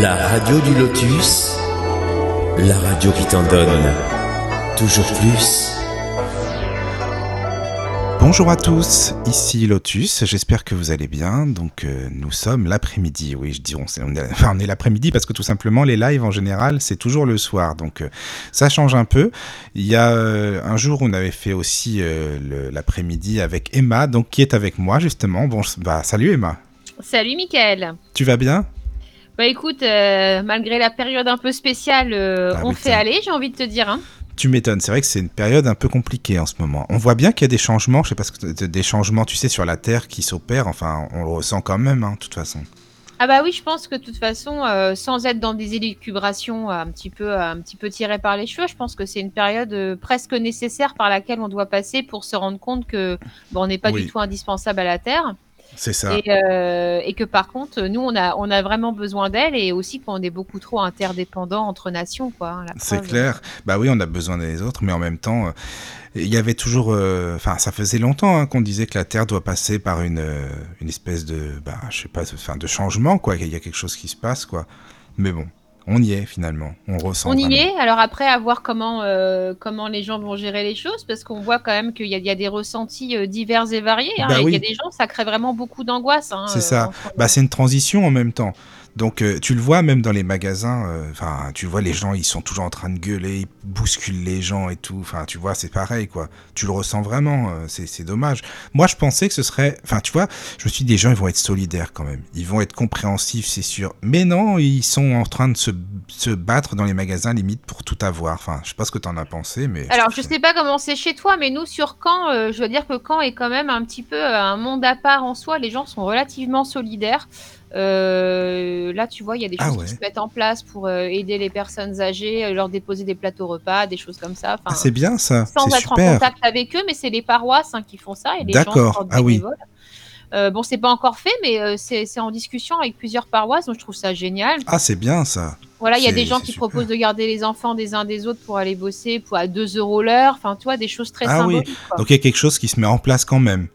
La radio du lotus, la radio qui t'en donne toujours plus. Bonjour à tous, ici Lotus, j'espère que vous allez bien. Donc euh, nous sommes l'après-midi, oui je dirais, on est, enfin, on est l'après-midi parce que tout simplement les lives en général c'est toujours le soir, donc euh, ça change un peu. Il y a euh, un jour on avait fait aussi euh, l'après-midi avec Emma, donc qui est avec moi justement. Bon, bah salut Emma, Salut Mickaël. tu vas bien? Bah écoute, euh, malgré la période un peu spéciale, euh, Ah on fait aller, j'ai envie de te dire. Hein. Tu m'étonnes, c'est vrai que c'est une période un peu compliquée en ce moment. On voit bien qu'il y a des changements, je sais pas ce que des changements, tu sais, sur la Terre qui s'opèrent, enfin on le ressent quand même, hein, de toute façon. Ah bah oui, je pense que de toute façon, euh, sans être dans des élucubrations un petit peu, un petit peu tirées par les cheveux, je pense que c'est une période presque nécessaire par laquelle on doit passer pour se rendre compte que bon, on n'est pas Oui. du tout indispensable à la Terre C'est ça. et, euh, et que par contre, nous, on a, on a vraiment besoin d'elle et aussi qu'on est beaucoup trop interdépendants entre nations, quoi. hein, C'est clair. Bah oui, on a besoin des autres, mais en même temps, euh, il y avait toujours. euh, Enfin, ça faisait longtemps hein, qu'on disait que la Terre doit passer par une, une espèce de, bah, je sais pas, enfin, de changement, quoi. Il y a quelque chose qui se passe, quoi. Mais bon, on y est finalement. On ressent. On y vraiment. est. Alors après, à voir comment, euh, comment les gens vont gérer les choses, parce qu'on voit quand même qu'il y, a- il y a des ressentis euh, divers et variés. hein, Bah et oui. y a des gens, ça crée vraiment beaucoup d'angoisse. hein, C'est euh, ça. moment. Bah, c'est une transition en même temps. Donc, euh, tu le vois même dans les magasins. euh, Enfin, tu vois les gens, ils sont toujours en train de gueuler, ils bousculent les gens et tout. Enfin, tu vois, c'est pareil, quoi. Tu le ressens vraiment. euh, c'est dommage. Moi, je pensais que ce serait. Enfin, tu vois, je me suis dit, les gens, ils vont être solidaires quand même. Ils vont être compréhensifs, c'est sûr. Mais non, ils sont en train de se, se battre dans les magasins, limite, pour tout avoir. Enfin, je sais pas ce que t'en as pensé, mais. Alors, je sais pas comment c'est chez toi, mais nous, sur Caen, euh, je dois dire que Caen est quand même un petit peu un monde à part en soi. Les gens sont relativement solidaires. Euh, là, tu vois, il y a des Ah choses ouais. qui se mettent en place pour euh, aider les personnes âgées, euh, leur déposer des plateaux repas, des choses comme ça. Ah, c'est bien ça. sans être en contact avec eux, mais c'est les paroisses hein, qui font ça et les gens Ah oui. Euh, bon, c'est pas encore fait, mais c'est en discussion avec plusieurs paroisses, donc je trouve ça génial. Ah, c'est bien ça. Voilà, il y a des gens qui super. proposent de garder les enfants des uns des autres pour aller bosser pour à 2 euros l'heure. Enfin, tu vois, des choses très Ah oui. quoi. Donc, il y a quelque chose qui se met en place quand même.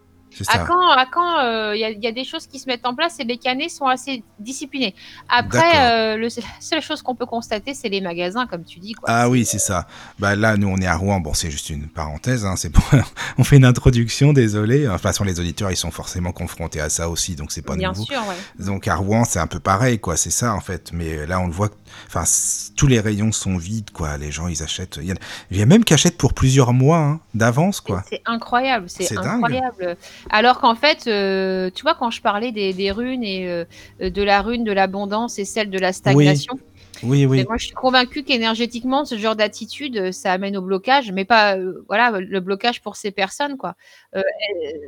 À quand, à quand, euh, il y, a- il y a des choses qui se mettent en place et les canets sont assez disciplinés. Après, euh, le- la seule chose qu'on peut constater, c'est les magasins, comme tu dis. Quoi. Ah oui, c'est ça. Bah là, nous, on est à Rouen. Bon, c'est juste une parenthèse. Hein, c'est pour... on fait une introduction, désolé. De toute façon, les auditeurs, ils sont forcément confrontés à ça aussi, donc c'est pas Bien nouveau. sûr, ouais. Donc à Rouen, c'est un peu pareil, quoi. C'est ça, en fait. Mais là, on le voit. Enfin, tous les rayons sont vides, quoi. Les gens, ils achètent. Il y, a... il y a même qui achètent pour plusieurs mois hein, d'avance, quoi. C'est incroyable, c'est dingue. Alors qu'en fait, euh, tu vois, quand je parlais des, des runes et euh, de la rune de l'abondance et celle de la stagnation, Oui, oui. moi je suis convaincue qu'énergétiquement, ce genre d'attitude, euh, ça amène au blocage, mais pas euh, voilà le blocage pour ces personnes, quoi. Euh,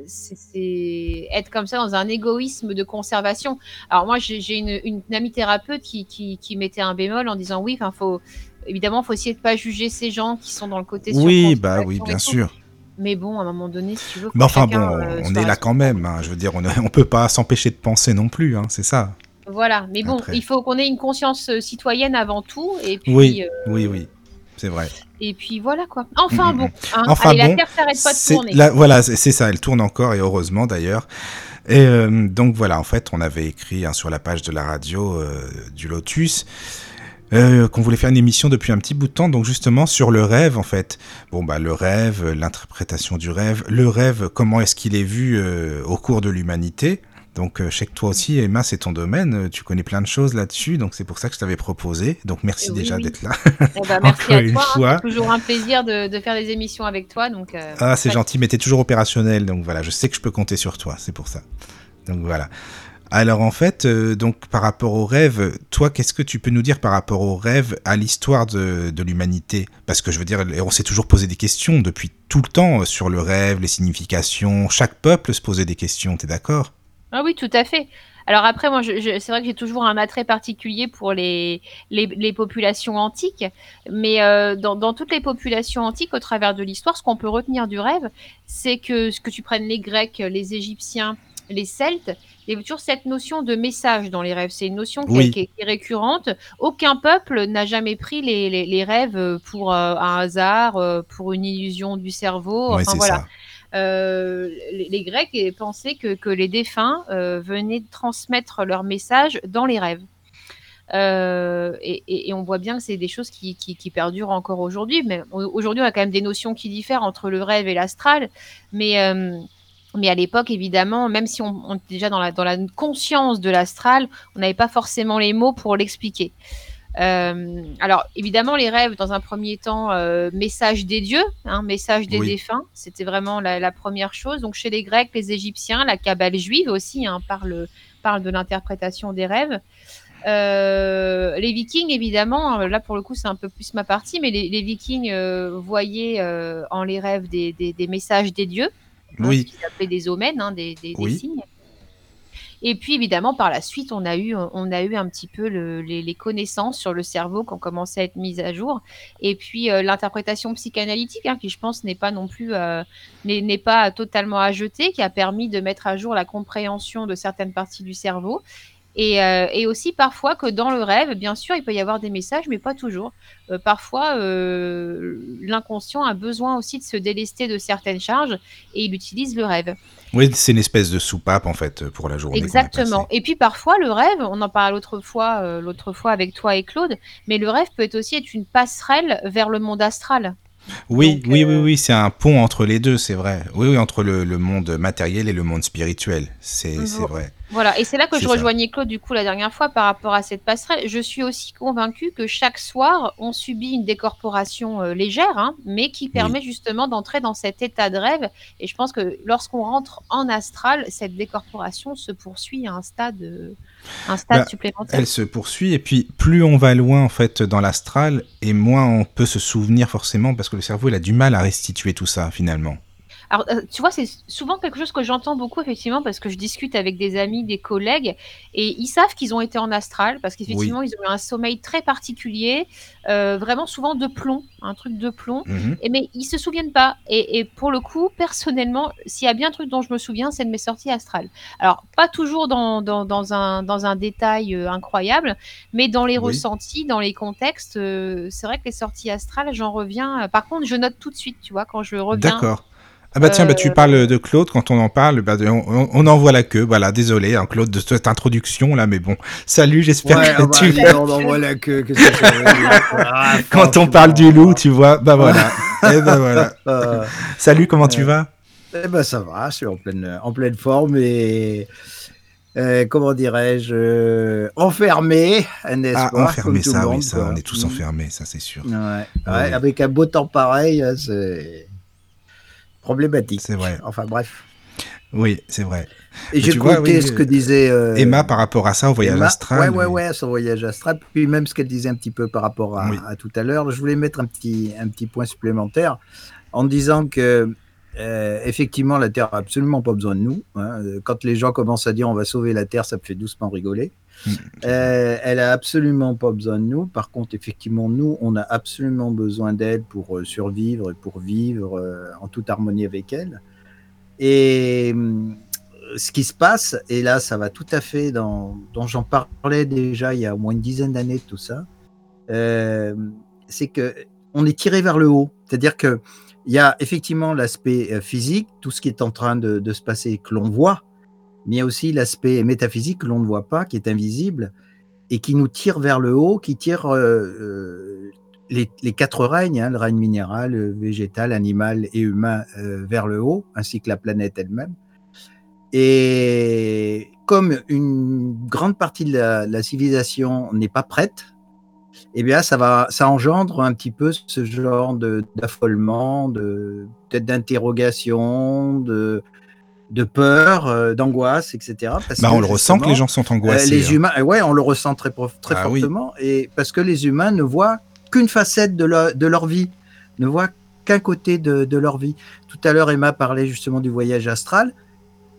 c'est être comme ça dans un égoïsme de conservation. Alors moi, j'ai une, une amie thérapeute qui, qui, qui mettait un bémol en disant oui, faut évidemment faut essayer de pas juger ces gens qui sont dans le côté Oui, bah oui, bien sûr. Mais bon, à un moment donné, si tu veux. Mais enfin chacun, bon, euh, on est là quand même. hein. Je veux dire, on, on peut pas s'empêcher de penser non plus, hein, c'est ça. Voilà, mais bon, Après. il faut qu'on ait une conscience euh, citoyenne avant tout, et puis, Oui, euh, oui, oui. C'est vrai. et puis voilà quoi. Enfin Mm, mm, bon, hein, Enfin allez, bon, la Terre s'arrête pas de tourner. là, voilà, c'est ça, elle tourne encore et heureusement d'ailleurs. Et euh, donc voilà, en fait, on avait écrit hein, sur la page de la radio du Lotus euh, qu'on voulait faire une émission depuis un petit bout de temps, donc justement sur le rêve en fait. Bon bah le rêve, l'interprétation du rêve, le rêve, comment est-ce qu'il est vu euh, au cours de l'humanité. Donc je sais que toi aussi, Emma, c'est ton domaine, euh, tu connais plein de choses là-dessus, donc c'est pour ça que je t'avais proposé. Donc merci oui, déjà oui. d'être là. Eh ben, merci encore à une toi. hein, fois. c'est toujours un plaisir de, de faire des émissions avec toi. Donc, euh, Ah, c'est gentil, mais t'es toujours opérationnel, donc voilà, je sais que je peux compter sur toi, c'est pour ça. Donc voilà. Alors en fait, euh, donc par rapport au rêve, toi, qu'est-ce que tu peux nous dire par rapport au rêve, à l'histoire de, l'humanité? Parce que je veux dire, on s'est toujours posé des questions depuis tout le temps euh, sur le rêve, les significations. Chaque peuple se posait des questions, t'es d'accord? Ah oui, tout à fait. Alors après, moi, c'est vrai que j'ai toujours un attrait particulier pour les populations antiques, mais euh, dans, dans toutes les populations antiques, au travers de l'histoire, ce qu'on peut retenir du rêve, c'est que ce que tu prennes les Grecs, les Égyptiens, les Celtes, il y avait toujours cette notion de message dans les rêves. C'est une notion qui, est- Oui. qui est, qui est récurrente. Aucun peuple n'a jamais pris les, les, les rêves pour euh, un hasard, euh, pour une illusion du cerveau. Ouais, Enfin c'est voilà. Euh, les, les Grecs pensaient que, que les défunts euh, venaient transmettre leur message dans les rêves. Euh, et, on voit bien que c'est des choses qui, perdurent encore aujourd'hui. Mais aujourd'hui, on a quand même des notions qui diffèrent entre le rêve et l'astral. Mais, euh, mais à l'époque, évidemment, même si on, était déjà dans la, dans la conscience de l'astral, on n'avait pas forcément les mots pour l'expliquer. Euh, alors, évidemment, les rêves, dans un premier temps, message des dieux, hein, message des défunts, c'était vraiment la, première chose. Donc, chez les Grecs, les Égyptiens, la Kabbale juive aussi hein, parle, parle de l'interprétation des rêves. Euh, les Vikings, évidemment, hein, là pour le coup c'est un peu plus ma partie, mais les, Vikings euh, voyaient euh, en les rêves des, messages des dieux, oui. qu'ils appelaient des omens, hein, des, signes. Et puis évidemment par la suite on a eu, on a eu un petit peu les, connaissances sur le cerveau qui ont commencé à être mises à jour, et puis l'interprétation psychanalytique qui je pense n'est pas non plus n'est pas totalement à jeter, qui a permis de mettre à jour la compréhension de certaines parties du cerveau euh, et, aussi parfois que dans le rêve, bien sûr, il peut y avoir des messages, mais pas toujours. Euh, parfois, euh, l'inconscient a besoin aussi de se délester de certaines charges et il utilise le rêve. Oui, c'est une espèce de soupape en fait pour la journée. Exactement. Et puis parfois, le rêve, on en parle l'autre fois, l'autre fois avec toi et Claude, mais le rêve peut aussi être une passerelle vers le monde astral. Oui, oui, oui, oui, c'est un pont entre les deux, c'est vrai. Oui, oui, entre le, le, monde matériel et le monde spirituel, c'est vrai. Voilà, et c'est là que je rejoignais Claude du coup la dernière fois par rapport à cette passerelle. Je suis aussi convaincue que chaque soir, on subit une décorporation euh, légère, hein, mais qui permet justement d'entrer dans cet état de rêve. Et je pense que lorsqu'on rentre en astral, cette décorporation se poursuit à un stade, euh, un stade bah, supplémentaire. Elle se poursuit, et puis plus on va loin en fait dans l'astral, et moins on peut se souvenir forcément, parce que le cerveau il a du mal à restituer tout ça finalement. Alors, euh, tu vois, c'est souvent quelque chose que j'entends beaucoup, effectivement, parce que je discute avec des amis, des collègues, et ils savent qu'ils ont été en astral, parce qu'effectivement, ils ont eu un sommeil très particulier, euh, vraiment souvent de plomb, un truc de plomb, mhm. et, mais ils se souviennent pas. Et, pour le coup, personnellement, s'il y a bien un truc dont je me souviens, c'est de mes sorties astrales. Alors, pas toujours dans, dans, un, dans un détail euh, incroyable, mais dans les ressentis, dans les contextes, c'est vrai que les sorties astrales, j'en reviens. Par contre, je note tout de suite, tu vois, quand je reviens. D'accord ah bah tiens, bah tu euh, parles de Claude, quand on en parle, bah on, on, en voit la queue. Voilà, désolé hein, Claude de cette introduction là, mais bon. Salut, j'espère que bah, tu... on en voit la queue, que ah, Quand on parle du loup, tu vois, bah voilà. Et bah voilà. Salut, comment tu vas? Eh bah ça va, je suis en pleine, en pleine forme et... Euh, comment dirais-je, euh, enfermé, n'est-ce ah, enfermé, ça, oui, ça, on est tous mm. enfermés, ça c'est sûr. Ouais, ouais, avec un beau temps pareil, c'est problématique. C'est vrai. Enfin bref. Oui, c'est vrai. Et j'ai écouté ce que disait euh, Emma par rapport à ça au voyage astral. Ouais, ouais, ouais, son voyage astral. Puis même ce qu'elle disait un petit peu par rapport à, tout à l'heure. Je voulais mettre un petit, un petit point supplémentaire en disant que euh, effectivement, la Terre a absolument pas besoin de nous. Hein. Quand les gens commencent à dire on va sauver la Terre, ça me fait doucement rigoler. Euh, elle a absolument pas besoin de nous. Par contre, effectivement, nous, on a absolument besoin d'elle pour euh, survivre et pour vivre euh, en toute harmonie avec elle. Et ce qui se passe, et là, ça va tout à fait dans, dont j'en parlais déjà il y a au moins une dizaine d'années de tout ça, c'est que on est tiré vers le haut. C'est-à-dire que il y a effectivement l'aspect physique, tout ce qui est en train de, de se passer que l'on voit, mais il y a aussi l'aspect métaphysique que l'on ne voit pas, qui est invisible, et qui nous tire vers le haut, qui tire euh, euh, les, quatre règnes, hein, le règne minéral, végétal, animal et humain, euh, vers le haut, ainsi que la planète elle-même. Et comme une grande partie de la, civilisation n'est pas prête, eh bien, ça va, ça engendre un petit peu ce genre d'affolement, peut-être d'interrogation, de, de peur, euh, d'angoisse, etc. bah, on le ressent que les gens sont angoissés. Euh, les hein. humains, ouais, on le ressent très, très ah fortement, et parce que les humains ne voient qu'une facette de, de, leur vie, ne voient qu'un côté de, de, leur vie. Tout à l'heure, Emma parlait justement du voyage astral.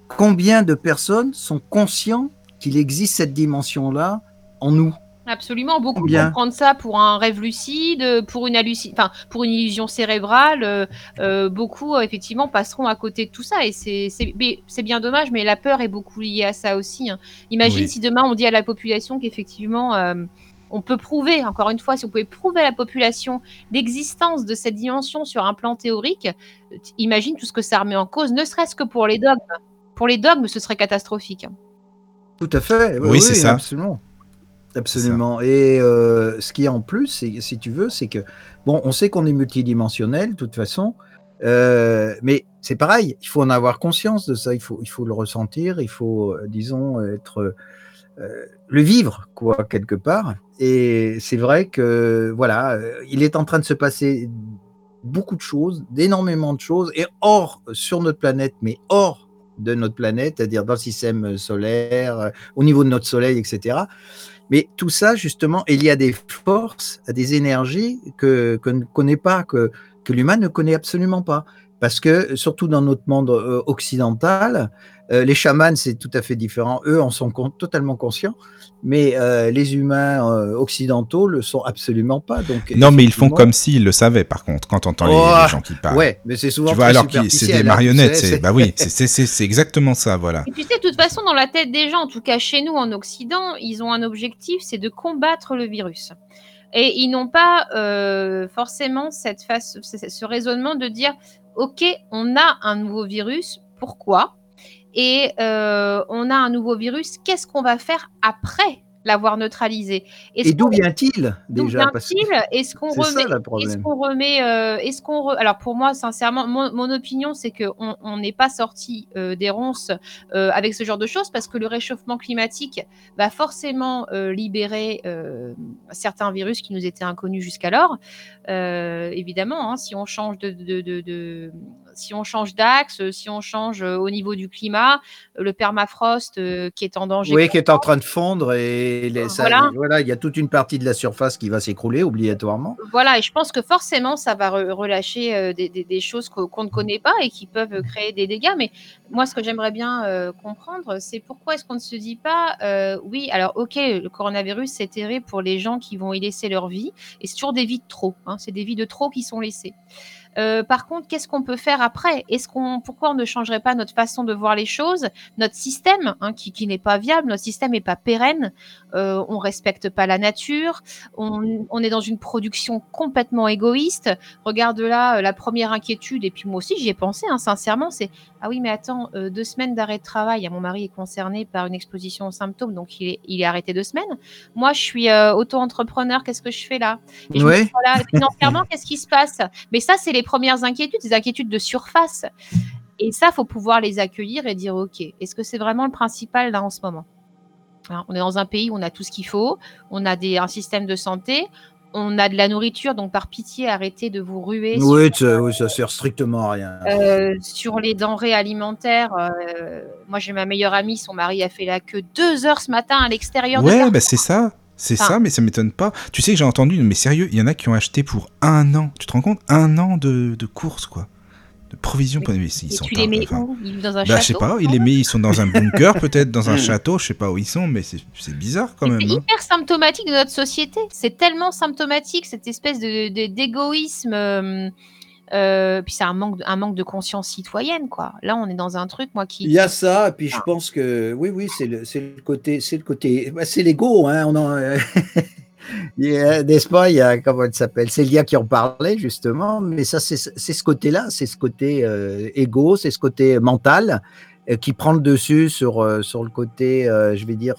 Combien de personnes sont conscients qu'il existe cette dimension-là en nous? Absolument, beaucoup vont prendre ça pour un rêve lucide, pour une, enfin, pour une illusion cérébrale. Euh, euh, beaucoup, euh, effectivement, passeront à côté de tout ça. Et c'est bien dommage, mais la peur est beaucoup liée à ça aussi. Hein. Imagine si demain on dit à la population qu'effectivement, on peut prouver, encore une fois, si on pouvait prouver à la population l'existence de cette dimension sur un plan théorique, imagine tout ce que ça remet en cause, ne serait-ce que pour les dogmes. Pour les dogmes, ce serait catastrophique. Tout à fait. Oui, c'est ça. Absolument. Absolument. Et euh, ce qui est en plus, si tu veux, c'est que, bon, on sait qu'on est multidimensionnel, de toute façon, euh, mais c'est pareil, il faut en avoir conscience de ça, il faut, il faut le ressentir, il faut, euh, disons, être le vivre, quoi, quelque part. Et c'est vrai que, voilà, il est en train de se passer beaucoup de choses, d'énormément de choses, et hors sur notre planète, mais hors de notre planète, c'est-à-dire dans le système solaire, au niveau de notre Soleil, etc. Mais tout ça, justement, il y a des forces, des énergies que, que l'humain ne connaît absolument pas. Parce que, surtout dans notre monde euh, occidental, euh, les chamans, c'est tout à fait différent. Eux en sont totalement conscients, mais euh, les humains occidentaux le sont absolument pas. Donc, non, mais ils font comme s'ils le savaient, par contre, quand on entend les, oh, gens qui parlent. Ouais, mais c'est souvent. Tu vois, alors que c'est des hein, marionnettes. C'est, bah oui, c'est exactement ça, voilà. Et tu sais, de toute façon, dans la tête des gens, en tout cas chez nous en Occident, ils ont un objectif, c'est de combattre le virus. Et ils n'ont pas forcément cette face, ce raisonnement de dire OK, on a un nouveau virus, pourquoi? Et euh, on a un nouveau virus, qu'est-ce qu'on va faire après l'avoir neutralisé? Et d'où vient-il déjà? Est-ce qu'on remet, est-ce qu'on remet, euh, est-ce qu'on alors pour moi sincèrement, mon, opinion c'est que on n'est pas sorti euh, des ronces euh, avec ce genre de choses parce que le réchauffement climatique va forcément libérer certains virus qui nous étaient inconnus jusqu'alors. évidemment, hein, si on change de, de, de si on change d'axe, si on change au niveau du climat, le permafrost qui est en danger. Oui, qui est en train de fondre et voilà. il y a toute une partie de la surface qui va s'écrouler obligatoirement. Voilà, et je pense que forcément, ça va relâcher des, choses qu'on ne connaît pas et qui peuvent créer des dégâts. Mais moi, ce que j'aimerais bien comprendre, c'est pourquoi est-ce qu'on ne se dit pas, oui, alors ok, le coronavirus, c'est terrible pour les gens qui vont y laisser leur vie, et c'est toujours des vies de trop, hein, c'est des vies de trop qui sont laissées. Euh, par contre, qu'est-ce qu'on peut faire après? Est-ce qu'on, pourquoi on ne changerait pas notre façon de voir les choses, notre système hein, qui, qui n'est pas viable, notre système n'est pas pérenne, euh, on respecte pas la nature, on, on, est dans une production complètement égoïste. Regarde là, euh, la première inquiétude et puis moi aussi j'y ai pensé hein, sincèrement, c'est ah oui mais attends, euh, deux semaines d'arrêt de travail. Mon mari est concerné par une exposition aux symptômes, donc il est, il est arrêté deux semaines. Moi je suis auto-entrepreneur, qu'est-ce que je fais là? Et oui. Financièrement, qu'est-ce qui se passe? Mais ça c'est les premières inquiétudes, des inquiétudes de surface. Et ça, faut pouvoir les accueillir et dire, OK, est-ce que c'est vraiment le principal là en ce moment? Hein, On est dans un pays où on a tout ce qu'il faut, on a des, un système de santé, on a de la nourriture, donc par pitié, arrêtez de vous ruer. Oui, sur, ça sert strictement à rien. Euh, sur les denrées alimentaires, euh, moi j'ai ma meilleure amie, son mari a fait la queue deux heures ce matin à l'extérieur. Ouais, bah c'est ça. C'est ça, mais ça m'étonne pas. Tu sais que j'ai entendu, mais sérieux, il y en a qui ont acheté pour un an. Tu te rends compte? Un an de, de courses, quoi. De provisions. Mais, ils sont tu les mets où? Dans un bah, château Je sais pas, ils les met, ils sont dans un bunker, peut-être dans un château, je sais pas où ils sont, mais c'est bizarre quand même. C'est hein. hyper symptomatique de notre société. C'est tellement symptomatique, cette espèce d'égoïsme. De, euh, euh, puis c'est un manque, un manque de conscience citoyenne, quoi. Là, on est dans un truc, moi, qui. Il y a ça, et puis je pense que oui, oui, c'est le, le, côté, c'est le côté, bah, c'est l'ego, hein. On en, n'est-ce pas Il y a comment elle s'appelle Célia qui en parlait justement, mais ça, c'est ce côté-là, c'est ce côté euh, égo, c'est ce côté mental euh, qui prend le dessus sur euh, sur le côté, je vais dire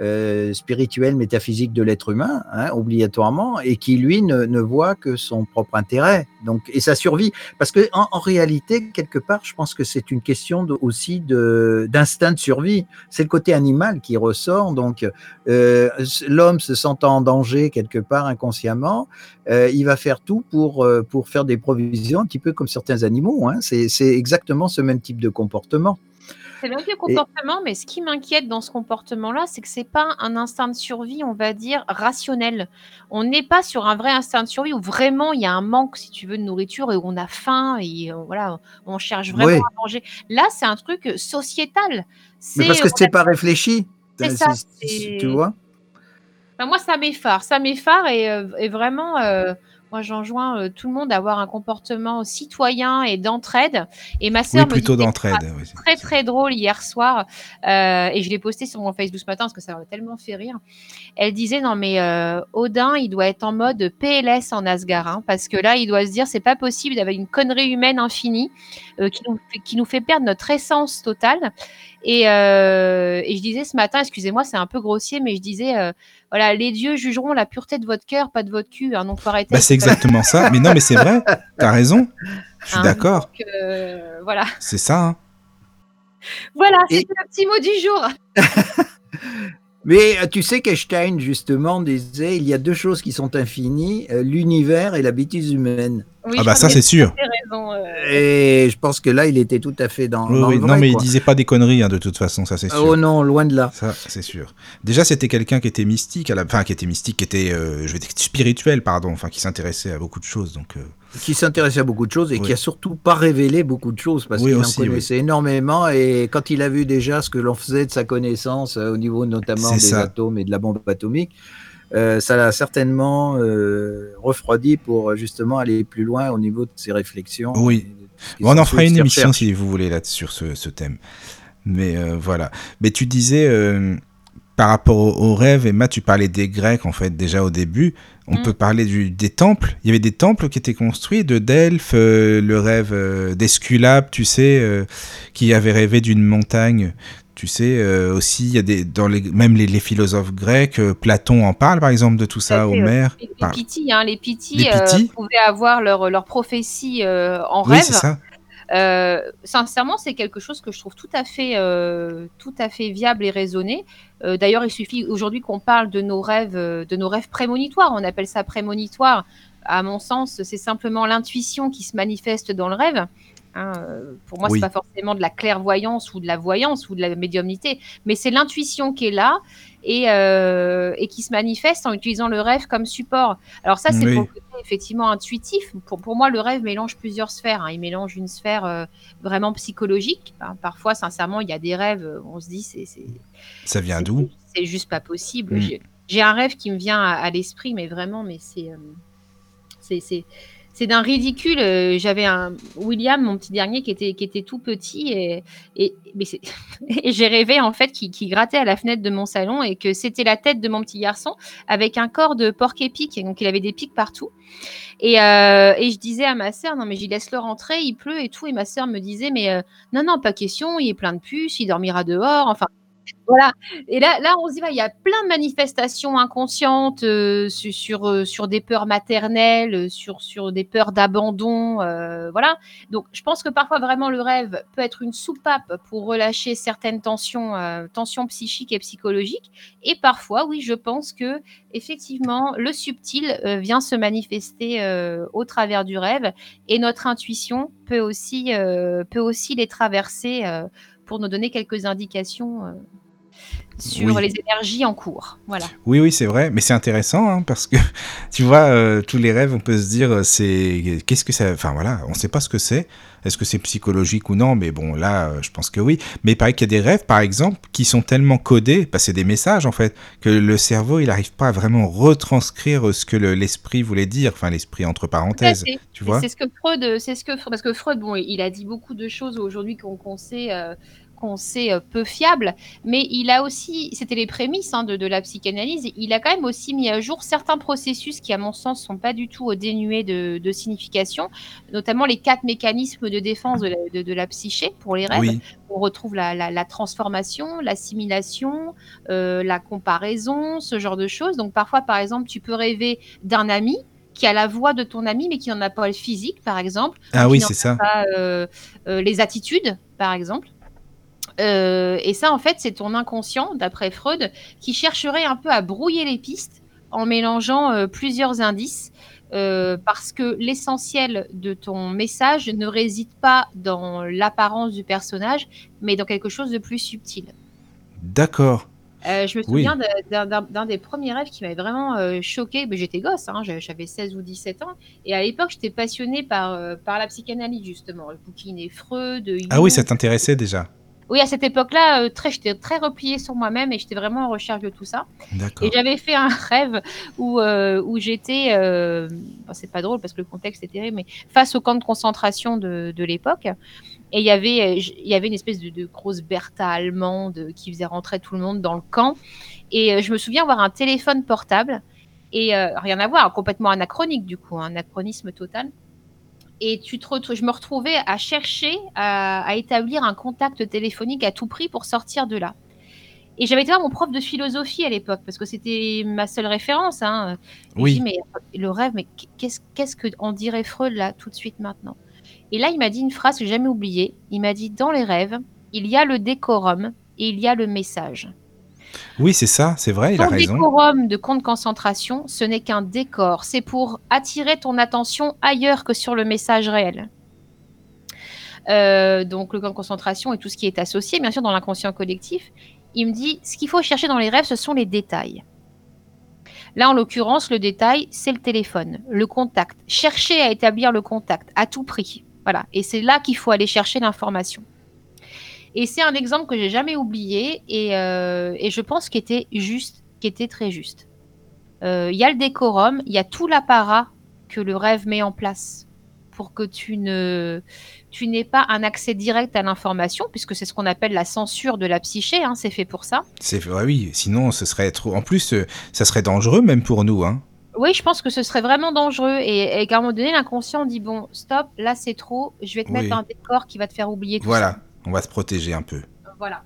euh, spirituel, métaphysique de l'être humain, hein, obligatoirement, et qui lui ne, voit que son propre intérêt. Donc, et sa survie, parce que en, réalité, quelque part, je pense que c'est une question de, aussi d'instinct de survie. C'est le côté animal qui ressort. Donc, euh, l'homme se sentant en danger quelque part inconsciemment, euh, il va faire tout pour euh, pour faire des provisions, un petit peu comme certains animaux. Hein. C'est exactement ce même type de comportement. C'est bien le comportement, mais ce qui m'inquiète dans ce comportement-là, c'est que c'est pas un instinct de survie, on va dire, rationnel. On n'est pas sur un vrai instinct de survie où vraiment il y a un manque, si tu veux, de nourriture et où on a faim et euh, voilà, on cherche vraiment à manger. Là, c'est un truc euh, sociétal. Mais parce que c'est pas réfléchi. C'est ça. Tu vois? Moi, ça m'effare. Ça m'effare et, euh, et vraiment. Moi, j'enjoins euh, tout le monde à avoir un comportement citoyen et d'entraide. Et ma sœur oui, plutôt d'entraide. très très drôle hier soir, euh, et je l'ai posté sur mon Facebook ce matin parce que ça m'a tellement fait rire. Elle disait non mais euh, Odin, il doit être en mode PLS en Asgard, hein, parce que là, il doit se dire c'est pas possible d'avoir une connerie humaine infinie qui nous, qui, nous, fait perdre notre essence totale. Et, et je disais ce matin, excusez-moi, c'est un peu grossier, mais je disais, voilà, les dieux jugeront la pureté de votre cœur, pas de votre cul. Hein, donc faut arrêter. Bah, c'est exactement ça. Mais non, mais c'est vrai. T'as raison. Je suis hein, d'accord. voilà. C'est ça. Hein. Voilà, c'est le petit mot du jour. Mais euh, tu sais qu'Einstein, justement, disait il y a deux choses qui sont infinies, euh, l'univers et la bêtise humaine. ah bah ça c'est sûr. Raison, euh. Et je pense que là il était tout à fait dans. Oui, non mais il disait pas des conneries hein, de toute façon, ça c'est sûr. Oh non, loin de là. Ça c'est sûr. Déjà c'était quelqu'un qui était mystique, à la... enfin qui était mystique, qui était, je vais dire spirituel pardon, enfin qui s'intéressait à beaucoup de choses donc qui s'intéressait à beaucoup de choses et qui a surtout pas révélé beaucoup de choses parce qu'il en connaissait énormément et quand il a vu déjà ce que l'on faisait de sa connaissance euh, au niveau notamment des atomes et de la bombe atomique, euh, ça l'a certainement euh, refroidi pour justement aller plus loin au niveau de ses réflexions. Oui, on en fera une émission si vous voulez là sur ce, ce thème. Mais voilà. Mais tu disais par rapport aux, rêves, Emma, tu parlais des Grecs en fait déjà au début. On mm. peut parler du, des temples. Il y avait des temples qui étaient construits de Delphes, euh, le rêve euh, d'Esculape, tu sais, euh, qui avait rêvé d'une montagne. Tu sais, aussi, il y a des, dans les, même les, philosophes grecs, Platon en parle par exemple de tout ça, Homère. Les, les hein, les Pythis, pouvaient avoir leur, leur prophétie en rêve. Oui, c'est ça. Euh, sincèrement, c'est quelque chose que je trouve tout à fait, euh, tout à fait viable et raisonné. Euh, d'ailleurs, il suffit aujourd'hui qu'on parle de nos rêves, de nos rêves prémonitoires. On appelle ça prémonitoire. À mon sens, c'est simplement l'intuition qui se manifeste dans le rêve. Hein, pour moi, c'est pas forcément de la clairvoyance ou de la voyance ou de la médiumnité, mais c'est l'intuition qui est là et, et, qui se manifeste en utilisant le rêve comme support. Alors ça, c'est pour effectivement intuitif. Pour, pour moi, le rêve mélange plusieurs sphères. Hein. Il mélange une sphère vraiment psychologique. Hein. Parfois, sincèrement, il y a des rêves, on se dit, c'est... Ça vient d'où? C'est juste pas possible. Mmh. J'ai un rêve qui me vient à, à l'esprit, mais vraiment, mais c'est... c'est c'est d'un ridicule. Euh, j'avais un William, mon petit dernier, qui était, qui était tout petit et, et, j'ai rêvé en fait qu'il grattait à la fenêtre de mon salon et que c'était la tête de mon petit garçon avec un corps de porc épic. Donc il avait des pics partout. Et, euh, et je disais à ma sœur, non mais j'y laisse le rentrer, il pleut et tout. Et ma sœur me disait, mais euh, non, non, pas question, il est plein de puces, il dormira dehors. Enfin, voilà. Et là, là, on se dit, il y a plein de manifestations inconscientes euh, sur, euh, sur, des peurs maternelles, euh, sur, des peurs d'abandon. voilà. Donc, je pense que parfois, vraiment, le rêve peut être une soupape pour relâcher certaines tensions, tensions psychiques et psychologiques. Et parfois, oui, je pense que effectivement, le subtil vient se manifester au travers du rêve et notre intuition peut aussi les traverser pour nous donner quelques indications euh, sur les énergies en cours. Voilà. Oui, oui, c'est vrai, mais c'est intéressant hein, parce que tu vois, euh, tous les rêves, on peut se dire, euh, c'est qu'est-ce que ça, enfin voilà, on ne sait pas ce que c'est. Est-ce que c'est psychologique ou non? Mais bon, là, je pense que oui. Mais il paraît qu'il y a des rêves, par exemple, qui sont tellement codés, bah, c'est des messages en fait, que le cerveau, il n'arrive pas à vraiment retranscrire ce que l'esprit voulait dire, enfin l'esprit entre parenthèses. tu vois? C'est ce que Freud, c'est ce que parce que Freud, bon, il a dit beaucoup de choses aujourd'hui qu'on sait qu'on sait euh, peu fiable, mais il a aussi, c'était les prémices hein, de, la psychanalyse, il a quand même aussi mis à jour certains processus qui, à mon sens, sont pas du tout dénués de, signification, notamment les quatre mécanismes de défense de la, psyché pour les rêves. On retrouve la, transformation, l'assimilation, euh, la comparaison, ce genre de choses. Donc parfois, par exemple, tu peux rêver d'un ami qui a la voix de ton ami, mais qui n'en a pas le physique, par exemple. Ah oui, c'est ça. Pas, euh, les attitudes, par exemple. Euh, et ça, en fait, c'est ton inconscient, d'après Freud, qui chercherait un peu à brouiller les pistes en mélangeant euh, plusieurs indices. Euh, parce que l'essentiel de ton message ne réside pas dans l'apparence du personnage, mais dans quelque chose de plus subtil. D'accord. je me souviens d'un des premiers rêves qui m'avait vraiment choqué. J'étais gosse, hein, j'avais 16 ou 17 ans. Et à l'époque, j'étais passionnée par, par la psychanalyse, justement. Le bouquin Freud. Ah oui, ça t'intéressait déjà oui, à cette époque-là, euh, très, j'étais très repliée sur moi-même et j'étais vraiment en recherche de tout ça. Et j'avais fait un rêve où, euh, où j'étais, euh, c'est pas drôle parce que le contexte est terrible, mais face au camp de concentration de, de l'époque. Et il y avait, il y avait une espèce de, de, grosse Bertha allemande qui faisait rentrer tout le monde dans le camp. Et je me souviens avoir un téléphone portable et rien à voir, complètement anachronique du coup, un anachronisme total. Et tu te je me retrouvais à chercher à, établir un contact téléphonique à tout prix pour sortir de là. Et j'avais été voir mon prof de philosophie à l'époque, parce que c'était ma seule référence. Hein. Oui. mais le rêve, mais qu'est-ce qu'est-ce qu'en dirait Freud là, tout de suite maintenant? Et là, il m'a dit une phrase que j'ai jamais oubliée. Il m'a dit Dans les rêves, il y a le décorum et il y a le message. Oui, c'est ça, c'est vrai, il a raison. Le décorum de compte concentration, ce n'est qu'un décor. C'est pour attirer ton attention ailleurs que sur le message réel. Euh, donc le camp de concentration et tout ce qui est associé, bien sûr, dans l'inconscient collectif. Il me dit, ce qu'il faut chercher dans les rêves, ce sont les détails. Là, en l'occurrence, le détail, c'est le téléphone, le contact. Chercher à établir le contact à tout prix. Voilà. Et c'est là qu'il faut aller chercher l'information. Et c'est un exemple que j'ai jamais oublié et, euh, et je pense qu'il était juste, qui était très juste. Euh, il y a le décorum, il y a tout l'apparat que le rêve met en place pour que tu ne tu n'aies pas un accès direct à l'information, puisque c'est ce qu'on appelle la censure de la psyché, hein, c'est fait pour ça. C'est oui, sinon ce serait trop. En plus, euh, ça serait dangereux même pour nous, hein. Oui, je pense que ce serait vraiment dangereux et, qu'à un moment donné, l'inconscient dit bon, stop, là c'est trop, je vais te mettre un décor qui va te faire oublier tout voilà. ça. On va se protéger un peu. Voilà.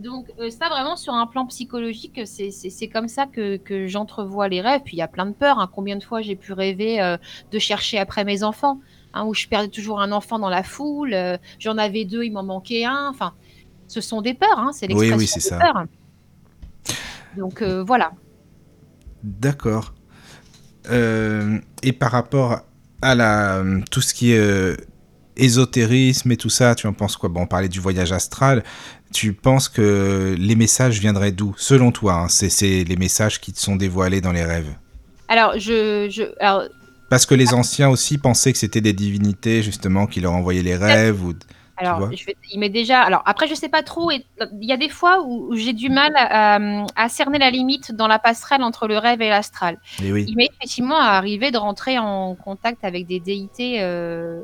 Donc euh, ça vraiment sur un plan psychologique, c'est comme ça que, j'entrevois les rêves. Puis il y a plein de peurs. Hein. Combien de fois j'ai pu rêver euh, de chercher après mes enfants, hein, où je perdais toujours un enfant dans la foule. Euh, j'en avais deux, il m'en manquait un. Enfin, ce sont des peurs. Hein, c'est l'expression oui, oui, des ça. peurs. Donc voilà. D'accord. et par rapport à la, tout ce qui est ésotérisme et tout ça, tu en penses quoi? Bon, on parlait du voyage astral. Tu penses que les messages viendraient d'où? Selon toi, hein, c'est les messages qui te sont dévoilés dans les rêves. Alors, je, je Parce que les anciens aussi pensaient que c'était des divinités, justement, qui leur envoyaient les rêves ou... Alors, je il m'est déjà. Alors, après, je sais pas trop. Il y a des fois où, j'ai du mal à, cerner la limite dans la passerelle entre le rêve et l'astral. Oui. Il m'est effectivement arrivé de rentrer en contact avec des déités euh,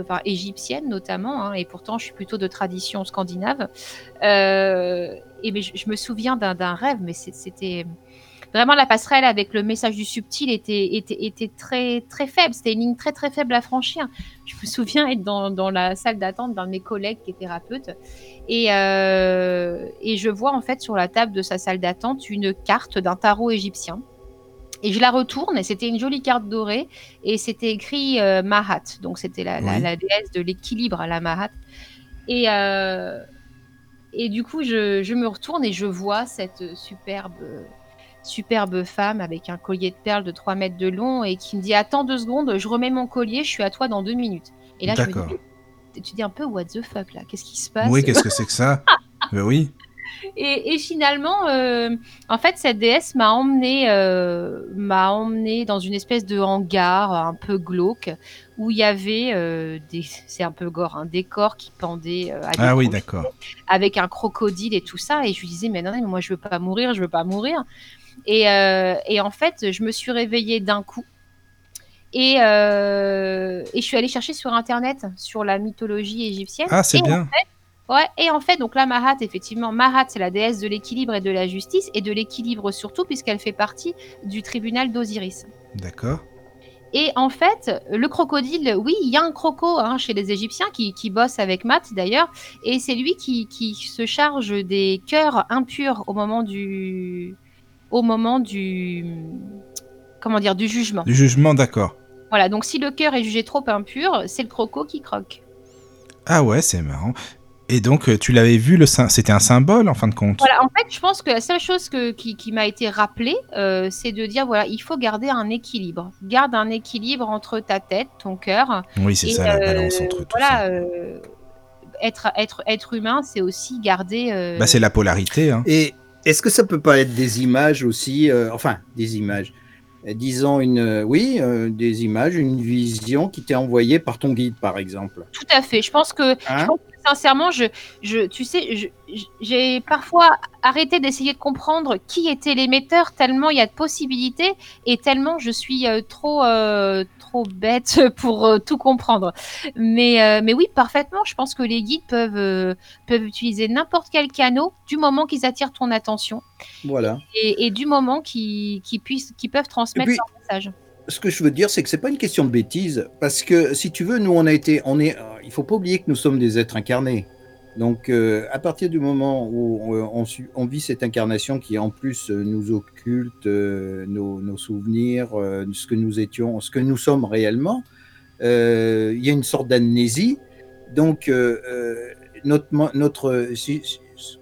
enfin égyptienne notamment, hein, et pourtant je suis plutôt de tradition scandinave. Euh, et mais je, me souviens d'un rêve, mais c'était vraiment la passerelle avec le message du subtil était, était, très, très faible. C'était une ligne très très faible à franchir. Je me souviens être dans, dans la salle d'attente d'un de mes collègues qui est thérapeute et, euh, et je vois en fait sur la table de sa salle d'attente une carte d'un tarot égyptien. Et je la retourne, et c'était une jolie carte dorée, et c'était écrit euh, Mahat, donc c'était la, déesse de l'équilibre, la Mahat. Et, euh, et du coup, je, me retourne et je vois cette superbe, superbe femme avec un collier de perles de 3 mètres de long et qui me dit Attends deux secondes, je remets mon collier, je suis à toi dans deux minutes. Et là, je me dis Tu dis un peu What the fuck là Qu'est-ce qui se passe? Oui, qu'est-ce que c'est que ça? Ben Oui. Et, finalement, euh, en fait, cette déesse m'a emmené, euh, m'a emmené dans une espèce de hangar un peu glauque où il y avait euh, des, c'est un peu gore, un décor qui pendait à ah oui, d'accord, avec un crocodile et tout ça. Et je lui disais, mais non, mais moi je veux pas mourir, je veux pas mourir. Et, et en fait, je me suis réveillée d'un coup. Et, et, je suis allée chercher sur internet sur la mythologie égyptienne. Ah, c'est bien. Ouais, et en fait, donc la Mahat, effectivement, Mahat, c'est la déesse de l'équilibre et de la justice, et de l'équilibre surtout, puisqu'elle fait partie du tribunal d'Osiris. D'accord. Et en fait, le crocodile, oui, il y a un croco hein, chez les Égyptiens qui, qui bosse avec Math d'ailleurs, et c'est lui qui, qui, se charge des cœurs impurs au moment du, au moment du, comment dire, du jugement. Du jugement, d'accord. Voilà, donc si le cœur est jugé trop impur, c'est le croco qui croque. Ah ouais, c'est marrant. Et donc, euh, tu l'avais vu, le c'était un symbole en fin de compte Voilà, en fait, je pense que la seule chose que, qui, qui m'a été rappelée, euh, c'est de dire voilà, il faut garder un équilibre. Garde un équilibre entre ta tête, ton cœur. Oui, c'est ça, la balance entre tout voilà, ça. Euh, être, être, être humain, c'est aussi garder. Bah, c'est la polarité. Hein. Et est-ce que ça peut pas être des images aussi Enfin, des images. Disons une, oui, des images, une vision qui t'est envoyée par ton guide, par exemple? Tout à fait. Je pense que, je hein? pense que sincèrement, je, je, tu sais, j'ai parfois arrêté d'essayer de comprendre qui étaient l'émetteur, tellement il y a de possibilités et tellement je suis euh, trop, euh, trop bête pour euh, tout comprendre. Mais, mais oui, parfaitement, je pense que les guides peuvent, peuvent utiliser n'importe quel canot du moment qu'ils attirent ton attention. Voilà. Et, du moment qu'ils puissent, qu'ils peuvent transmettre leur message. Ce que je veux dire, c'est que c'est pas une question de bêtise, parce que si tu veux, nous on a été, on est, il faut pas oublier que nous sommes des êtres incarnés. Donc, euh, à partir du moment où on, on, vit cette incarnation qui en plus nous occulte nos, souvenirs, ce que nous étions, ce que nous sommes réellement, il y a une sorte d'amnésie. Donc, notre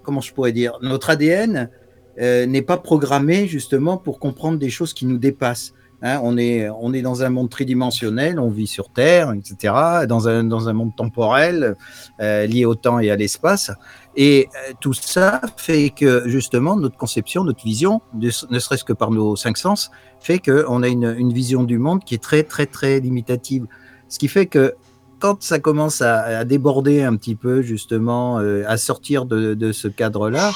comment je pourrais dire, notre ADN n'est pas programmé justement pour comprendre des choses qui nous dépassent. Hein, on, est, on est dans un monde tridimensionnel, on vit sur Terre, etc., dans un, dans un monde temporel euh, lié au temps et à l'espace. Et euh, tout ça fait que justement notre conception, notre vision, ne, serait-ce que par nos cinq sens, fait qu'on a une, une, vision du monde qui est très très très limitative. Ce qui fait que quand ça commence à, déborder un petit peu justement, euh, à sortir de, de ce cadre-là,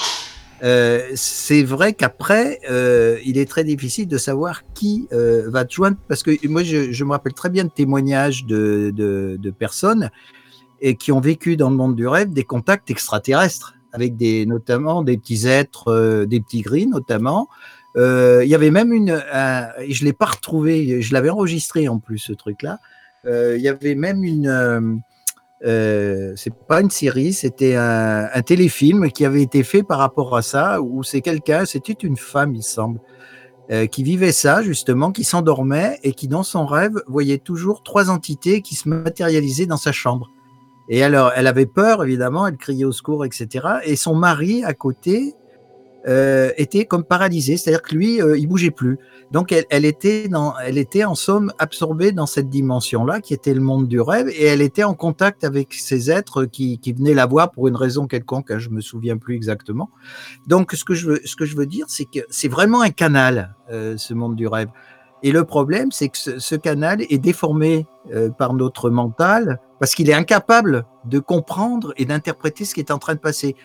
euh, c'est vrai qu'après, euh, il est très difficile de savoir qui euh, va te joindre, parce que moi, je, je, me rappelle très bien de témoignages de, de, de, personnes et qui ont vécu dans le monde du rêve des contacts extraterrestres, avec des, notamment des petits êtres, euh, des petits gris notamment. Euh, il y avait même une, je l'ai pas retrouvé, je l'avais enregistré en plus ce truc-là. il y avait même une euh, c'est pas une série, c'était un, téléfilm qui avait été fait par rapport à ça, où c'est quelqu'un, c'était une femme, il semble, euh, qui vivait ça justement, qui s'endormait et qui dans son rêve voyait toujours trois entités qui se matérialisaient dans sa chambre. Et alors, elle avait peur, évidemment, elle criait au secours, etc. Et son mari à côté euh, était comme paralysé, c'est-à-dire que lui, euh, il bougeait plus. Donc elle, elle, était dans, elle était en somme absorbée dans cette dimension-là, qui était le monde du rêve, et elle était en contact avec ces êtres qui, qui venaient la voir pour une raison quelconque, hein, je me souviens plus exactement. Donc ce que je veux, ce que je veux dire, c'est que c'est vraiment un canal, euh, ce monde du rêve. Et le problème, c'est que ce, ce, canal est déformé euh, par notre mental parce qu'il est incapable de comprendre et d'interpréter ce qui est en train de passer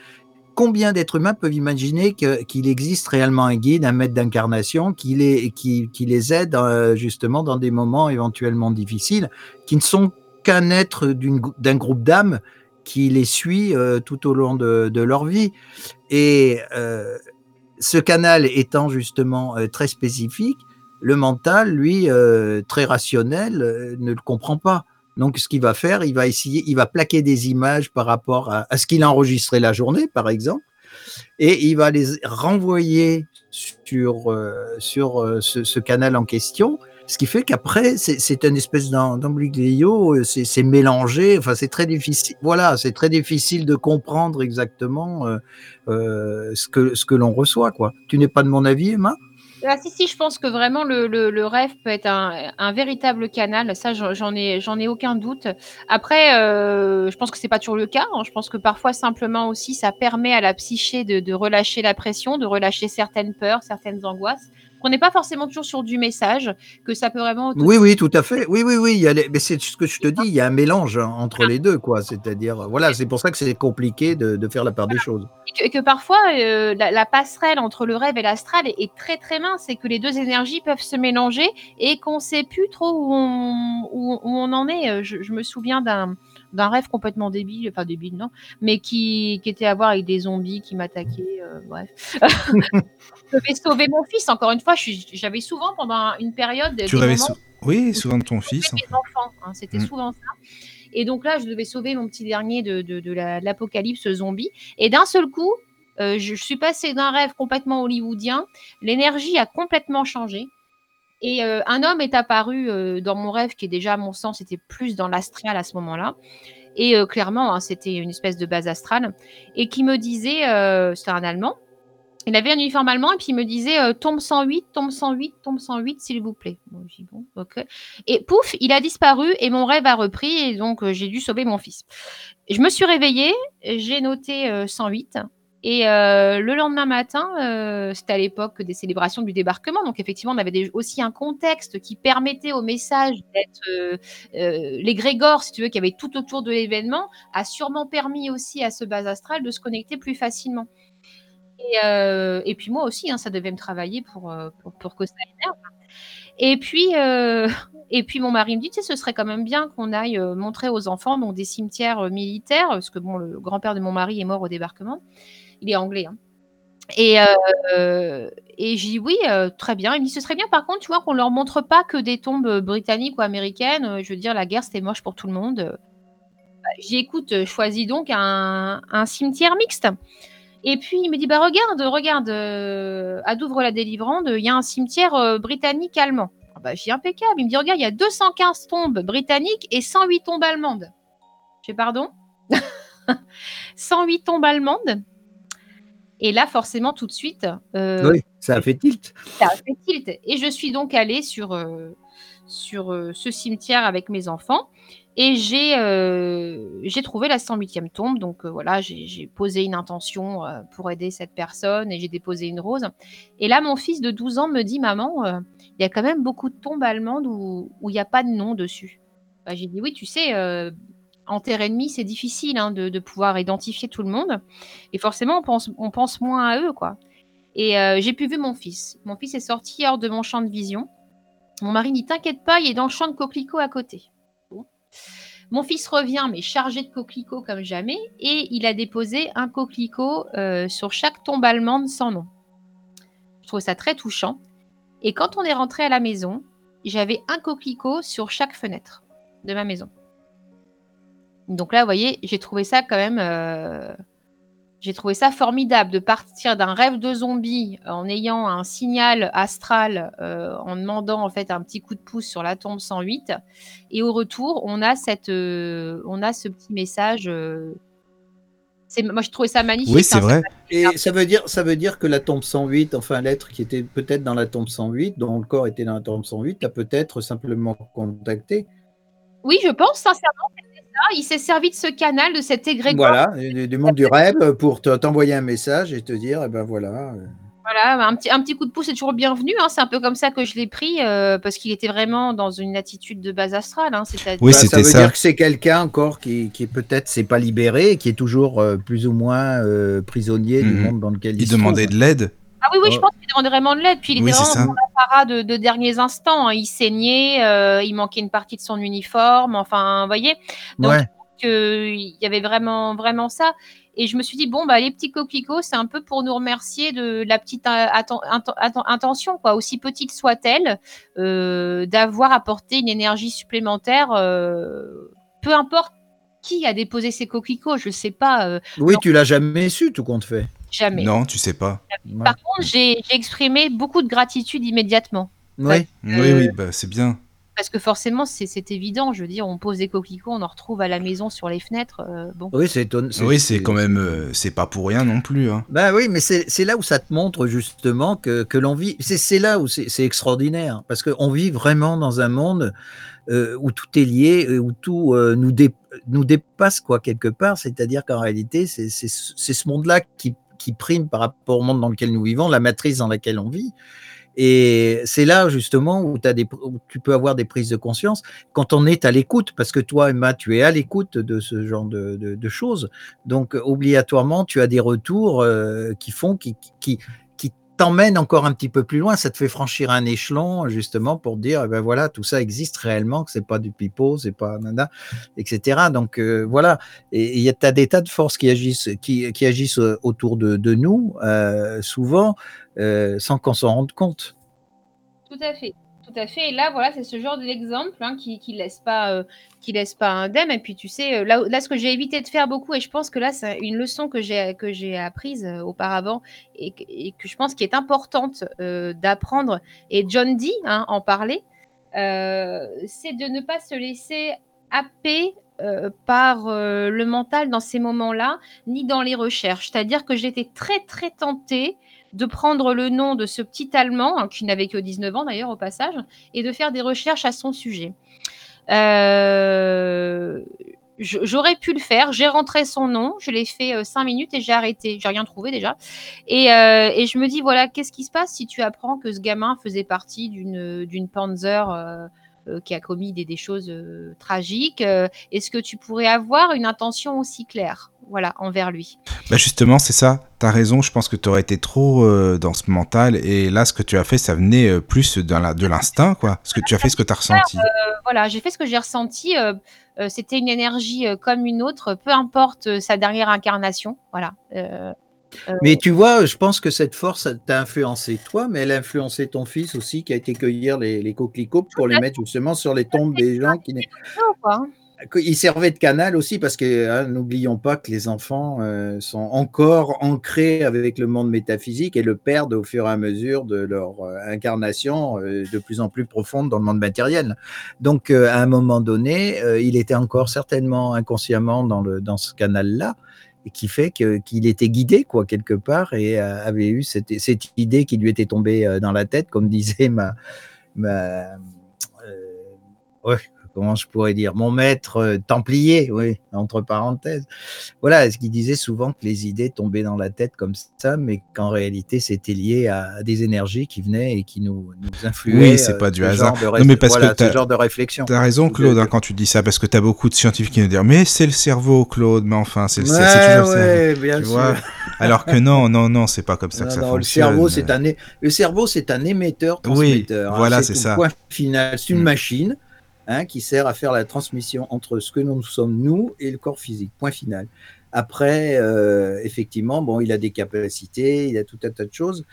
combien d'êtres humains peuvent imaginer qu'il existe réellement un guide, un maître d'incarnation qui les, aide euh, justement dans des moments éventuellement difficiles, qui ne sont qu'un être d'un groupe d'âmes qui les suit euh, tout au long de, leur vie. Et euh, ce canal étant justement très spécifique, le mental, lui, très rationnel, ne le comprend pas. Donc, ce qu'il va faire, il va essayer, il va plaquer des images par rapport à, ce qu'il a enregistré la journée, par exemple, et il va les renvoyer sur, euh, sur euh, ce, canal en question. Ce qui fait qu'après, c'est une espèce d'embryglio, euh, c'est mélangé. Enfin, c'est très difficile. Voilà, c'est très difficile de comprendre exactement ce que ce que l'on reçoit. Quoi. Tu n'es pas de mon avis, Emma? Ah, si, si, je pense que vraiment le, rêve peut être un, véritable canal. Ça, j'en ai, j'en ai aucun doute. Après, euh, je pense que c'est pas toujours le cas. Hein. Je pense que parfois, simplement aussi, ça permet à la psyché de relâcher la pression, de relâcher certaines peurs, certaines angoisses qu'on n'est pas forcément toujours sur du message, que ça peut vraiment. Oui, oui, tout à fait. Oui, oui, oui. Il y a les... Mais c'est ce que je te dis, il y a un mélange entre les deux, quoi. C'est-à-dire, voilà, c'est pour ça que c'est compliqué de, de, faire la part des choses. Et que, et que parfois, euh, la, la, passerelle entre le rêve et l'astral est, est, très, très mince, et que les deux énergies peuvent se mélanger et qu'on ne sait plus trop où on, où, où on en est. Je, je me souviens d'un d'un rêve complètement débile, enfin débile non, mais qui, qui était à voir avec des zombies qui m'attaquaient, euh, bref. je devais sauver mon fils, encore une fois, j'avais souvent pendant une période... Tu rêvais sou Oui, souvent de ton fils. Mes enfants, hein, c'était mmh. souvent ça. Et donc là, je devais sauver mon petit dernier de, de, de l'apocalypse zombie. Et d'un seul coup, euh, je, je suis passée d'un rêve complètement hollywoodien, l'énergie a complètement changé. Et euh, un homme est apparu euh, dans mon rêve qui est déjà, à mon sens, était plus dans l'astral à ce moment-là. Et clairement, hein, c'était une espèce de base astrale. Et qui me disait, c'était un Allemand, il avait un uniforme allemand et puis il me disait euh, tombe 108, tombe 108, tombe 108, s'il vous plaît. Et pouf, il a disparu et mon rêve a repris et donc euh, j'ai dû sauver mon fils. Je me suis réveillée, j'ai noté euh, 108 et euh, le lendemain matin, c'était à l'époque des célébrations du débarquement. Donc, effectivement, on avait aussi un contexte qui permettait au message d'être. Euh L'égrégore, si tu veux, qui avait tout autour de l'événement, a sûrement permis aussi à ce bas astral de se connecter plus facilement. Et, euh, et puis, moi aussi, hein, ça devait me travailler pour, euh, pour, pour que ça énerve. Et puis, et puis mon mari me dit, tu sais, ce serait quand même bien qu'on aille montrer aux enfants des cimetières militaires, parce que bon, le grand-père de mon mari est mort au débarquement il est anglais. Hein. Et, euh, et j'ai dit oui, euh, très bien. Il me dit ce serait bien par contre, tu vois, qu'on leur montre pas que des tombes britanniques ou américaines. Je veux dire, la guerre c'était moche pour tout le monde. J'ai écoute, choisis donc un, un, cimetière mixte. Et puis il me dit bah regarde, regarde, à Douvres-la-Délivrande, il y a un cimetière britannique allemand. Ah bah, j'ai impeccable. Il me dit regarde, il y a 215 tombes britanniques et 108 tombes allemandes. Je fais pardon? 108 tombes allemandes et là, forcément, tout de suite. Euh, oui, ça a fait tilt. Ça a fait tilt. Et je suis donc allée sur, euh, sur euh, ce cimetière avec mes enfants. Et j'ai j'ai trouvé la 108e tombe. Donc voilà, j'ai posé une intention pour aider cette personne et j'ai déposé une rose. Et là, mon fils de 12 ans me dit Maman, il y a quand même beaucoup de tombes allemandes où il n'y a pas de nom dessus. Bah, j'ai dit Oui, tu sais en terre ennemie, c'est difficile hein, de, pouvoir identifier tout le monde. Et forcément, on pense, on pense moins à eux, quoi. Et euh, j'ai pu voir mon fils. Mon fils est sorti hors de mon champ de vision. Mon mari dit T'inquiète pas, il est dans le champ de coquelicots à côté. Mon fils revient, mais chargé de coquelicots comme jamais, et il a déposé un coquelicot euh, sur chaque tombe allemande sans nom. Je trouve ça très touchant. Et quand on est rentré à la maison, j'avais un coquelicot sur chaque fenêtre de ma maison. Donc là, vous voyez, j'ai trouvé ça quand même. Euh, j'ai trouvé ça formidable de partir d'un rêve de zombie en ayant un signal astral, euh, en demandant en fait un petit coup de pouce sur la tombe 108. Et au retour, on a, cette, euh, on a ce petit message. moi, je trouvais ça magnifique. Oui, c'est hein, vrai. Et ça veut, dire, ça veut dire que la tombe 108, enfin l'être qui était peut-être dans la tombe 108, dont le corps était dans la tombe 108, a peut-être simplement contacté. Oui, je pense sincèrement il s'est servi de ce canal, de cet égrégore. Voilà, du, monde du rêve pour t'envoyer un message et te dire, eh ben voilà. Euh. Voilà, un petit, un petit coup de pouce est toujours bienvenu. Hein. C'est un peu comme ça que je l'ai pris euh, parce qu'il était vraiment dans une attitude de base astrale. Hein. Oui, bah, ça veut dire que c'est quelqu'un encore qui, qui peut-être s'est pas libéré, qui est toujours euh, plus ou moins prisonnier du mhm. monde dans lequel il, il demandait de l'aide. Ah oui, oui, je pense qu'il demandait vraiment de l'aide. Puis il était vraiment dans l'apparat de, de, derniers instants. Hein. Il saignait, euh, il manquait une partie de son uniforme. Enfin, vous voyez. Donc, il y avait vraiment, vraiment ça. Et je me suis dit, bon, bah, les petits coquelicots, c'est un peu pour nous remercier de la petite intention, quoi, aussi petite soit-elle, euh, d'avoir apporté une énergie supplémentaire, euh, peu importe qui a déposé ces coquelicots, je ne sais pas. oui, tu l'as jamais su, tout compte fait. Jamais. Non, tu sais pas. Par contre, j'ai exprimé beaucoup de gratitude immédiatement. Oui, oui, oui, bah, c'est bien. Parce que forcément, c'est évident. Je veux dire, on pose des coquelicots, on en retrouve à la maison sur les fenêtres. Euh, bon. Oui, c'est Oui, c'est quand même, euh, c'est pas pour rien non plus. Hein. Bah oui, mais c'est là où ça te montre justement que, que l'on vit. C'est là où c'est extraordinaire. Parce qu'on vit vraiment dans un monde euh, où tout est lié, où tout nous, nous dépasse quoi quelque part. C'est-à-dire qu'en réalité, c'est ce monde-là qui qui prime par rapport au monde dans lequel nous vivons, la matrice dans laquelle on vit. Et c'est là justement où, as des, tu peux avoir des prises de conscience quand on est à l'écoute, parce que toi, Emma, tu es à l'écoute de ce genre de, choses. Donc, obligatoirement, tu as des retours euh, qui font, qui, qui, t'emmène encore un petit peu plus loin, ça te fait franchir un échelon justement pour dire eh ben voilà tout ça existe réellement, que c'est pas du pipeau, c'est pas etc. Donc euh, voilà, et il y a des tas de forces qui agissent qui, agissent euh, autour de, de nous euh, souvent sans qu'on s'en rende compte. Tout à fait. Tout à fait. Et là, voilà, c'est ce genre d'exemple hein, qui ne laisse pas, euh, laisse pas indemne. Et puis, tu sais, euh, là, ce que j'ai évité de faire beaucoup, et je pense que là, c'est une leçon que j'ai apprise euh, auparavant et, que je pense qui est importante d'apprendre. Et John Dee hein, en parlait, c'est de ne pas se laisser happer par le mental dans ces moments-là, ni dans les recherches. C'est-à-dire que j'étais très, très tentée de prendre le nom de ce petit Allemand, hein, qui n'avait que 19 ans d'ailleurs au passage, et de faire des recherches à son sujet. Euh, j'aurais pu le faire, j'ai rentré son nom, je l'ai fait euh, cinq minutes et j'ai arrêté, j'ai rien trouvé déjà. Et, euh, et, je me dis, voilà, qu'est-ce qui se passe si tu apprends que ce gamin faisait partie d'une Panzer qui a commis des, des choses tragiques Est-ce que tu pourrais avoir une intention aussi claire voilà, envers lui? Bah justement, c'est ça. Tu as raison. Je pense que tu aurais été trop euh, dans ce mental. Et là, ce que tu as fait, ça venait euh, plus la, de l'instinct, quoi. Parce que tu as fait ce que tu as ressenti. Euh, voilà, j'ai fait ce que j'ai ressenti. C'était une énergie comme une autre, peu importe sa dernière incarnation. Voilà. Mais tu vois, je pense que cette force t'a influencé toi, mais elle a influencé ton fils aussi qui a été cueillir les, les coquelicots pour les mettre justement sur les tombes des gens qui. Il servait de canal aussi parce que hein, n'oublions pas que les enfants euh, sont encore ancrés avec le monde métaphysique et le perdent au fur et à mesure de leur euh, incarnation euh, de plus en plus profonde dans le monde matériel. Donc à un moment donné, il était encore certainement inconsciemment dans, le, dans ce canal-là qui fait qu'il était guidé quoi quelque part et avait eu cette, cette, idée qui lui était tombée dans la tête, comme disait ma, ouais, comment je pourrais dire, mon maître euh, templier, oui, entre parenthèses. Voilà, ce qu'il disait souvent que les idées tombaient dans la tête comme ça, mais qu'en réalité, c'était lié à, des énergies qui venaient et qui nous, nous influaient. Oui, c'est pas du euh, hasard. non, mais parce que ce genre de réflexion. Tu as raison, Claude, hein, quand tu dis ça, parce que tu as beaucoup de scientifiques qui nous disent Mais c'est le cerveau, Claude, mais enfin, c'est le ouais, toujours ouais, bien sûr. Vois Alors que non, non, non, c'est pas comme ça que ça fonctionne. Le cerveau, c'est un, le cerveau, c'est un émetteur, transmetteur. Oui, voilà, c'est ça. Point final, c'est une mm. machine Hein, qui sert à faire la transmission entre ce que nous sommes, nous, et le corps physique. Point final. Après, euh, effectivement, bon, il a des capacités, il a tout un tas de choses.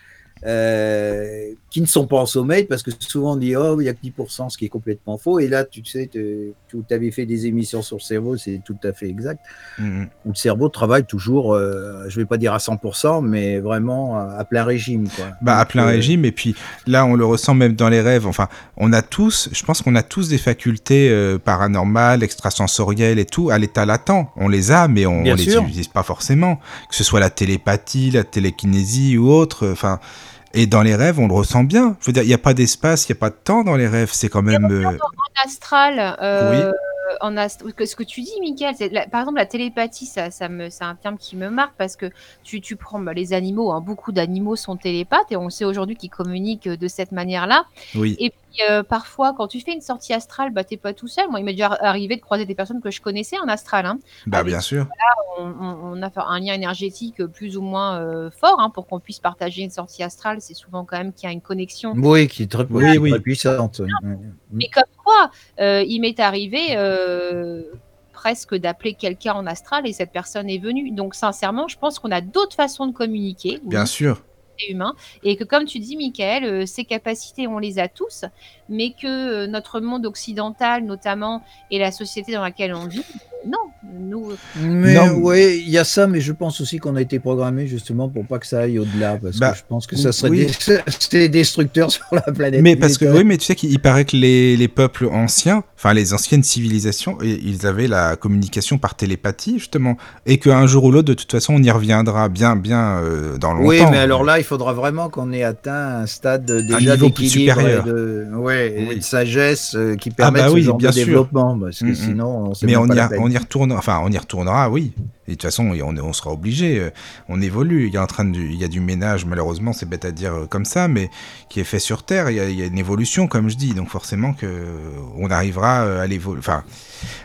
Euh, qui ne sont pas en sommeil, parce que souvent on dit oh il y a que 10%, ce qui est complètement faux. Et là, tu sais, tu avais fait des émissions sur le cerveau, c'est tout à fait exact. Mm-hmm. le cerveau travaille toujours, euh, je vais pas dire à 100%, mais vraiment à, plein régime. Quoi. Bah, à plein euh, régime, et puis là, on le ressent même dans les rêves. Enfin, on a tous, je pense qu'on a tous des facultés paranormales, extrasensorielles et tout, à l'état latent. On les a, mais on, ne les utilise pas forcément. Que ce soit la télépathie, la télékinésie ou autre. Enfin. Et dans les rêves, on le ressent bien. Je veux dire, il n'y a pas d'espace, il n'y a pas de temps dans les rêves. C'est quand même. Euh... En astral, euh, en ast... ce que tu dis, Michael, la... par exemple, la télépathie, ça, ça me... c'est un terme qui me marque parce que tu, tu prends bah, les animaux, hein, beaucoup d'animaux sont télépathes et on sait aujourd'hui qu'ils communiquent de cette manière-là. Oui. Et euh, parfois, quand tu fais une sortie astrale, bah, t'es pas tout seul. Moi, il m'est déjà arrivé de croiser des personnes que je connaissais en astral. Hein, bah, bien sûr. on, a un lien énergétique plus ou moins euh, fort hein, pour qu'on puisse partager une sortie astrale. C'est souvent quand même qu'il y a une connexion. Oui, qui est très, oui, puissante. Mais comme quoi, euh, il m'est arrivé presque d'appeler quelqu'un en astral et cette personne est venue. Donc, sincèrement, je pense qu'on a d'autres façons de communiquer. Bien sûr humain et que comme tu dis Michael, euh, ces capacités on les a tous, mais que euh, notre monde occidental notamment et la société dans laquelle on vit, non, nous. Mais oui, il y a ça, mais je pense aussi qu'on a été programmé justement pour pas que ça aille au-delà, parce que bah, je pense que ça serait des, destructeur sur la planète. Mais parce que oui, mais tu sais qu'il paraît que les, les, peuples anciens, enfin les anciennes civilisations, ils avaient la communication par télépathie justement, et qu'un jour ou l'autre, de toute façon, on y reviendra bien, bien euh, dans longtemps. Oui, mais alors là, il faudra vraiment qu'on ait atteint un stade déjà supérieur, de, ouais, oui. de sagesse euh, qui permet ah bah oui, ce genre bien de sûr. développement, parce que mm -hmm. sinon, on mais on y, a, on y retourne, enfin, on y retournera, oui. Et de toute façon, on, on sera obligé. Euh, on évolue. Il y a en train de, il y a du ménage, malheureusement, c'est bête à dire euh, comme ça, mais qui est fait sur Terre. Il y a, il y a une évolution, comme je dis. Donc forcément que on arrivera euh, à l'évoluer, enfin,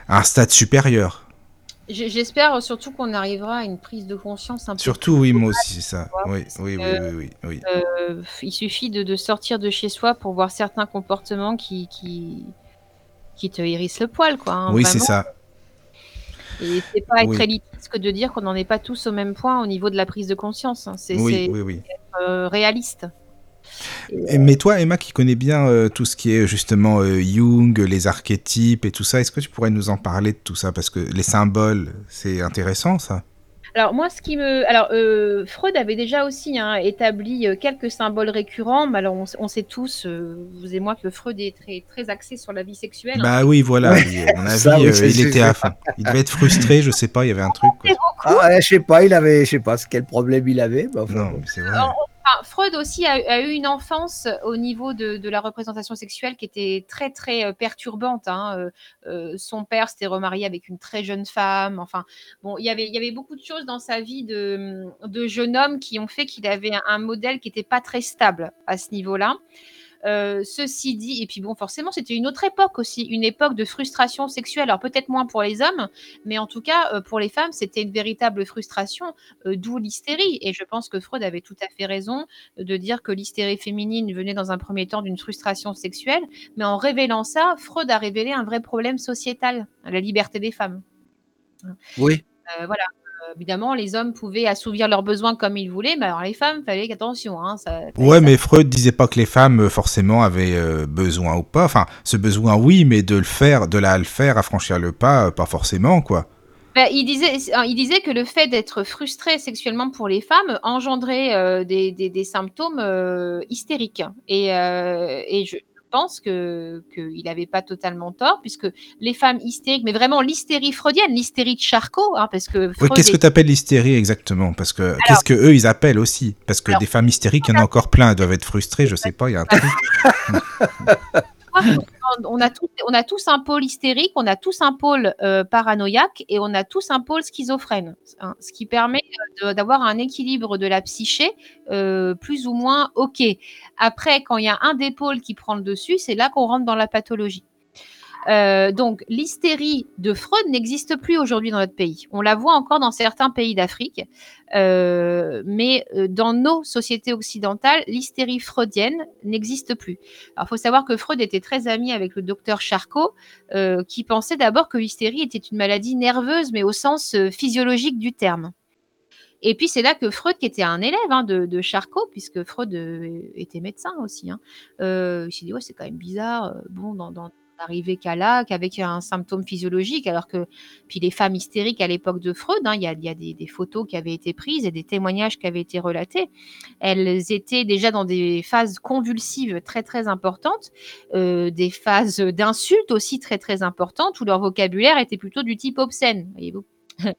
à un stade supérieur. J'espère surtout qu'on arrivera à une prise de conscience un peu Surtout, oui, moi aussi, c'est ça. Oui, oui, oui, oui, oui, euh, il suffit de, de, sortir de chez soi pour voir certains comportements qui, qui, qui te hérissent le poil, quoi. Hein, oui, c'est ça. Et c'est pas être oui. élitiste que de dire qu'on n'en est pas tous au même point au niveau de la prise de conscience. Hein. C'est oui, oui, oui. être euh, réaliste. Mais toi, Emma, qui connais bien euh, tout ce qui est justement euh, Jung, les archétypes et tout ça, est-ce que tu pourrais nous en parler de tout ça? Parce que les symboles, c'est intéressant ça. Alors moi, ce qui me, alors euh, Freud avait déjà aussi hein, établi euh, quelques symboles récurrents. Mais alors on, on sait tous, euh, vous et moi, que Freud est très très axé sur la vie sexuelle. Bah hein. oui, voilà. Ouais. À mon avis, Ça, oui, euh, il était à fond. Il devait être frustré, je sais pas, il y avait un truc. Quoi. Ah, je sais pas, il avait, je sais pas quel problème il avait. Bah, non, c'est vrai. Alors, Freud aussi a, eu une enfance au niveau de, la représentation sexuelle qui était très très euh, perturbante. Hein. Euh, euh, son père s'était remarié avec une très jeune femme. Enfin, bon, il y avait beaucoup de choses dans sa vie de, jeune homme qui ont fait qu'il avait un modèle qui n'était pas très stable à ce niveau-là. Euh, ceci dit, et puis bon, forcément, c'était une autre époque aussi, une époque de frustration sexuelle. Alors peut-être moins pour les hommes, mais en tout cas, euh, pour les femmes, c'était une véritable frustration, euh, d'où l'hystérie. Et je pense que Freud avait tout à fait raison de dire que l'hystérie féminine venait dans un premier temps d'une frustration sexuelle, mais en révélant ça, Freud a révélé un vrai problème sociétal, la liberté des femmes. Oui. voilà. Évidemment, les hommes pouvaient assouvir leurs besoins comme ils voulaient, mais alors les femmes, fallait qu'attention. Hein, ça, ouais, mais Freud disait pas que les femmes euh, forcément avaient euh, besoin ou pas. Enfin, ce besoin, oui, mais de le faire, de la le faire, à franchir le pas, pas forcément, quoi. Ben, il, disait, il disait que le fait d'être frustré sexuellement pour les femmes engendrait des, des, des, symptômes hystériques. Et, et je, pense que qu'il n'avait pas totalement tort, puisque les femmes hystériques, mais vraiment l'hystérie freudienne, l'hystérie de Charcot, hein, parce que. qu'est-ce que tu appelles l'hystérie exactement? Parce que qu'est-ce que eux ils appellent aussi? Parce que des femmes hystériques, il y en a encore plein, elles doivent être frustrées, je sais pas, il y a un truc. on a, tous, un pôle hystérique, on a tous un pôle euh, paranoïaque et on a tous un pôle schizophrène, hein, ce qui permet euh, d'avoir un équilibre de la psyché euh, plus ou moins OK. Après, quand il y a un des pôles qui prend le dessus, c'est là qu'on rentre dans la pathologie. Euh, donc, l'hystérie de Freud n'existe plus aujourd'hui dans notre pays. On la voit encore dans certains pays d'Afrique, euh, mais euh, dans nos sociétés occidentales, l'hystérie freudienne n'existe plus. Alors, il faut savoir que Freud était très ami avec le docteur Charcot, qui pensait d'abord que l'hystérie était une maladie nerveuse, mais au sens physiologique du terme. Et puis c'est là que Freud, qui était un élève hein, de, Charcot, puisque Freud était médecin aussi, hein, il s'est dit ouais c'est quand même bizarre. bon dans n'arrivait qu'à là, qu'avec un symptôme physiologique, alors que puis les femmes hystériques à l'époque de Freud, hein, il y a, y a des, photos qui avaient été prises et des témoignages qui avaient été relatés. Elles étaient déjà dans des phases convulsives très très importantes, euh, des phases d'insultes aussi très très importantes, où leur vocabulaire était plutôt du type obscène, voyez-vous.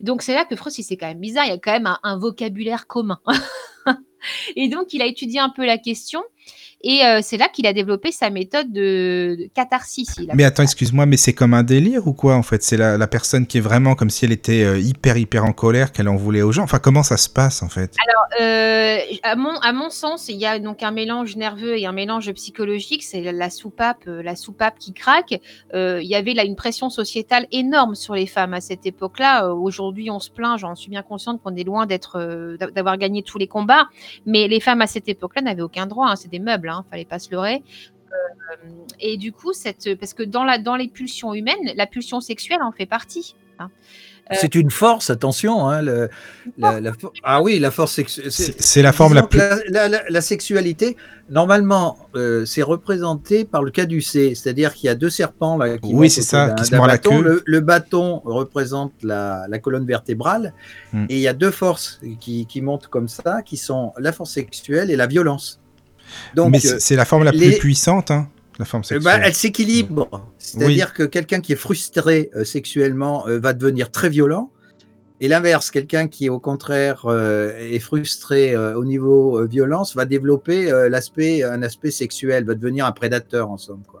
Donc c'est là que Freud, c'est quand même bizarre, il y a quand même un vocabulaire commun. et donc il a étudié un peu la question et euh, c'est là qu'il a développé sa méthode de, catharsis. Mais attends, excuse-moi, mais c'est comme un délire ou quoi en fait? C'est la, personne qui est vraiment comme si elle était euh, hyper hyper en colère, qu'elle en voulait aux gens. Enfin, comment ça se passe en fait? Alors, euh, à, mon, à mon sens, il y a donc un mélange nerveux et un mélange psychologique. C'est la soupape, la soupape qui craque. il y avait là une pression sociétale énorme sur les femmes à cette époque-là. Aujourd'hui, on se plaint, j'en suis bien consciente qu'on est loin d'être, d'avoir gagné tous les combats. Mais les femmes à cette époque-là n'avaient aucun droit. Hein. c'est des meubles ne hein, fallait pas se leurrer. Euh, et du coup, parce que dans les pulsions humaines, la pulsion sexuelle en fait partie. Hein. Euh, c'est une force, attention. Hein, ah oui, la force sexuelle. C'est la forme la plus. La, sexualité, normalement, euh, c'est représenté par le caducé, c'est-à-dire qu'il y a deux serpents là, qui Oui, c'est ça, qui se la queue. Le, bâton représente la, colonne vertébrale, hmm. et il y a deux forces qui, qui montent comme ça, qui sont la force sexuelle et la violence. Donc, Mais c'est la forme la plus puissante, hein, la forme ben, sexuelle. elle s'équilibre. C'est-à-dire que quelqu'un qui est frustré euh, sexuellement euh, va devenir très violent. Et l'inverse, quelqu'un qui au contraire euh, est frustré au niveau violence va développer l'aspect, un aspect sexuel, va devenir un prédateur en somme. Quoi.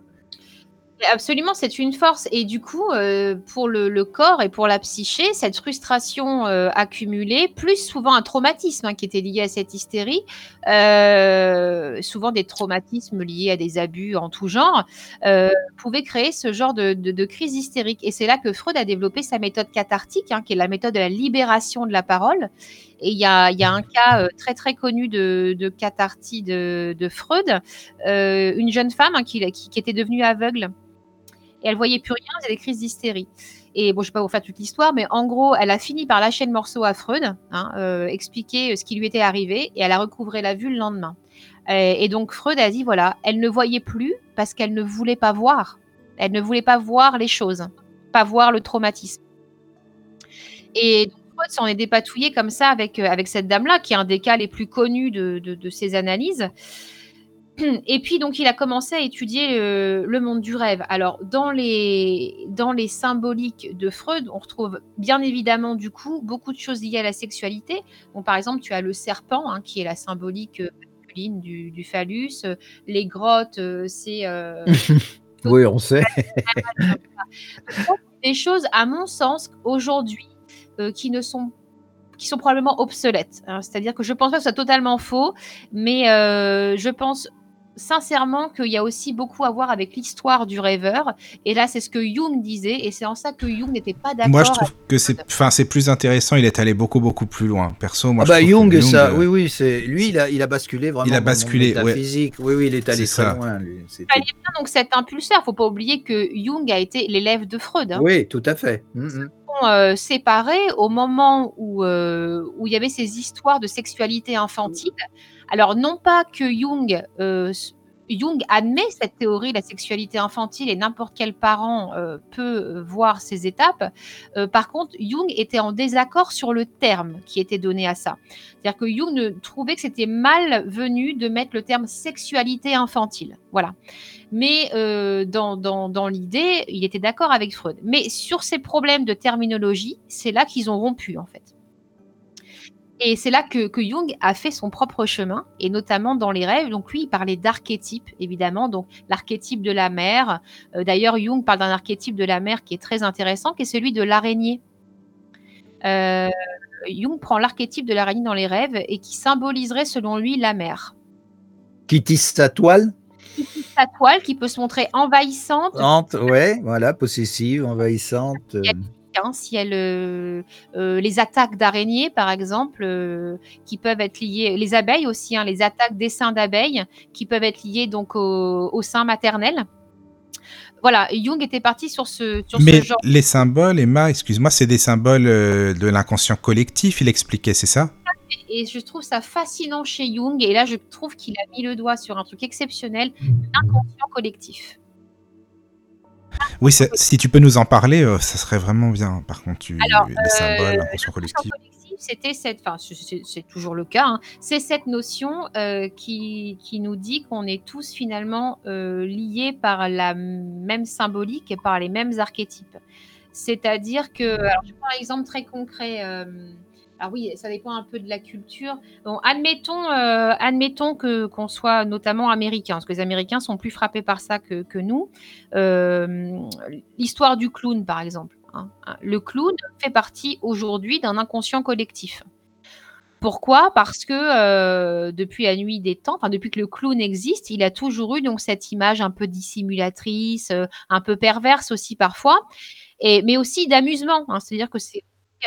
Absolument, c'est une force. Et du coup, euh, pour le, corps et pour la psyché, cette frustration euh, accumulée, plus souvent un traumatisme hein, qui était lié à cette hystérie, euh, souvent des traumatismes liés à des abus en tout genre, pouvait créer ce genre de, crise hystérique. Et c'est là que Freud a développé sa méthode cathartique, hein, qui est la méthode de la libération de la parole. Et il y a, un cas très très connu de, de cathartie de, Freud, une jeune femme hein, qui, qui, était devenue aveugle et elle voyait plus rien, elle avait des crises d'hystérie. Et bon, je ne vais pas vous faire toute l'histoire, mais en gros, elle a fini par lâcher le morceau à Freud, hein, euh, expliquer euh, ce qui lui était arrivé, et elle a recouvré la vue le lendemain. Et, donc Freud a dit voilà, elle ne voyait plus parce qu'elle ne voulait pas voir. Elle ne voulait pas voir les choses, pas voir le traumatisme. Et Freud s'en est dépatouillé comme ça avec, euh, avec cette dame-là, qui est un des cas les plus connus de, de, de ses analyses. Et puis, donc, il a commencé à étudier le, monde du rêve. Alors, dans les, dans les symboliques de Freud, on retrouve bien évidemment, du coup, beaucoup de choses liées à la sexualité. Bon, par exemple, tu as le serpent, hein, qui est la symbolique euh, masculine du, phallus. Les grottes, euh, c'est. Euh, oui, on sait. des choses, à mon sens, aujourd'hui, qui ne sont qui sont probablement obsolètes. Hein. C'est-à-dire que je pense pas que ce soit totalement faux, mais je pense sincèrement qu'il y a aussi beaucoup à voir avec l'histoire du rêveur. Et là, c'est ce que Jung disait, et c'est en ça que Jung n'était pas d'accord. Moi, je trouve que c'est, enfin, c'est plus intéressant. Il est allé beaucoup, beaucoup plus loin. Perso, moi, ah bah, Jung, ça, euh, oui, oui, c'est lui, il a, il a basculé vraiment. Il a basculé, dans physique. Oui, oui, il est allé très loin. Lui. Il fallait bien donc cet impulseur. Faut pas oublier que Jung a été l'élève de Freud. Hein. Oui, tout à fait. Mm, mm. sont séparés au moment où, où il y avait ces histoires de sexualité infantile. Alors, non pas que Jung Jung admet cette théorie, la sexualité infantile, et n'importe quel parent euh, peut euh, voir ces étapes. Euh, par contre, Jung était en désaccord sur le terme qui était donné à ça. C'est-à-dire que Jung trouvait que c'était mal venu de mettre le terme sexualité infantile. Voilà. Mais dans l'idée, il était d'accord avec Freud. Mais sur ces problèmes de terminologie, c'est là qu'ils ont rompu, en fait. Et c'est là que, Jung a fait son propre chemin, et notamment dans les rêves. Donc lui, il parlait d'archétypes, évidemment. Donc l'archétype de la mère. Euh, d'ailleurs, Jung parle d'un archétype de la mère qui est très intéressant, qui est celui de l'araignée. Euh, Jung prend l'archétype de l'araignée dans les rêves et qui symboliserait, selon lui, la mère. Qui tisse sa toile Qui tisse sa toile, qui peut se montrer envahissante. ouais, voilà, possessive, envahissante. Hein, si elle, euh, euh, les attaques d'araignées, par exemple, euh, qui peuvent être liées, les abeilles aussi, hein, les attaques des seins d'abeilles, qui peuvent être liées donc au, sein maternel. Voilà, Jung était parti sur ce, sur Mais genre. les symboles, Emma, excuse-moi, c'est des symboles de l'inconscient collectif, il expliquait, c'est ça? Et je trouve ça fascinant chez Jung. Et là, je trouve qu'il a mis le doigt sur un truc exceptionnel, l'inconscient collectif. Oui, si tu peux nous en parler, euh, ça serait vraiment bien. Par contre, tu, Alors, les symboles, euh, collective. C'était cette, enfin, c'est toujours le cas. Hein. c'est cette notion euh, qui, qui, nous dit qu'on est tous finalement liés par la même symbolique et par les mêmes archétypes. C'est-à-dire que, alors, je prends un exemple très concret. Alors oui, ça dépend un peu de la culture. Bon, admettons, euh, admettons que qu'on soit notamment américain, parce que les Américains sont plus frappés par ça que, que nous. Euh, l'histoire du clown, par exemple. Hein. Le clown fait partie aujourd'hui d'un inconscient collectif. Pourquoi? Parce que euh, depuis la nuit des temps, enfin depuis que le clown existe, il a toujours eu donc cette image un peu dissimulatrice, un peu perverse aussi parfois, et mais aussi d'amusement. Hein. C'est-à-dire que c'est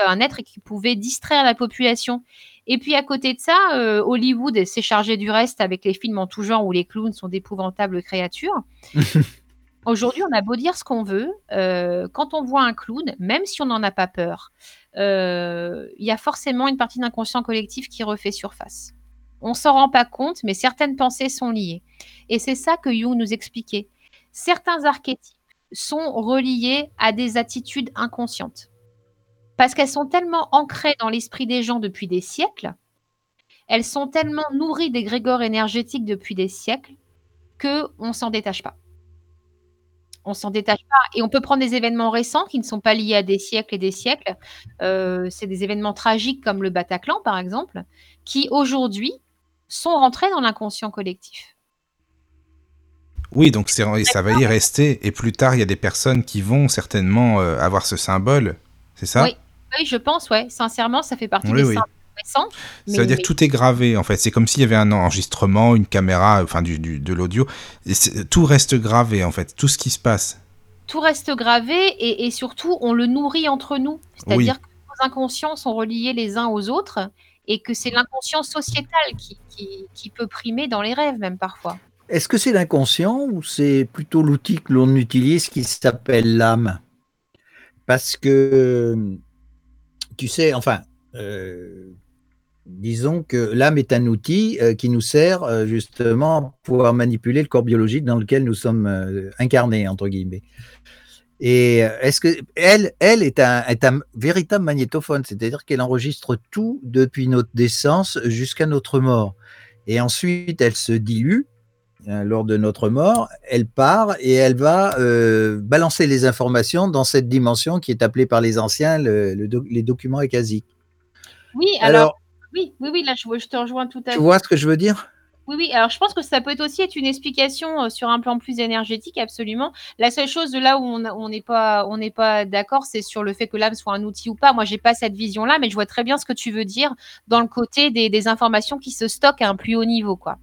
un être qui pouvait distraire la population. Et puis à côté de ça, euh, Hollywood s'est chargé du reste avec les films en tout genre où les clowns sont d'épouvantables créatures. Aujourd'hui, on a beau dire ce qu'on veut, euh, quand on voit un clown, même si on n'en a pas peur, euh, il y a forcément une partie d'inconscient collectif qui refait surface. On s'en rend pas compte, mais certaines pensées sont liées. Et c'est ça que Jung nous expliquait. Certains archétypes sont reliés à des attitudes inconscientes parce qu'elles sont tellement ancrées dans l'esprit des gens depuis des siècles, elles sont tellement nourries des grégores énergétiques depuis des siècles que on s'en détache pas. On s'en détache pas et on peut prendre des événements récents qui ne sont pas liés à des siècles et des siècles. Euh, c'est des événements tragiques comme le Bataclan par exemple, qui aujourd'hui sont rentrés dans l'inconscient collectif. Oui, donc ça va y rester. Et plus tard, il y a des personnes qui vont certainement euh, avoir ce symbole, c'est ça? Oui, je pense, ouais. Sincèrement, ça fait partie des oui. récents. Ça veut dire que tout est gravé, en fait. C'est comme s'il y avait un enregistrement, une caméra, enfin du, de l'audio. Tout reste gravé, en fait. Tout ce qui se passe. Tout reste gravé et, surtout, on le nourrit entre nous. C'est-à-dire que nos inconscients sont reliés les uns aux autres et que c'est l'inconscient sociétal qui, qui, peut primer dans les rêves, même parfois. Est-ce que c'est l'inconscient ou c'est plutôt l'outil que l'on utilise qui s'appelle l'âme? Parce que tu sais, enfin, euh, disons que l'âme est un outil euh, qui nous sert euh, justement pour pouvoir manipuler le corps biologique dans lequel nous sommes incarnés, entre guillemets. Et est-ce que elle, est un, véritable magnétophone, c'est-à-dire qu'elle enregistre tout depuis notre naissance jusqu'à notre mort. Et ensuite, elle se dilue lors de notre mort, elle part et elle va euh, balancer les informations dans cette dimension qui est appelée par les anciens les documents écasiques. Oui, alors, oui, oui, oui, là je, te rejoins tout à fait. Tu vois ce que je veux dire? Oui, oui, alors je pense que ça peut aussi être une explication euh, sur un plan plus énergétique, absolument. La seule chose de là où on n'est pas, on n'est pas d'accord, c'est sur le fait que l'âme soit un outil ou pas. Moi, j'ai pas cette vision-là, mais je vois très bien ce que tu veux dire dans le côté des, des informations qui se stockent à un plus haut niveau, quoi.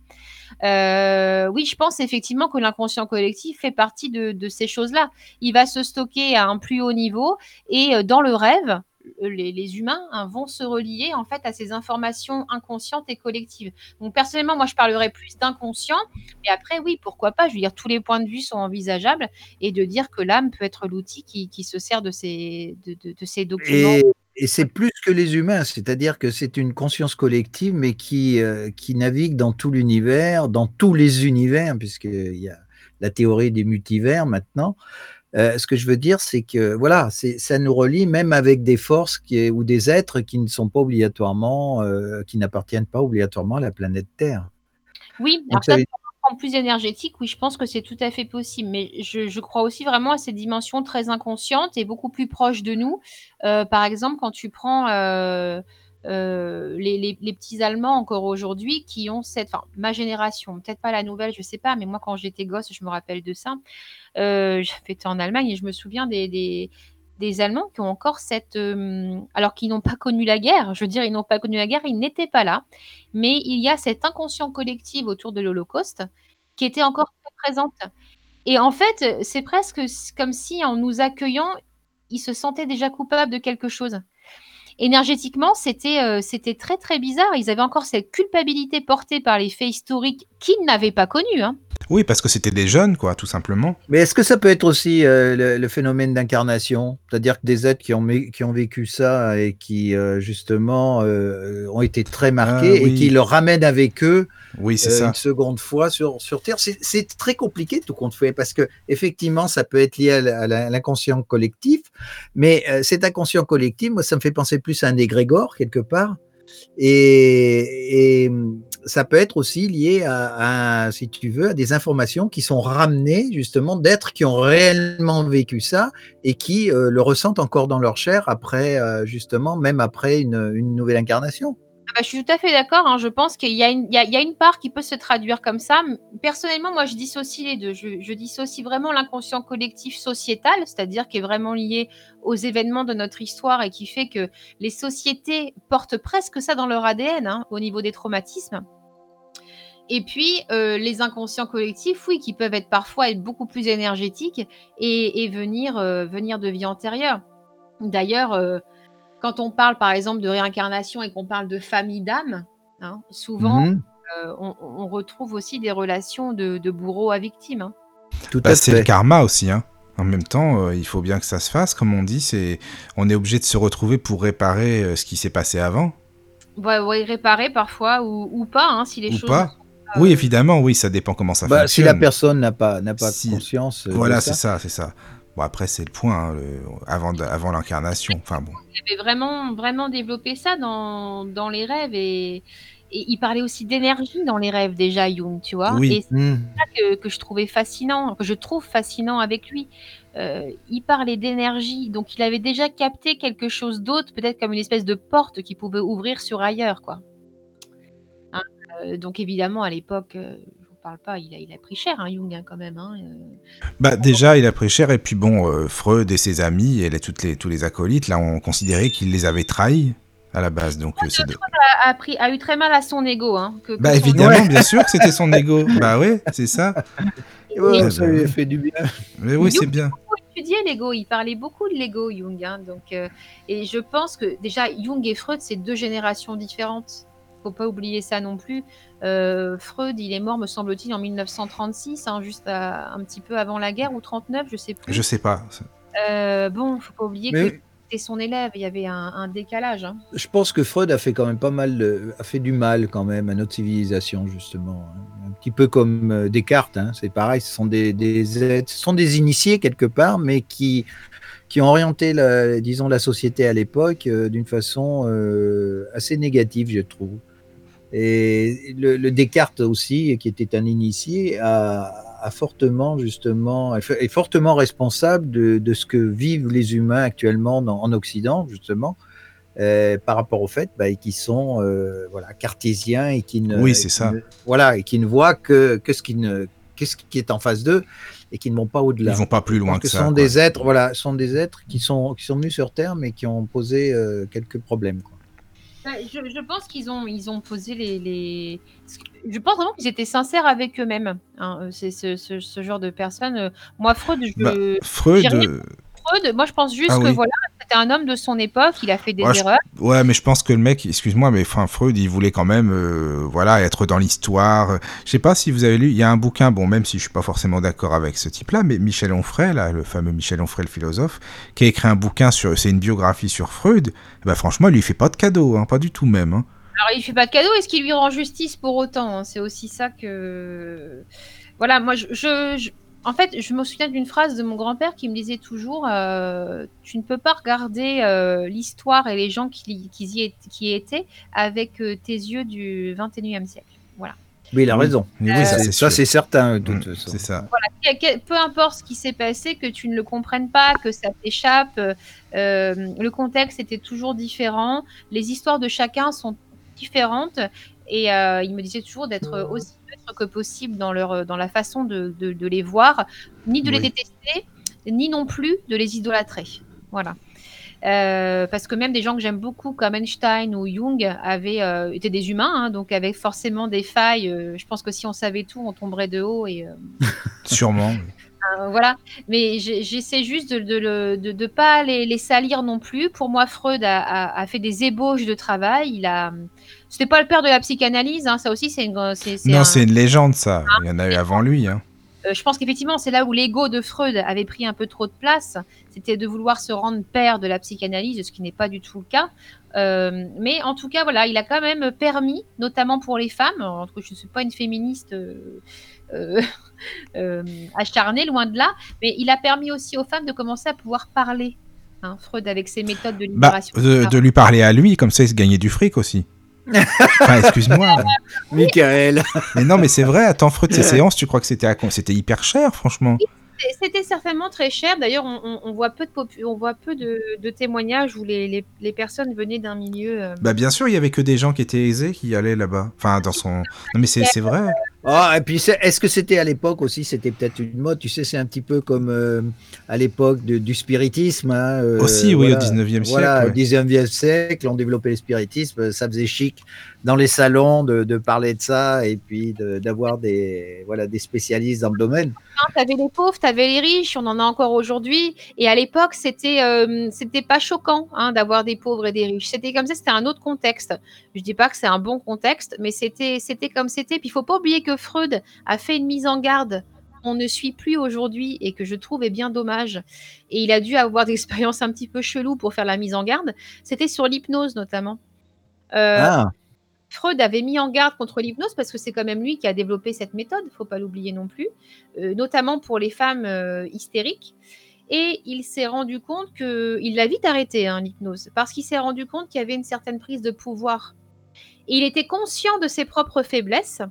Euh, oui, je pense effectivement que l'inconscient collectif fait partie de, ces choses-là. Il va se stocker à un plus haut niveau et euh, dans le rêve, les, humains hein, vont se relier en fait à ces informations inconscientes et collectives. Donc personnellement, moi je parlerais plus d'inconscient, mais après oui, pourquoi pas? Je veux dire, tous les points de vue sont envisageables et de dire que l'âme peut être l'outil qui, se sert de ces, documents. C'est plus que les humains, c'est-à-dire que c'est une conscience collective, mais qui, euh, qui navigue dans tout l'univers, dans tous les univers, puisqu'il y a la théorie des multivers maintenant. Euh, ce que je veux dire, c'est que voilà, ça nous relie même avec des forces qui, ou des êtres qui ne sont pas obligatoirement, euh, qui n'appartiennent pas obligatoirement à la planète Terre. Oui, alors ça, plus énergétique, oui, je pense que c'est tout à fait possible. Mais je, crois aussi vraiment à ces dimensions très inconscientes et beaucoup plus proches de nous. Euh, par exemple, quand tu prends les, petits Allemands encore aujourd'hui qui ont cette, enfin, ma génération, peut-être pas la nouvelle, je sais pas, mais moi quand j'étais gosse, je me rappelle de ça. Euh, J'avais été en Allemagne et je me souviens des, Allemands qui ont encore cette, alors qu'ils n'ont pas connu la guerre. Je veux dire, ils n'ont pas connu la guerre, ils n'étaient pas là, mais il y a cet inconscient collectif autour de l'Holocauste qui était encore très présente. Et en fait, c'est presque comme si en nous accueillant, ils se sentaient déjà coupables de quelque chose énergétiquement, c'était euh, c'était très très bizarre. Ils avaient encore cette culpabilité portée par les faits historiques qu'ils n'avaient pas connus. Hein. Oui, parce que c'était des jeunes, quoi, tout simplement. Mais est-ce que ça peut être aussi euh, le, phénomène d'incarnation? C'est-à-dire que des êtres qui ont, qui ont vécu ça et qui, euh, justement, ont été très marqués ah et qui le ramènent avec eux oui, c'est ça. une seconde fois sur, sur Terre. C'est très compliqué tout compte fait parce que effectivement, ça peut être lié à l'inconscient collectif, mais cet inconscient collectif, moi, ça me fait penser plus plus un égrégore quelque part. Et, ça peut être aussi lié à, si tu veux, à des informations qui sont ramenées justement d'êtres qui ont réellement vécu ça et qui euh, le ressentent encore dans leur chair après, euh, justement, même après une nouvelle incarnation. Ah bah, je suis tout à fait d'accord. Hein. Je pense qu'il y, a une part qui peut se traduire comme ça. Personnellement, moi, je dissocie les deux. Je, dissocie vraiment l'inconscient collectif sociétal, c'est-à-dire qui est vraiment lié aux événements de notre histoire et qui fait que les sociétés portent presque ça dans leur ADN hein, au niveau des traumatismes. Et puis, euh, les inconscients collectifs, oui, qui peuvent être parfois être beaucoup plus énergétiques et, venir, euh, venir de vie antérieure. D'ailleurs, euh, quand on parle par exemple de réincarnation et qu'on parle de famille d'âme, hein, souvent mhm. euh, on, retrouve aussi des relations de, bourreau à victime. Hein. Tout bah, C'est le karma aussi. Hein. En même temps, euh, il faut bien que ça se fasse, comme on dit. C'est, on est obligé de se retrouver pour réparer euh, ce qui s'est passé avant. Oui, réparer parfois ou, pas, si les ou choses. Pas. oui, évidemment, oui, ça dépend comment ça bah, fonctionne. Si la personne n'a pas, n'a pas conscience. Voilà, c'est ça, c'est ça. Bon, après, c'est le point, hein, avant, avant l'incarnation. Enfin, bon. Il avait vraiment, vraiment développé ça dans, dans les rêves et, et il parlait aussi d'énergie dans les rêves déjà, Jung, tu vois. Oui. Et c'est mmh. ça que, que, je trouvais fascinant, que je trouve fascinant avec lui. Euh, il parlait d'énergie, donc il avait déjà capté quelque chose d'autre, peut-être comme une espèce de porte qui pouvait ouvrir sur ailleurs, quoi. Hein, euh, donc évidemment, à l'époque, euh, parle pas, il a, il a pris cher, hein, Jung, hein, quand même. Hein, euh. Bah, déjà, il a pris cher, et puis bon, euh, Freud et ses amis, et les, toutes les, tous les acolytes, là, ont considéré qu'il les avait trahis à la base. Donc, Freud, a, pris, a eu très mal à son ego. Hein, que, bah, évidemment, bien sûr que c'était son ego. bah oui, c'est ça. ça lui a fait du bien. Mais oui, c'est bien. L'ego, il parlait beaucoup de l'ego, Jung. Hein, donc, euh, et je pense que déjà, Jung et Freud, c'est deux générations différentes faut pas oublier ça non plus. Euh, Freud, il est mort, me semble-t-il, en 1936, hein, juste un petit peu avant la guerre, ou 39, je sais plus. Je sais pas. Euh, bon, faut pas oublier que c'était son élève, il y avait un, décalage. Hein. Je pense que Freud a fait quand même pas mal, a fait du mal quand même à notre civilisation, justement. Hein. Un petit peu comme euh, Descartes, hein. c'est pareil, ce sont des, des, ce sont des initiés quelque part, mais qui qui ont orienté, la, disons, la société à l'époque euh, d'une façon assez négative, je trouve. Et le, Descartes aussi, qui était un initié, a, fortement justement est fortement responsable de, ce que vivent les humains actuellement en Occident justement. Euh, par rapport au fait bah, qu'ils sont euh, voilà cartésiens et qui ne oui c'est ça voilà et qui ne voient que, que ce qui ne ce qui est en face d'eux et qui ne vont pas au-delà. Ils vont pas plus loin que ça. Ce sont des êtres voilà sont des êtres qui sont qui sont venus sur Terre mais qui ont posé euh, quelques problèmes. Quoi. Bah, je, pense qu'ils ont, ils ont posé les, Je pense vraiment qu'ils étaient sincères avec eux-mêmes. Hein. Euh, c'est ce, genre de personnes. Euh, moi, Freud, je. Bah, Freud. Freud, moi, je pense juste ah que voilà, c'était un homme de son époque, il a fait des erreurs. Ouais, mais je pense que le mec, excuse-moi, mais enfin, Freud, il voulait quand même, euh, voilà, être dans l'histoire. Je sais pas si vous avez lu, il y a un bouquin, bon, même si je suis pas forcément d'accord avec ce type-là, mais Michel Onfray, là, le fameux Michel Onfray, le philosophe, qui a écrit un bouquin sur, c'est une biographie sur Freud. Bah, franchement, il lui fait pas de cadeau, hein, pas du tout même. Hein. Alors, il fait pas de cadeau, est-ce qu'il lui rend justice pour autant hein? C'est aussi ça que. Voilà, moi, je, en fait, je me souviens d'une phrase de mon grand-père qui me disait toujours euh, Tu ne peux pas regarder euh, l'histoire et les gens qui, qui, y, qui étaient avec euh, tes yeux du 21e siècle. Voilà. Oui, il a raison. Oui, ça, c'est certain. Mm, c'est ça. Voilà. Peu importe ce qui s'est passé, que tu ne le comprennes pas, que ça t'échappe, le contexte était toujours différent. Les histoires de chacun sont différentes. Et il me disait toujours d'être aussi que possible dans, leur, dans la façon de, de, les voir, ni de les détester, ni non plus de les idolâtrer. Voilà. Euh, parce que même des gens que j'aime beaucoup comme Einstein ou Jung avaient euh, étaient des humains, hein, donc avaient forcément des failles. Euh, je pense que si on savait tout, on tomberait de haut et sûrement. voilà, mais j'essaie juste de ne de, de, pas les, les, salir non plus. Pour moi, Freud a, a, a, fait des ébauches de travail. Il a, c'était pas le père de la psychanalyse, hein, ça aussi c'est une. non, c'est une légende ça. Il y en a eu avant lui. Hein. Euh, je pense qu'effectivement, c'est là où l'ego de Freud avait pris un peu trop de place. C'était de vouloir se rendre père de la psychanalyse, ce qui n'est pas du tout le cas. Euh, mais en tout cas, voilà, il a quand même permis, notamment pour les femmes, entre je ne suis pas une féministe euh, acharnée, loin de là, mais il a permis aussi aux femmes de commencer à pouvoir parler. Hein, Freud avec ses méthodes de bah, libération. de, lui parler à lui, comme ça il se gagnait du fric aussi. Enfin, excuse-moi. Michael. Mais non, mais c'est vrai, attends, Freud, ces séances, tu crois que c'était c'était hyper cher, franchement c'était certainement très cher. D'ailleurs, on, voit peu de, on voit peu de, témoignages où les, les, personnes venaient d'un milieu. Euh, bah bien sûr, il y avait que des gens qui étaient aisés qui allaient là-bas. Enfin, dans son. Non, mais c'est vrai. Ah, et puis est-ce que c'était à l'époque aussi, c'était peut-être une mode, tu sais, c'est un petit peu comme euh, à l'époque du spiritisme. Hein, euh, aussi, oui, au 19e siècle. Voilà, au 19e siècle, on développait le spiritisme, ça faisait chic dans les salons de, de parler de ça et puis d'avoir des, voilà, des spécialistes dans le domaine. Tu avais les pauvres, tu avais les riches, on en a encore aujourd'hui. Et à l'époque, c'était euh, c'était pas choquant hein, d'avoir des pauvres et des riches. C'était comme ça, c'était un autre contexte. Je dis pas que c'est un bon contexte, mais c'était comme c'était. Puis il faut pas oublier que Freud a fait une mise en garde on ne suit plus aujourd'hui et que je trouve est bien dommage. Et il a dû avoir des expériences un petit peu cheloues pour faire la mise en garde. C'était sur l'hypnose notamment. Euh, ah. Freud avait mis en garde contre l'hypnose parce que c'est quand même lui qui a développé cette méthode, il faut pas l'oublier non plus, euh, notamment pour les femmes euh, hystériques. Et il s'est rendu compte que il l'a vite arrêté hein, l'hypnose parce qu'il s'est rendu compte qu'il y avait une certaine prise de pouvoir. Et il était conscient de ses propres faiblesses.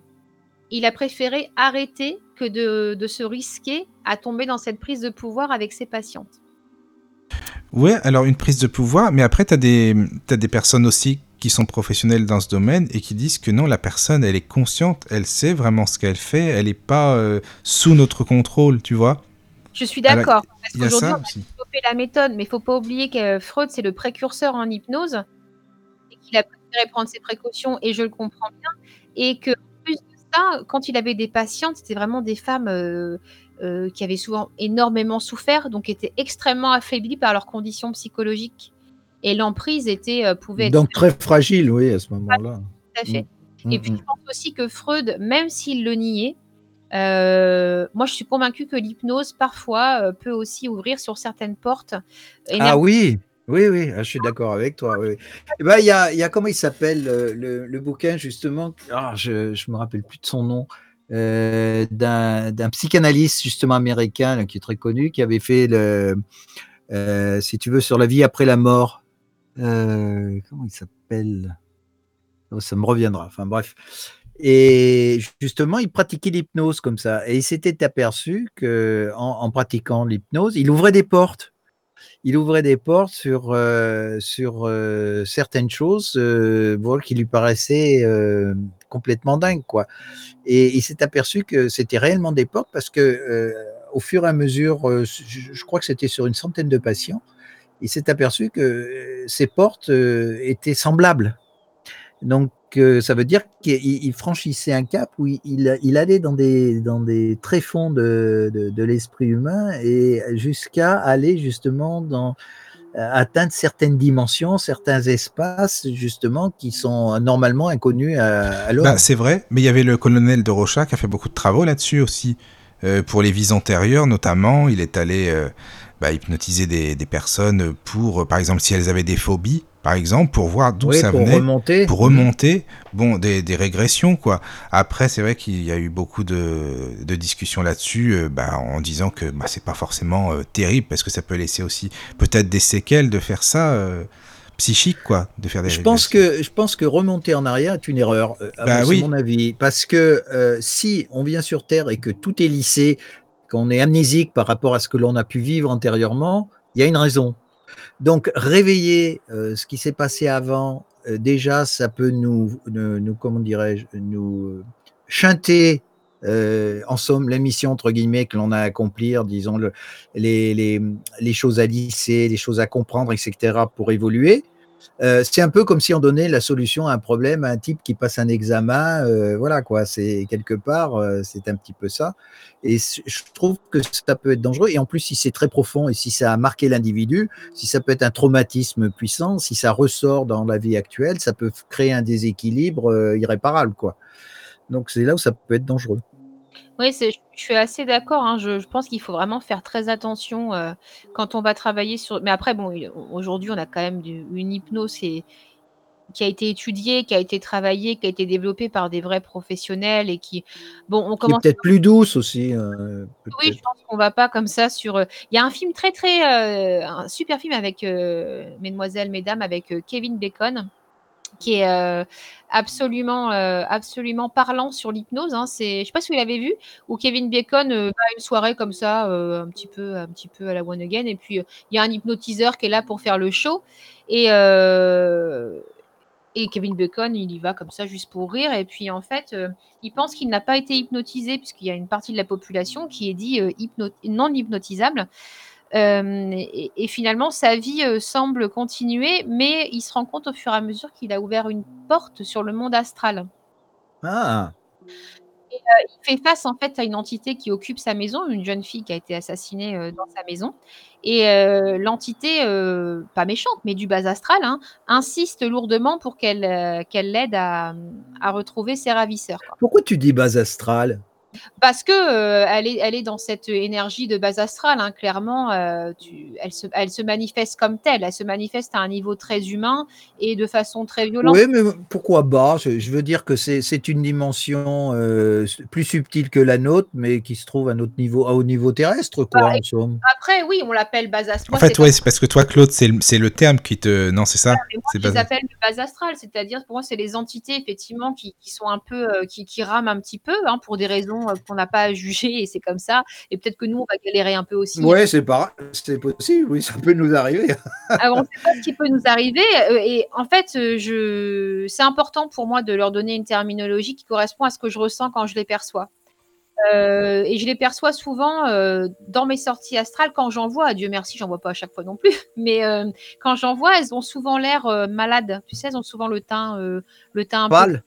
Il a préféré arrêter que de, de se risquer à tomber dans cette prise de pouvoir avec ses patientes. Ouais, alors une prise de pouvoir, mais après, tu as, as, des personnes aussi qui sont professionnels dans ce domaine et qui disent que non, la personne, elle est consciente, elle sait vraiment ce qu'elle fait, elle n'est pas euh, sous notre contrôle, tu vois. Je suis d'accord. Parce qu'aujourd'hui, on a développé la méthode, mais il faut pas oublier que Freud, c'est le précurseur en hypnose et qu'il a préféré prendre ses précautions, et je le comprends bien. Et que, ça, quand il avait des patientes, c'était vraiment des femmes euh, euh, qui avaient souvent énormément souffert, donc étaient extrêmement affaiblies par leurs conditions psychologiques et l'emprise était euh, pouvait être donc très fragile, oui, à ce moment-là. Tout à fait. Mm. Et puis mm, je pense aussi que Freud, même s'il le niait, euh, moi je suis convaincue que l'hypnose parfois euh, peut aussi ouvrir sur certaines portes. Ah oui. Oui, oui, ah, je suis d'accord avec toi. Oui. Eh ben, il y, a, y a comment il s'appelle le, bouquin justement ah, Je ne me rappelle plus de son nom. d'un psychanalyste justement américain qui est très connu, qui avait fait le, si tu veux, sur la vie après la mort. Euh, comment il s'appelle? Oh, Ça me reviendra. Enfin bref. Et justement, il pratiquait l'hypnose comme ça. Et il s'était aperçu que en, pratiquant l'hypnose, il ouvrait des portes. Il ouvrait des portes sur, euh, sur euh, certaines choses qui lui paraissaient complètement dingues. Quoi. Et il s'est aperçu que c'était réellement des portes parce que au fur et à mesure, je crois que c'était sur une centaine de patients, il s'est aperçu que euh, ces portes euh, étaient semblables. Donc, euh, ça veut dire qu'il franchissait un cap où il, allait dans des, dans des tréfonds de, de, l'esprit humain et jusqu'à aller justement dans, atteindre certaines dimensions, certains espaces, justement, qui sont normalement inconnus à, l'homme. Bah, c'est vrai, mais il y avait le colonel de Rocha qui a fait beaucoup de travaux là-dessus aussi. pour les vies antérieures, notamment, il est allé bah, hypnotiser des, des, personnes pour, par exemple, si elles avaient des phobies, par exemple, pour voir d'où ça pour venait, remonter. pour remonter, bon, des, des régressions, quoi. Après, c'est vrai qu'il y a eu beaucoup de, de discussions là-dessus, euh, bah, en disant que bah, c'est pas forcément euh, terrible, parce que ça peut laisser aussi peut-être des séquelles de faire ça. Euh, psychique quoi de faire des je pense que je pense que remonter en arrière est une erreur bah, oui. mon avis parce que si on vient sur terre et que tout est lissé qu'on est amnésique par rapport à ce que l'on a pu vivre antérieurement, il y a une raison. Donc, réveiller euh, ce qui s'est passé avant, euh, déjà, ça peut nous, nous, comment dirais-je, nous chanter, euh, en somme, l'émission, entre guillemets, que l'on a à accomplir, disons, le, les, les, les, choses à lisser, les choses à comprendre, etc., pour évoluer. Euh, c'est un peu comme si on donnait la solution à un problème à un type qui passe un examen. Euh, voilà, quoi. C'est quelque part, euh, c'est un petit peu ça. Et je trouve que ça peut être dangereux. Et en plus, si c'est très profond et si ça a marqué l'individu, si ça peut être un traumatisme puissant, si ça ressort dans la vie actuelle, ça peut créer un déséquilibre irréparable, quoi. Donc c'est là où ça peut être dangereux. Oui, je suis assez d'accord, hein. Je pense qu'il faut vraiment faire très attention, euh, quand on va travailler sur mais après bon, aujourd'hui, on a quand même une hypnose qui a été étudiée, qui a été travaillée, qui a été développée par des vrais professionnels et qui bon, on commence peut-être plus douce aussi, euh, Oui, je pense qu'on va pas comme ça sur, euh, il y a un film très, très, un super film avec, Mesdemoiselles, Mesdames, avec, Kevin Bacon qui est euh, absolument, euh, absolument parlant sur l'hypnose. Hein. Je sais pas si vous l'avez vu, où Kevin Bacon euh, va à une soirée comme ça, un petit peu, un petit peu à la one again, et puis il y a un hypnotiseur qui est là pour faire le show, et et Kevin Bacon, il y va comme ça juste pour rire, et puis en fait, il pense qu'il n'a pas été hypnotisé puisqu'il y a une partie de la population qui est dit non hypnotisable. Euh, et, finalement, sa vie euh, semble continuer, mais il se rend compte au fur et à mesure qu'il a ouvert une porte sur le monde astral. Ah. Et, euh, il fait face en fait à une entité qui occupe sa maison, une jeune fille qui a été assassinée dans sa maison. Et l'entité, pas méchante, mais du bas astral, hein, insiste lourdement pour qu'elle qu'elle l'aide à, à, retrouver ses ravisseurs. Pourquoi tu dis bas astral? Parce que, euh, elle est elle est dans cette énergie de base astrale, hein, clairement, euh, tu elle se elle se manifeste comme telle. Elle se manifeste à un niveau très humain et de façon très violente. Oui, mais pourquoi bas? Je veux dire que c'est une dimension, euh, plus subtile que la nôtre, mais qui se trouve à notre niveau à haut niveau terrestre, quoi, bah, Après, oui, on l'appelle base astrale. En fait, ouais, c'est parce que toi, Claude, c'est le le terme qui te non, c'est ça? moi, je les appelle base astrale, c'est-à-dire, pour moi, c'est les entités, effectivement, qui qui sont un peu, qui qui rament un petit peu, hein, pour des raisons euh, qu'on n'a pas à juger et c'est comme ça. Et peut-être que nous, on va galérer un peu aussi. Oui, c'est pas, c'est possible, oui, ça peut nous arriver. Alors, on ne sait pas ce qui peut nous arriver. Euh, et en fait, euh, je... c'est important pour moi de leur donner une terminologie qui correspond à ce que je ressens quand je les perçois. Euh, et je les perçois souvent euh, dans mes sorties astrales quand j'en vois. Dieu merci, j'en vois pas à chaque fois non plus. Mais euh, quand j'en vois, elles ont souvent l'air malades. Tu sais, elles ont souvent le teint, le teint un pâle.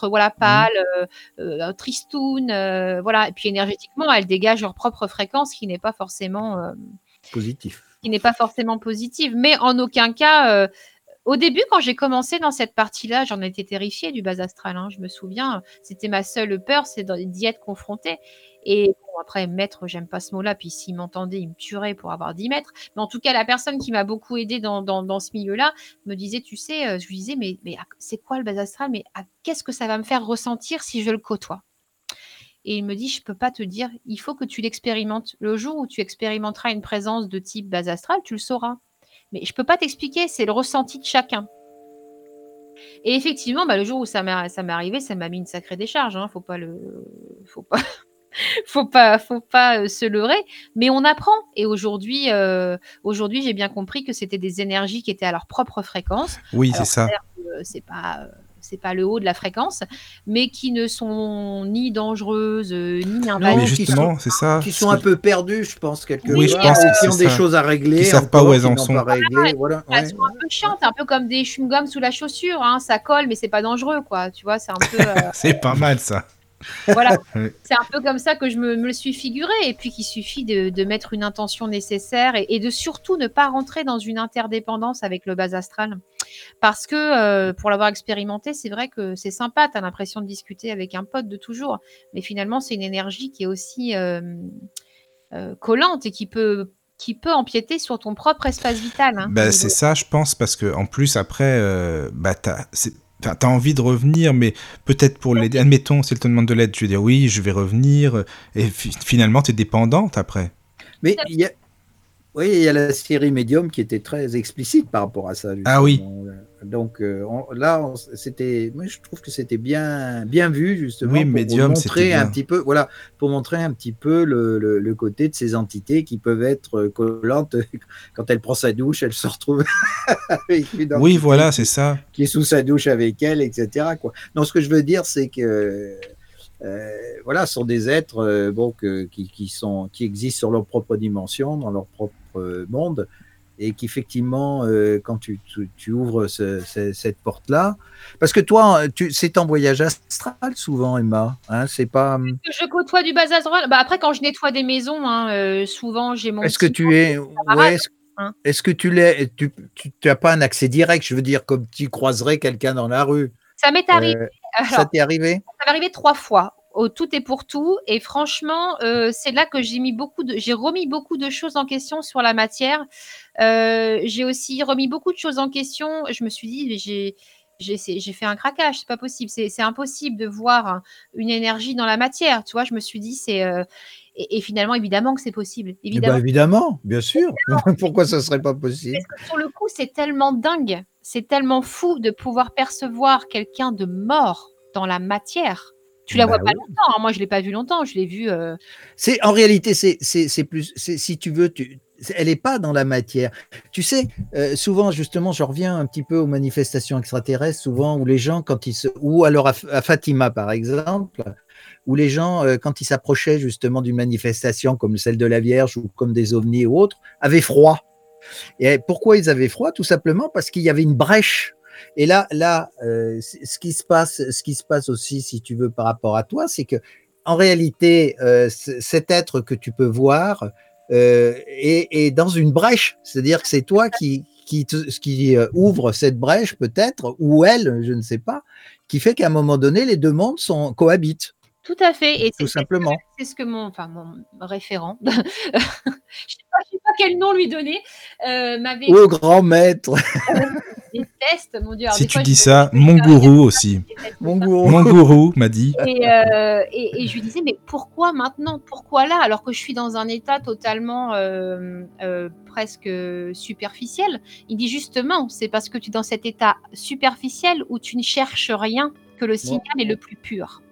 peu voilà, mmh. pâle, tristoun, voilà. Et puis énergétiquement, elles dégagent leur propre fréquence qui n'est pas forcément positif. Qui n'est pas forcément positive. Mais en aucun cas au début, quand j'ai commencé dans cette partie-là, j'en étais terrifiée du bas astral. Hein. Je me souviens, c'était ma seule peur, c'est d'y être confrontée. Et bon, après, maître, j'aime pas ce mot-là. Puis s'il m'entendait, il me tuerait pour avoir 10 mètres. Mais en tout cas, la personne qui m'a beaucoup aidée dans, ce milieu-là me disait, tu sais, euh, je lui disais, mais, c'est quoi le bas astral? Mais qu'est-ce que ça va me faire ressentir si je le côtoie? Et il me dit, je peux pas te dire, il faut que tu l'expérimentes. Le jour où tu expérimenteras une présence de type bas astral, tu le sauras. Mais je peux pas t'expliquer, c'est le ressenti de chacun. Et effectivement, bah, le jour où ça m'est arrivé, ça m'a mis une sacrée décharge. Hein. Faut pas le, faut pas, faut pas, faut pas euh, se leurrer. Mais on apprend. Et aujourd'hui, euh, aujourd'hui, j'ai bien compris que c'était des énergies qui étaient à leur propre fréquence. Oui, c'est ça. C'est pas c'est pas le haut de la fréquence, mais qui ne sont ni dangereuses euh, ni invasives. justement, c'est ça. Qui sont un peu perdus, je pense quelque oui, je pense qui ont des choses à régler. Qui savent pas où elles en sont. voilà. Elles sont un peu chiantes, un peu comme des chewing-gums sous la chaussure. Hein. Ça colle, mais c'est pas dangereux, quoi. Tu vois, c'est un peu. Euh, c'est pas mal ça. Voilà, c'est un peu comme ça que je me, le suis figuré. Et puis qu'il suffit de, mettre une intention nécessaire et, de surtout ne pas rentrer dans une interdépendance avec le bas astral. Parce que euh, pour l'avoir expérimenté, c'est vrai que c'est sympa, tu as l'impression de discuter avec un pote de toujours. Mais finalement, c'est une énergie qui est aussi euh, euh, collante et qui peut qui peut empiéter sur ton propre espace vital. Hein, bah, c'est ça, je pense, parce que en plus après, bah, T'as envie de revenir, mais peut-être pour l'aider. Admettons, si elle te demande de l'aide, tu veux dire oui, je vais revenir. Et finalement, tu es dépendante après. Mais il y a, oui, il y a la série Medium qui était très explicite par rapport à ça. Ah oui. Donc euh, là, c'était, moi je trouve que c'était bien, bien vu justement oui, pour, montrer un petit peu, voilà, pour montrer un petit peu le, le, côté de ces entités qui peuvent être collantes quand elle prend sa douche, elle se retrouve avec une Oui, voilà, c'est ça. Qui est sous sa douche avec elle, etc. Quoi. Non, ce que je veux dire, c'est que euh, voilà, sont des êtres euh, bon, qui, qui, sont, qui existent sur leur propre dimension, dans leur propre euh, monde, et qu'effectivement, quand tu, tu, ouvres cette porte-là, parce que toi, c'est en voyage astral souvent, Emma, hein, c'est pas. Hum je côtoie du bas astral? Bah après, quand je nettoie des maisons, hein, souvent j'ai mon. Est-ce que tu es, ouais, hein. est-ce, que tu l'es, tu, tu, as pas un accès direct, je veux dire, comme tu croiserais quelqu'un dans la rue? Ça m'est arrivé ça t'est arrivé? Ça m'est arrivé trois fois. Au tout et pour tout. Et franchement, euh, c'est là que j'ai mis beaucoup de, j'ai remis beaucoup de choses en question sur la matière. Euh, j'ai aussi remis beaucoup de choses en question. Je me suis dit, j'ai, j'ai fait un craquage, c'est pas possible, c'est impossible de voir une énergie dans la matière. Tu vois, je me suis dit, c'est euh, et, finalement, évidemment que c'est possible. Eh ben, évidemment. évidemment, bien sûr. Pourquoi ça serait pas possible? Parce que sur le coup, c'est tellement dingue c'est tellement fou de pouvoir percevoir quelqu'un de mort dans la matière. Tu la bah vois pas longtemps. Hein. Moi, je l'ai pas vu longtemps. Je l'ai vu. Euh c'est en réalité, c'est plus. Si tu veux, tu, elle n'est pas dans la matière. Tu sais, euh, souvent, justement, je reviens un petit peu aux manifestations extraterrestres, souvent où les gens, quand ils se, ou alors à, Fatima, par exemple, où les gens, euh, quand ils s'approchaient justement d'une manifestation comme celle de la Vierge ou comme des ovnis ou autres, avaient froid. Et pourquoi ils avaient froid? Tout simplement parce qu'il y avait une brèche. Et là, là, euh, ce qui se passe, ce qui se passe aussi, si tu veux, par rapport à toi, c'est que en réalité, euh, cet être que tu peux voir euh, est, dans une brèche. C'est-à-dire que c'est toi qui qui, qui ouvre cette brèche peut-être, ou elle, je ne sais pas, qui fait qu'à un moment donné, les deux mondes sont cohabitent. Tout à fait. Et Tout simplement. C'est ce que mon, enfin, mon référent, je ne sais, sais, pas quel nom lui donner, euh, m'avait. Au grand maître. tests, mon Dieu. si tu dis ça, mon gourou aussi. Mon gourou. Mon gourou m'a dit. Euh, et, et, je lui disais, mais pourquoi maintenant? Pourquoi là? Alors que je suis dans un état totalement euh, presque superficiel. Il dit justement, c'est parce que tu es dans cet état superficiel où tu ne cherches rien que le signal est le plus pur.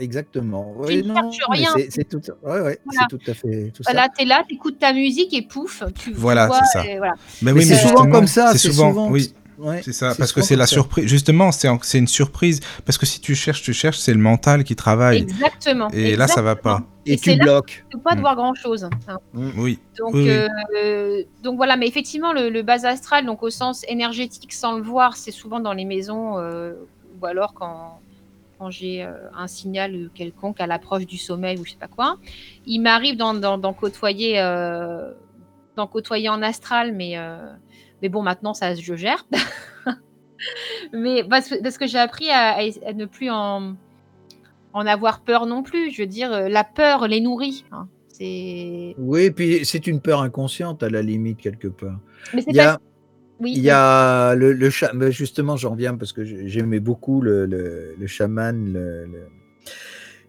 Exactement. Tu ne cherches rien. C'est tout, ouais, ouais, voilà. tout à fait tout voilà, tu es là, tu écoutes ta musique et pouf, tu Voilà, c'est ça. voilà. Mais oui, c'est souvent comme ça. C'est souvent, souvent, oui. C'est ça, parce que c'est la surprise. Justement, c'est une surprise. Parce que si tu cherches, tu cherches, c'est le mental qui travaille. Exactement. Et là, ça va pas. Et, tu bloques. Tu peux pas mm. voir grand chose. Hein. Mm. Oui. Donc, euh, donc voilà, mais effectivement, le, bas astral, donc au sens énergétique, sans le voir, c'est souvent dans les maisons euh, ou alors quand quand j'ai euh, un signal quelconque à l'approche du sommeil ou je sais pas quoi. Il m'arrive d'en côtoyer, euh, côtoyer en astral, mais, euh, mais bon, maintenant, ça, je gère. mais parce, que j'ai appris à, ne plus en, en avoir peur non plus. Je veux dire, la peur les nourrit. Hein. C'est... Oui, puis c'est une peur inconsciente à la limite, quelque part. Mais c'est pas il y a le, le justement, j'en reviens parce que j'aimais beaucoup le, le, le chaman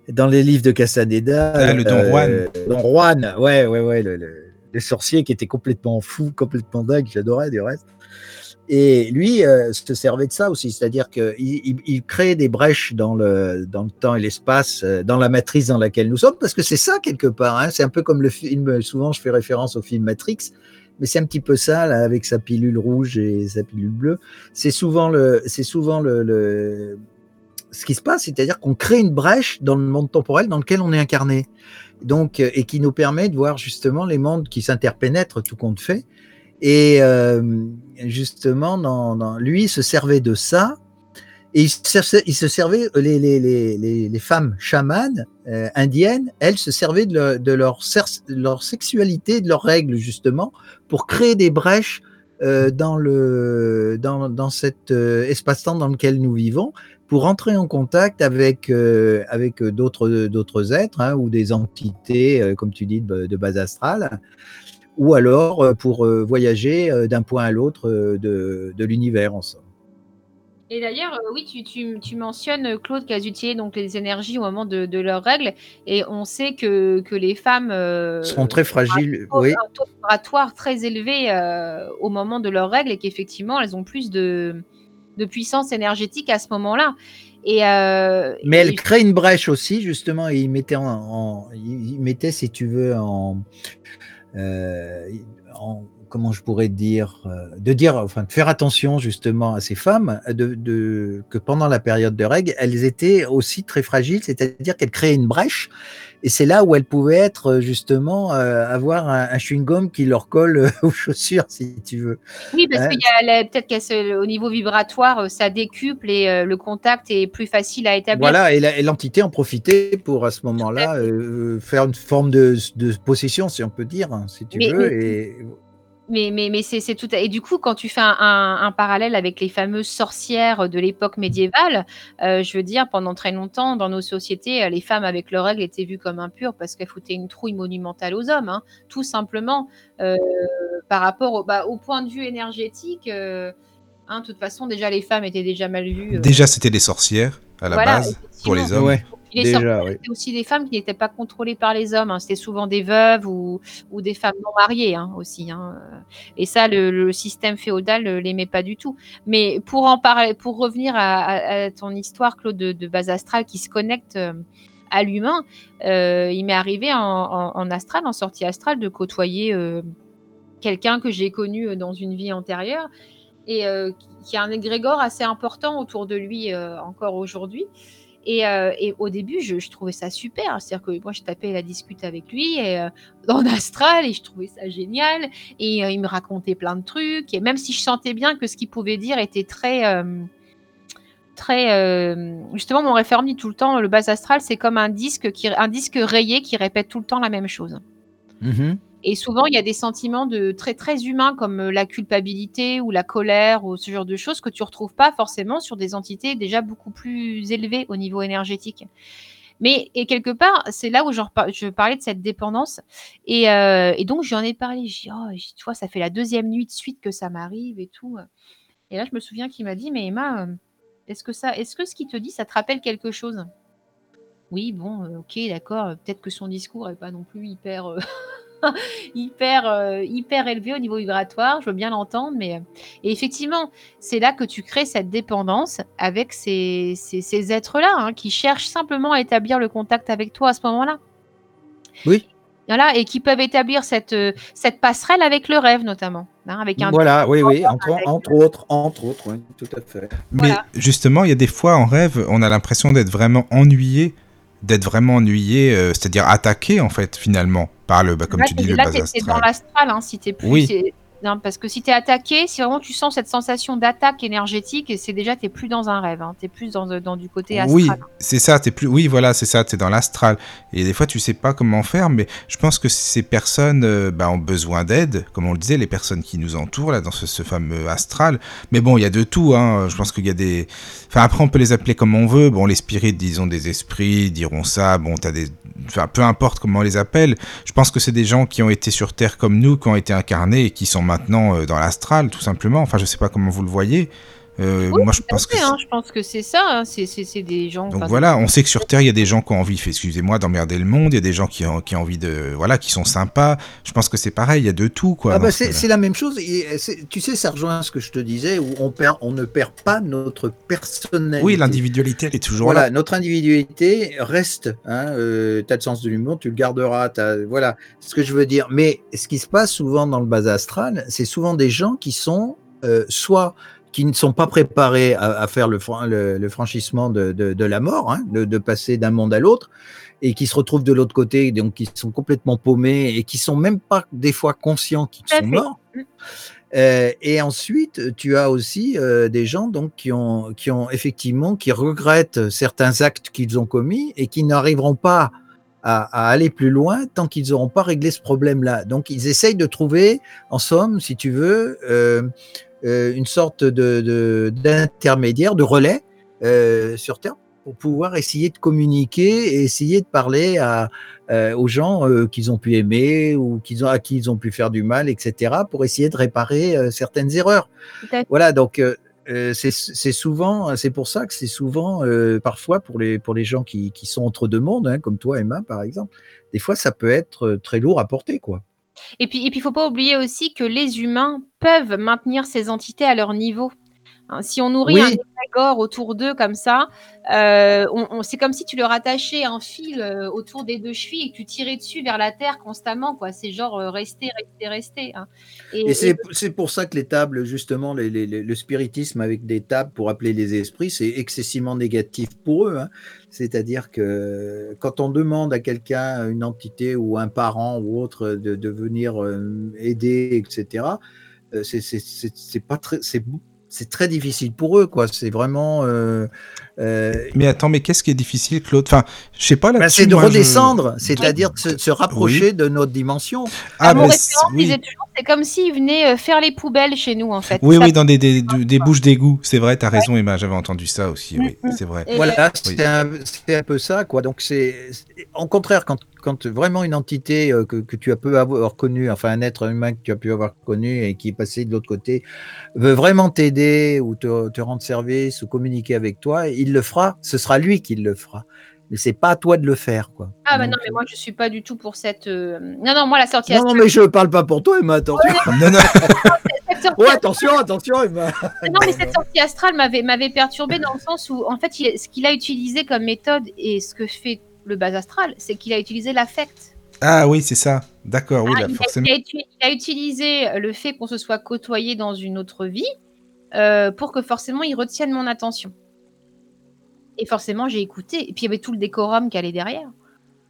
dans les livres de Castaneda. Ah, le Don Juan. Euh, Don Juan, ouais, ouais, ouais, le, sorcier qui était complètement fou, complètement dingue, j'adorais du reste. Et lui euh, se servait de ça aussi, c'est-à-dire qu'il il, il, crée des brèches dans le, dans le temps et l'espace, euh, dans la matrice dans laquelle nous sommes, parce que c'est ça quelque part. Hein, c'est un peu comme le film, souvent je fais référence au film Matrix mais c'est un petit peu ça avec sa pilule rouge et sa pilule bleue. C'est souvent le, c'est souvent le, ce qui se passe, c'est-à-dire qu'on crée une brèche dans le monde temporel dans lequel on est incarné, donc euh, et qui nous permet de voir justement les mondes qui s'interpénètrent tout compte fait. Et euh, justement, dans, lui se servait de ça Et il se, servait, les, les, les, les, femmes chamanes indiennes, elles se servaient de, leur, de leur, sexualité, de leurs règles justement, pour créer des brèches dans, le, dans, dans cet espace-temps dans lequel nous vivons pour entrer en contact avec, euh, avec d'autres, d'autres êtres hein, ou des entités, euh, comme tu dis, de, base astrale, ou alors euh, pour voyager d'un point à l'autre de, de l'univers ensemble. Et d'ailleurs, oui, tu, tu, tu, mentionnes, Claude, qu'elles utilisaient donc les énergies au moment de, de leurs règles, et on sait que, que les femmes sont très fragiles, ont un taux vibratoire très élevé au moment de leurs règles, et qu'effectivement, elles ont plus de, de puissance énergétique à ce moment-là. Et euh, Mais elle crée une brèche aussi, justement, et il mettait, en, il mettait si tu veux, en, euh, en comment je pourrais dire, euh, de dire, enfin, de faire attention justement à ces femmes, de, de, que pendant la période de règles, elles étaient aussi très fragiles, c'est-à-dire qu'elles créaient une brèche et c'est là où elles pouvaient être euh, justement euh, avoir un, un chewing-gum qui leur colle euh, aux chaussures, si tu veux. Oui, parce hein qu'il y a peut-être qu'au niveau vibratoire, ça décuple et le contact est plus facile à établir. Voilà, et l'entité en profitait pour à ce moment-là faire une forme de, de, possession, si on peut dire, hein, si tu veux. Et mais, mais, mais c'est tout. Et du coup, quand tu fais un, parallèle avec les fameuses sorcières de l'époque médiévale, euh, je veux dire, pendant très longtemps, dans nos sociétés, les femmes avec leurs règles étaient vues comme impures parce qu'elles foutaient une trouille monumentale aux hommes, hein, tout simplement euh, par rapport au, bah, au, point de vue énergétique. Euh, hein, de toute façon, déjà, les femmes étaient déjà mal vues. Déjà, c'était des sorcières à la base pour les hommes. Ouais. C'était aussi des femmes qui n'étaient pas contrôlées par les hommes. Hein. C'était souvent des veuves ou, ou des femmes non mariées hein, aussi. Hein. Et ça, le, système féodal ne l'aimait pas du tout. Mais pour en parler, pour revenir à, ton histoire, Claude, de, base astrale qui se connecte euh, à l'humain, euh, il m'est arrivé en, astral, en sortie astrale, de côtoyer euh, quelqu'un que j'ai connu dans une vie antérieure et qui a un égrégore assez important autour de lui encore aujourd'hui. Euh, et, au début, je, trouvais ça super. C'est-à-dire que moi, je tapais la discute avec lui et, euh, dans l'astral et je trouvais ça génial. Et euh, il me racontait plein de trucs. Et même si je sentais bien que ce qu'il pouvait dire était très. très justement, mon référent tout le temps le bas astral, c'est comme un disque, qui, un disque rayé qui répète tout le temps la même chose. Mmh et souvent, il y a des sentiments de très très humains comme euh, la culpabilité ou la colère ou ce genre de choses que tu retrouves pas forcément sur des entités déjà beaucoup plus élevées au niveau énergétique. Mais et quelque part, c'est là où je, parlais de cette dépendance. Et, euh, et donc, j'en ai parlé. J'ai dit, oh, tu vois, ça fait la deuxième nuit de suite que ça m'arrive et tout. Et là, je me souviens qu'il m'a dit, mais Emma, euh, est-ce que, ça, est-ce que ce qu'il te dit, ça te rappelle quelque chose? Oui, bon, ok, d'accord. Peut-être que son discours n'est pas non plus hyper. hyper, euh, hyper élevé au niveau vibratoire, je veux bien l'entendre, mais euh, et effectivement, c'est là que tu crées cette dépendance avec ces, ces, êtres-là hein, qui cherchent simplement à établir le contact avec toi à ce moment-là. Oui. Voilà, et qui peuvent établir cette, euh, cette passerelle avec le rêve notamment. Hein, avec un voilà, oui, oui, entre, entre autres, entre autres, oui, tout à fait. Mais justement, il y a des fois en rêve, on a l'impression d'être vraiment ennuyé d'être vraiment ennuyé, euh, c'est-à-dire attaqué en fait finalement par le, bah, comme tu dis, le bas astral. c'est dans l'astral, hein, si t'es plus. Oui. Non, parce que si tu es attaqué, si vraiment tu sens cette sensation d'attaque énergétique, c'est déjà tu plus dans un rêve, hein, tu es plus dans, dans, du côté astral. Oui, c'est ça, plus oui, voilà, c'est ça, tu es dans l'astral. Et des fois tu sais pas comment faire, mais je pense que ces personnes euh, bah, ont besoin d'aide, comme on le disait, les personnes qui nous entourent là dans ce, fameux astral. Mais bon, il y a de tout hein. Je pense qu'il y a des enfin après on peut les appeler comme on veut. Bon, les spirites disons des esprits diront ça. Bon, tu des enfin peu importe comment on les appelle, je pense que c'est des gens qui ont été sur Terre comme nous, qui ont été incarnés et qui sont maintenant euh, dans l'astral, tout simplement. Enfin, je sais pas comment vous le voyez. Euh, moi, je pense, que hein, je pense que c'est ça. Hein. C'est des gens. Donc voilà, on sait que sur Terre, il y a des gens qui ont envie, excusez-moi, d'emmerder le monde. Il y a des gens qui ont, qui ont envie de, voilà, qui sont sympas. Je pense que c'est pareil. Il y a de tout, quoi. Ah bah c'est la même chose. Et tu sais, ça rejoint ce que je te disais, où on perd, on ne perd pas notre personnalité. Oui, l'individualité, elle est toujours voilà, là. notre individualité reste. Hein, euh, as le sens de l'humour, tu le garderas. As, voilà, ce que je veux dire. Mais ce qui se passe souvent dans le bas astral, c'est souvent des gens qui sont euh, soit qui ne sont pas préparés à, faire le, le, franchissement de, de, la mort, hein, de, passer d'un monde à l'autre, et qui se retrouvent de l'autre côté, donc qui sont complètement paumés et qui sont même pas des fois conscients qu'ils sont morts. Euh, et ensuite, tu as aussi euh, des gens donc qui ont, qui ont effectivement qui regrettent certains actes qu'ils ont commis et qui n'arriveront pas à, aller plus loin tant qu'ils n'auront pas réglé ce problème-là. Donc, ils essayent de trouver, en somme, si tu veux, euh, une sorte de d'intermédiaire, de, relais sur Terre pour pouvoir essayer de communiquer et essayer de parler à, euh, aux gens euh, qu'ils ont pu aimer ou qu'ils ont, à qui ils ont pu faire du mal, etc., pour essayer de réparer euh, certaines erreurs. Voilà, donc c'est souvent, c'est pour ça que c'est souvent, parfois pour les, pour les gens qui, qui sont entre deux mondes, hein, comme toi, Emma, par exemple, des fois ça peut être très lourd à porter, quoi. Et puis, et puis, il faut pas oublier aussi que les humains peuvent maintenir ces entités à leur niveau. Hein, si on nourrit un égrégore autour d'eux comme ça, euh, on, c'est comme si tu leur attachais un fil euh, autour des deux chevilles et que tu tirais dessus vers la terre constamment. Quoi. C'est genre euh, rester, rester, rester. Hein. Et, c'est, pour ça que les tables, justement, le spiritisme avec des tables pour appeler les esprits, c'est excessivement négatif pour eux. Hein. C'est-à-dire que quand on demande à quelqu'un, une entité ou un parent ou autre de, venir aider, etc., c'est, c'est, pas très, c'est c'est très difficile pour eux, quoi. C'est vraiment. Euh, euh, mais attends, mais qu'est-ce qui est difficile, Claude? Enfin, je sais pas là. Ben, c'est de redescendre, c'est-à-dire de se, rapprocher de notre dimension. Ah, mon référent disait toujours, c'est comme s'ils venaient euh, faire les poubelles chez nous, en fait. Oui, oui, dans des, des, des, bouches d'égout. C'est vrai, tu as raison, Emma. J'avais entendu ça aussi. Oui, mm, mm. c'est vrai. Voilà, c'est un, un, peu ça, quoi. Donc c'est, en contraire, quand quand vraiment une entité euh, que, que, tu as pu avoir connue, enfin un être humain que tu as pu avoir connu et qui est passé de l'autre côté, veut vraiment t'aider ou te, te, rendre service ou communiquer avec toi, il le fera. Ce sera lui qui le fera. Mais c'est pas à toi de le faire, quoi. Ah bah non, mais moi je suis pas du tout pour cette. Euh, non, non, moi la sortie. Non, non, mais je parle pas pour toi, Emma. Attention. non, non. oh, attention, attention, Emma. non, mais cette sortie astrale m'avait m'avait perturbé dans le sens où, en fait, ce qu'il a utilisé comme méthode et ce que fait le bas astral, c'est qu'il a utilisé l'affect. Ah oui, c'est ça. D'accord, oui, ah, il, forcément. A, il, a, utilisé le fait qu'on se soit côtoyé dans une autre vie euh, pour que forcément il retienne mon attention. Et forcément, j'ai écouté. Et puis il y avait tout le décorum qui allait derrière.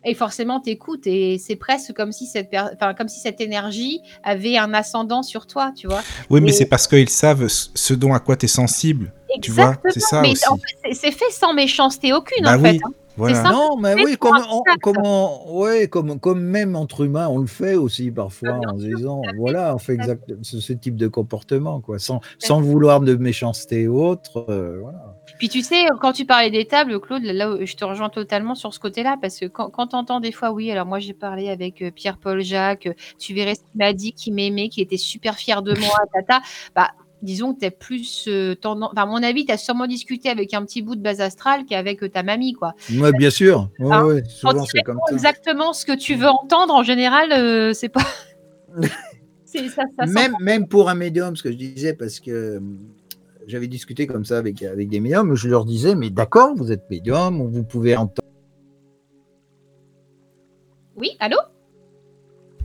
Et forcément, tu écoutes. Et c'est presque comme si, cette comme si cette énergie avait un ascendant sur toi, tu vois. Oui, mais c'est parce qu'ils savent ce dont à quoi tu es sensible. Exactement. Tu vois, c'est ça mais aussi. c'est fait sans méchanceté aucune, bah en fait. Hein. Non, mais oui, comme, ouais, comme, comme même entre humains, on le fait aussi parfois en disant, voilà, on fait exact, ce, type de comportement, quoi, sans, sans vouloir de méchanceté ou autre. Euh, voilà. Puis tu sais, quand tu parlais des tables, Claude, là, je te rejoins totalement sur ce côté-là, parce que quand, quand tu entends des fois, oui, alors moi j'ai parlé avec euh, Pierre-Paul Jacques, tu verrais ce qu'il m'a dit, qu'il m'aimait, qu'il était super fier de moi, tata, bah disons que tu es plus euh, tendance. Enfin, à mon avis, tu as sûrement discuté avec un petit bout de base astrale qu'avec euh, ta mamie, quoi. Oui, bien sûr. Ouais, hein, souvent, c'est comme ça. exactement ce que tu veux entendre, en général, euh, c'est pas. ça, ça même, même pour un médium, ce que je disais, parce que j'avais discuté comme ça avec, avec des médiums, je leur disais, mais d'accord, vous êtes médium, vous pouvez entendre. Oui, allô?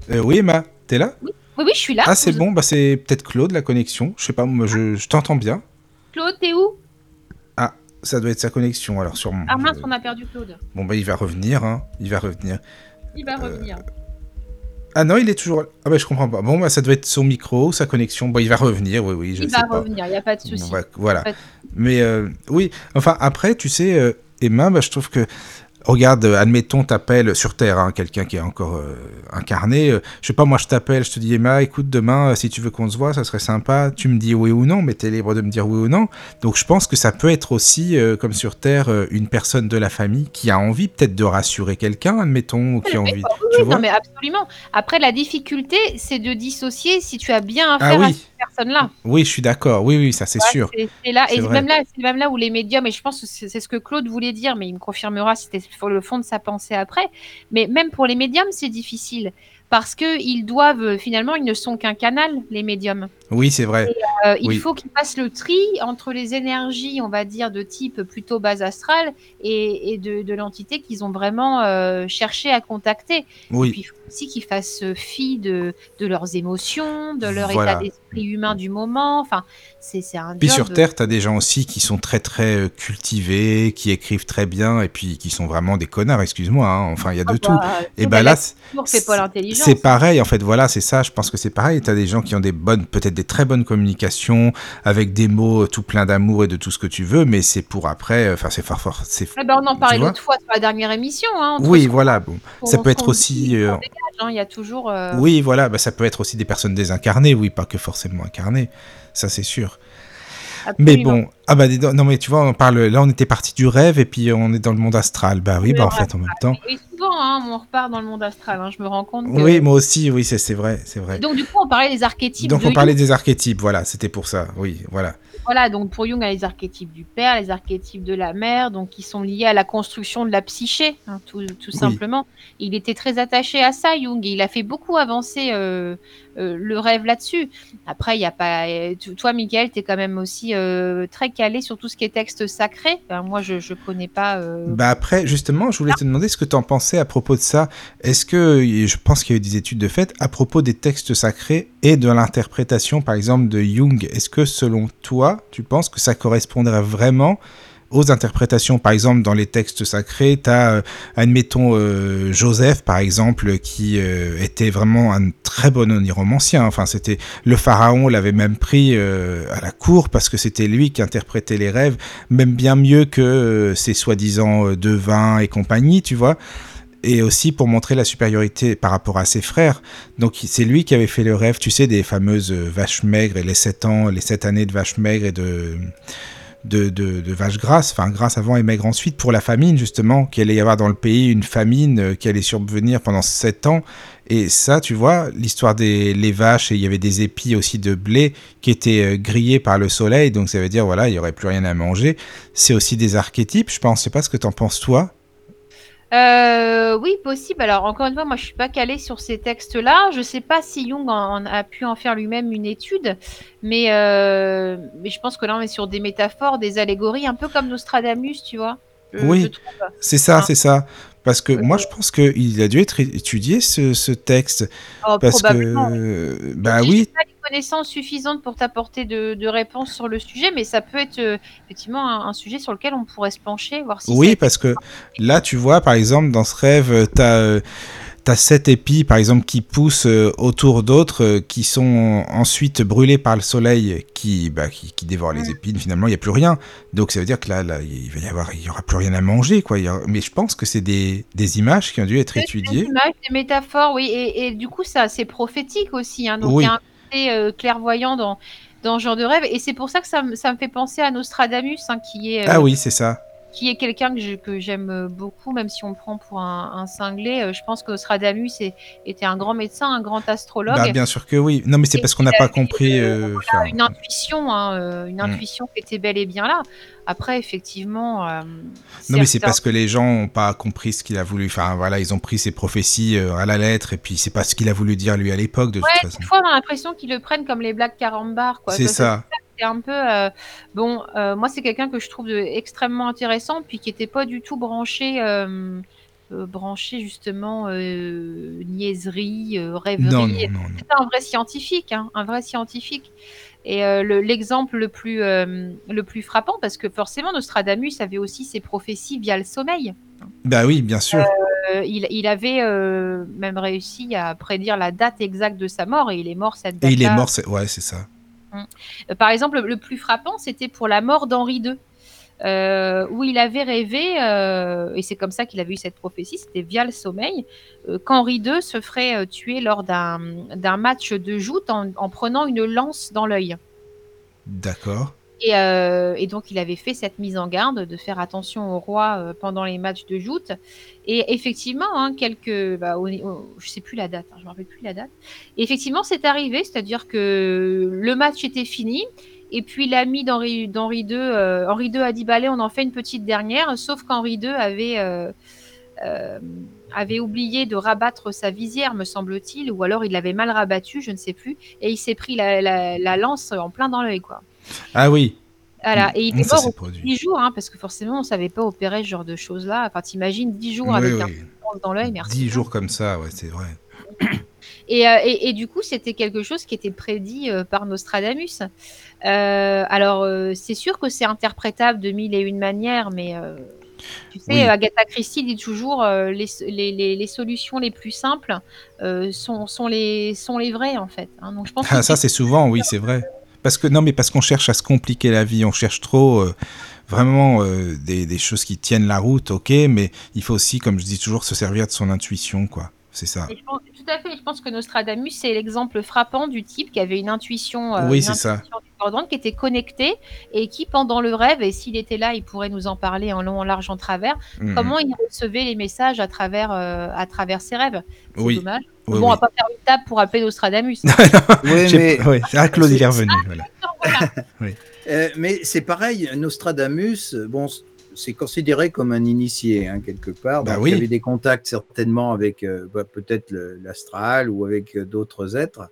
Oui, Emma, t'es là? Oui. Oui, oui, je suis là. Ah, c'est bon, bah c'est peut-être Claude, la connexion. Je sais pas, moi, je, t'entends bien. Claude, t'es où? Ah, ça doit être sa connexion, alors sûrement. Ah mince, on a perdu Claude. Bon, bah il va revenir, hein. Il va revenir. Il va revenir. Ah non, il est toujours. Ah bah je comprends pas. Bon, bah ça doit être son micro, sa connexion. Bon, il va revenir, oui, oui. Je il va revenir, il n'y a pas de souci. Bah, voilà. Mais euh, oui, enfin, après, tu sais, euh, Emma, bah, je trouve que regarde, admettons, t'appelles sur Terre, hein, quelqu'un qui est encore euh, incarné. Euh, je sais pas, moi je t'appelle, je te dis Emma, écoute, demain, euh, si tu veux qu'on se voit, ça serait sympa. Tu me dis oui ou non, mais t'es libre de me dire oui ou non. Donc je pense que ça peut être aussi, comme sur Terre, une personne de la famille qui a envie peut-être de rassurer quelqu'un, admettons, qui a envie. Oui, non, mais absolument. Après, la difficulté, c'est de dissocier si tu as bien affaire ah, à cette personne-là. Oui, je suis d'accord. Oui, oui, ça c'est sûr. C'est là, et même là, c'est même là où les médiums, et je pense que c'est ce que Claude voulait dire, mais il me confirmera si c'était le fond de sa pensée après. Mais même pour les médiums, c'est difficile parce qu'ils doivent, finalement, ils ne sont qu'un canal, les médiums. Oui, c'est vrai. Euh, il faut qu'ils fassent le tri entre les énergies, on va dire, de type plutôt base astrale et, de, l'entité qu'ils ont vraiment euh, cherché à contacter. Oui. Et puis, il faut aussi qu'ils fassent fi de, de, leurs émotions, de leur état d'esprit humain du moment. Enfin, c'est un Puis sur Terre, tu as des gens aussi qui sont très, très euh, cultivés, qui écrivent très bien et puis qui sont vraiment des connards, excuse-moi. Hein. Enfin, il y a de ah tout. Bah, et ben là, c'est pareil, en fait, voilà, c'est ça. Je pense que c'est pareil. Tu as des gens qui ont des bonnes, peut-être des très bonnes communications, avec des mots tout plein d'amour et de tout ce que tu veux, mais c'est pour après. Enfin, c'est fort, fort. Ah bah, on en parlait l'autre fois sur la dernière émission. Hein, oui, voilà. Bon. Ça peut être aussi. Euh, hein, il y a toujours. Euh, oui, voilà. Bah, ça peut être aussi des personnes désincarnées, oui, pas que forcément incarnées. Ça, c'est sûr. Mais bon, ah bah non mais tu vois, on parle là, on était parti du rêve et puis on est dans le monde astral. Bah oui, bah en fait en même temps. Oui, souvent, hein, on repart dans le monde astral. Hein, je me rends compte. Oui, moi aussi, oui, c'est vrai, c'est vrai. Donc du coup, on parlait des archétypes. Donc on parlait des archétypes, voilà, c'était pour ça. Oui, voilà. Voilà, donc pour Jung, il y a les archétypes du père, les archétypes de la mère, donc qui sont liés à la construction de la psyché, hein, tout, tout simplement. Il était très attaché à ça, Jung, et il a fait beaucoup avancer euh, euh, le rêve là-dessus. Après, il y a pas. Toi, Michael, tu es quand même aussi euh, très calé sur tout ce qui est texte sacré. moi, je ne connais pas. Bah après, justement, je voulais te demander ce que tu en pensais à propos de ça. Est-ce que, je pense qu'il y a eu des études de fait, à propos des textes sacrés et de l'interprétation, par exemple, de Jung, est-ce que selon toi, tu penses que ça correspondrait vraiment aux interprétations, par exemple dans les textes sacrés, tu as, euh, admettons, euh, Joseph, par exemple, qui euh, était vraiment un très bon oniromancien. Enfin, c'était le pharaon l'avait même pris à la cour parce que c'était lui qui interprétait les rêves, même bien mieux que ses soi-disant devins et compagnie, tu vois et aussi pour montrer la supériorité par rapport à ses frères. Donc c'est lui qui avait fait le rêve, tu sais, des fameuses vaches maigres et les sept ans, les sept années de vaches maigres et de de, vaches grasses, enfin grasses avant et maigres ensuite, pour la famine justement, qu'il allait y avoir dans le pays une famine euh, qui allait survenir pendant sept ans. Et ça, tu vois, l'histoire des les vaches, et il y avait des épis aussi de blé qui étaient euh, grillés par le soleil, donc ça veut dire, voilà, il n'y aurait plus rien à manger. C'est aussi des archétypes, je pense, je sais pas ce que tu en penses toi. Euh, oui, possible. Alors, encore une fois, moi, je suis pas calée sur ces textes-là. Je sais pas si Jung a pu en faire lui-même une étude, mais, euh, mais je pense que là, on est sur des métaphores, des allégories, un peu comme Nostradamus, tu vois. oui, c'est ça, hein? c'est ça. Parce que moi, je pense qu'il a dû être étudié ce, texte. Oh, parce que, bah oui connaissances suffisantes pour t'apporter de, réponses sur le sujet, mais ça peut être euh, effectivement un, sujet sur lequel on pourrait se pencher, voir si Oui, parce que là, tu vois, par exemple, dans ce rêve, euh, tu as, euh, sept épis, par exemple, qui poussent autour d'autres, qui sont ensuite brûlés par le soleil, qui, bah, qui, dévorent les mm. épines. Finalement, il n'y a plus rien. Donc, ça veut dire que là, là il va y avoir, il y aura plus rien à manger, quoi. Mais je pense que c'est des, des, images qui ont dû être étudiées. Des images, des métaphores, oui. Et, du coup, ça, c'est prophétique aussi. Hein. Donc, oui. il y a un euh, clairvoyant dans, dans ce genre de rêve. Et c'est pour ça que ça, me fait penser à Nostradamus, hein, qui est. ah oui, c'est ça qui est quelqu'un que, j'aime beaucoup, même si on prend pour un, cinglé. Euh, je pense que Nostradamus était un grand médecin, un grand astrologue. Bah, bien sûr que oui. Non, mais c'est parce qu'on n'a pas compris. Euh, une intuition, hein, une mm. intuition qui était bel et bien là. Après, effectivement. non, mais c'est parce que les gens n'ont pas compris ce qu'il a voulu. Enfin, voilà, ils ont pris ses prophéties à la lettre, et puis c'est pas ce qu'il a voulu dire lui à l'époque. De ouais, toute façon. fois, on a l'impression qu'ils le prennent comme les blagues carambar. C'est ça un peu euh, bon. Euh, moi, c'est quelqu'un que je trouve extrêmement intéressant, puis qui était pas du tout branché, euh, branché justement niaiserie, rêverie. C'était un vrai scientifique, hein, un vrai scientifique. Et l'exemple le plus le plus frappant, parce que forcément Nostradamus avait aussi ses prophéties via le sommeil. Bah oui, bien sûr. il, il, avait même réussi à prédire la date exacte de sa mort et il est mort cette date. Et il est mort, ouais, c'est ça. Euh, par exemple, le plus frappant, c'était pour la mort d'Henri II. Euh, où il avait rêvé, euh, et c'est comme ça qu'il avait eu cette prophétie, c'était via le sommeil, qu'Henri II se ferait tuer lors d'un match de joute en, prenant une lance dans l'œil. D'accord. Euh, et, donc, il avait fait cette mise en garde de faire attention au roi euh, pendant les matchs de joute. Et effectivement, hein, quelques, bah, sais plus la date, hein, je me rappelle plus la date. Effectivement, c'est arrivé, c'est-à-dire que le match était fini. Et puis l'ami d'Henri II, euh, Henri II a dit allez, on en fait une petite dernière. Sauf qu'Henri II avait oublié de rabattre sa visière, me semble-t-il, ou alors il l'avait mal rabattu, je ne sais plus, et il s'est pris la, la, lance en plein dans l'œil, quoi. Ah oui. Voilà, et il est mort au 10 jours, hein, parce que forcément, on ne savait pas opérer ce genre de choses-là. Enfin, t'imagines 10 jours avec un dans l'œil, merci. 10 jours comme ça, ouais, c'est vrai. Euh, et, et, du coup, c'était quelque chose qui était prédit euh, par Nostradamus. Euh, alors, c'est sûr que c'est interprétable de mille et une manières, mais Tu sais, Agatha Christie dit toujours les, les, les, solutions les plus simples sont, sont, les, sont les vraies en fait. Hein. Donc je pense ah, ça c'est souvent, oui, c'est vrai. Parce que non, mais parce qu'on cherche à se compliquer la vie, on cherche trop euh, vraiment des, des, choses qui tiennent la route, ok, mais il faut aussi, comme je dis toujours, se servir de son intuition, quoi. C'est ça. tout à fait. Je pense que Nostradamus, c'est l'exemple frappant du type qui avait une intuition, euh, oui, c'est ça. qui était connecté et qui, pendant le rêve, et s'il était là, il pourrait nous en parler en long, en large, en travers, mhm. comment il recevait les messages à travers, euh, à travers ses rêves. C'est oui. dommage. bon, on va pas faire une table pour appeler Nostradamus. oui, mais... oui, ah, Claude, il est revenu. voilà. oui. euh, mais c'est pareil, Nostradamus, bon, c'est considéré comme un initié, hein, quelque part. Bah il y avait des contacts certainement avec euh, bah, peut-être l'astral ou avec euh, d'autres êtres.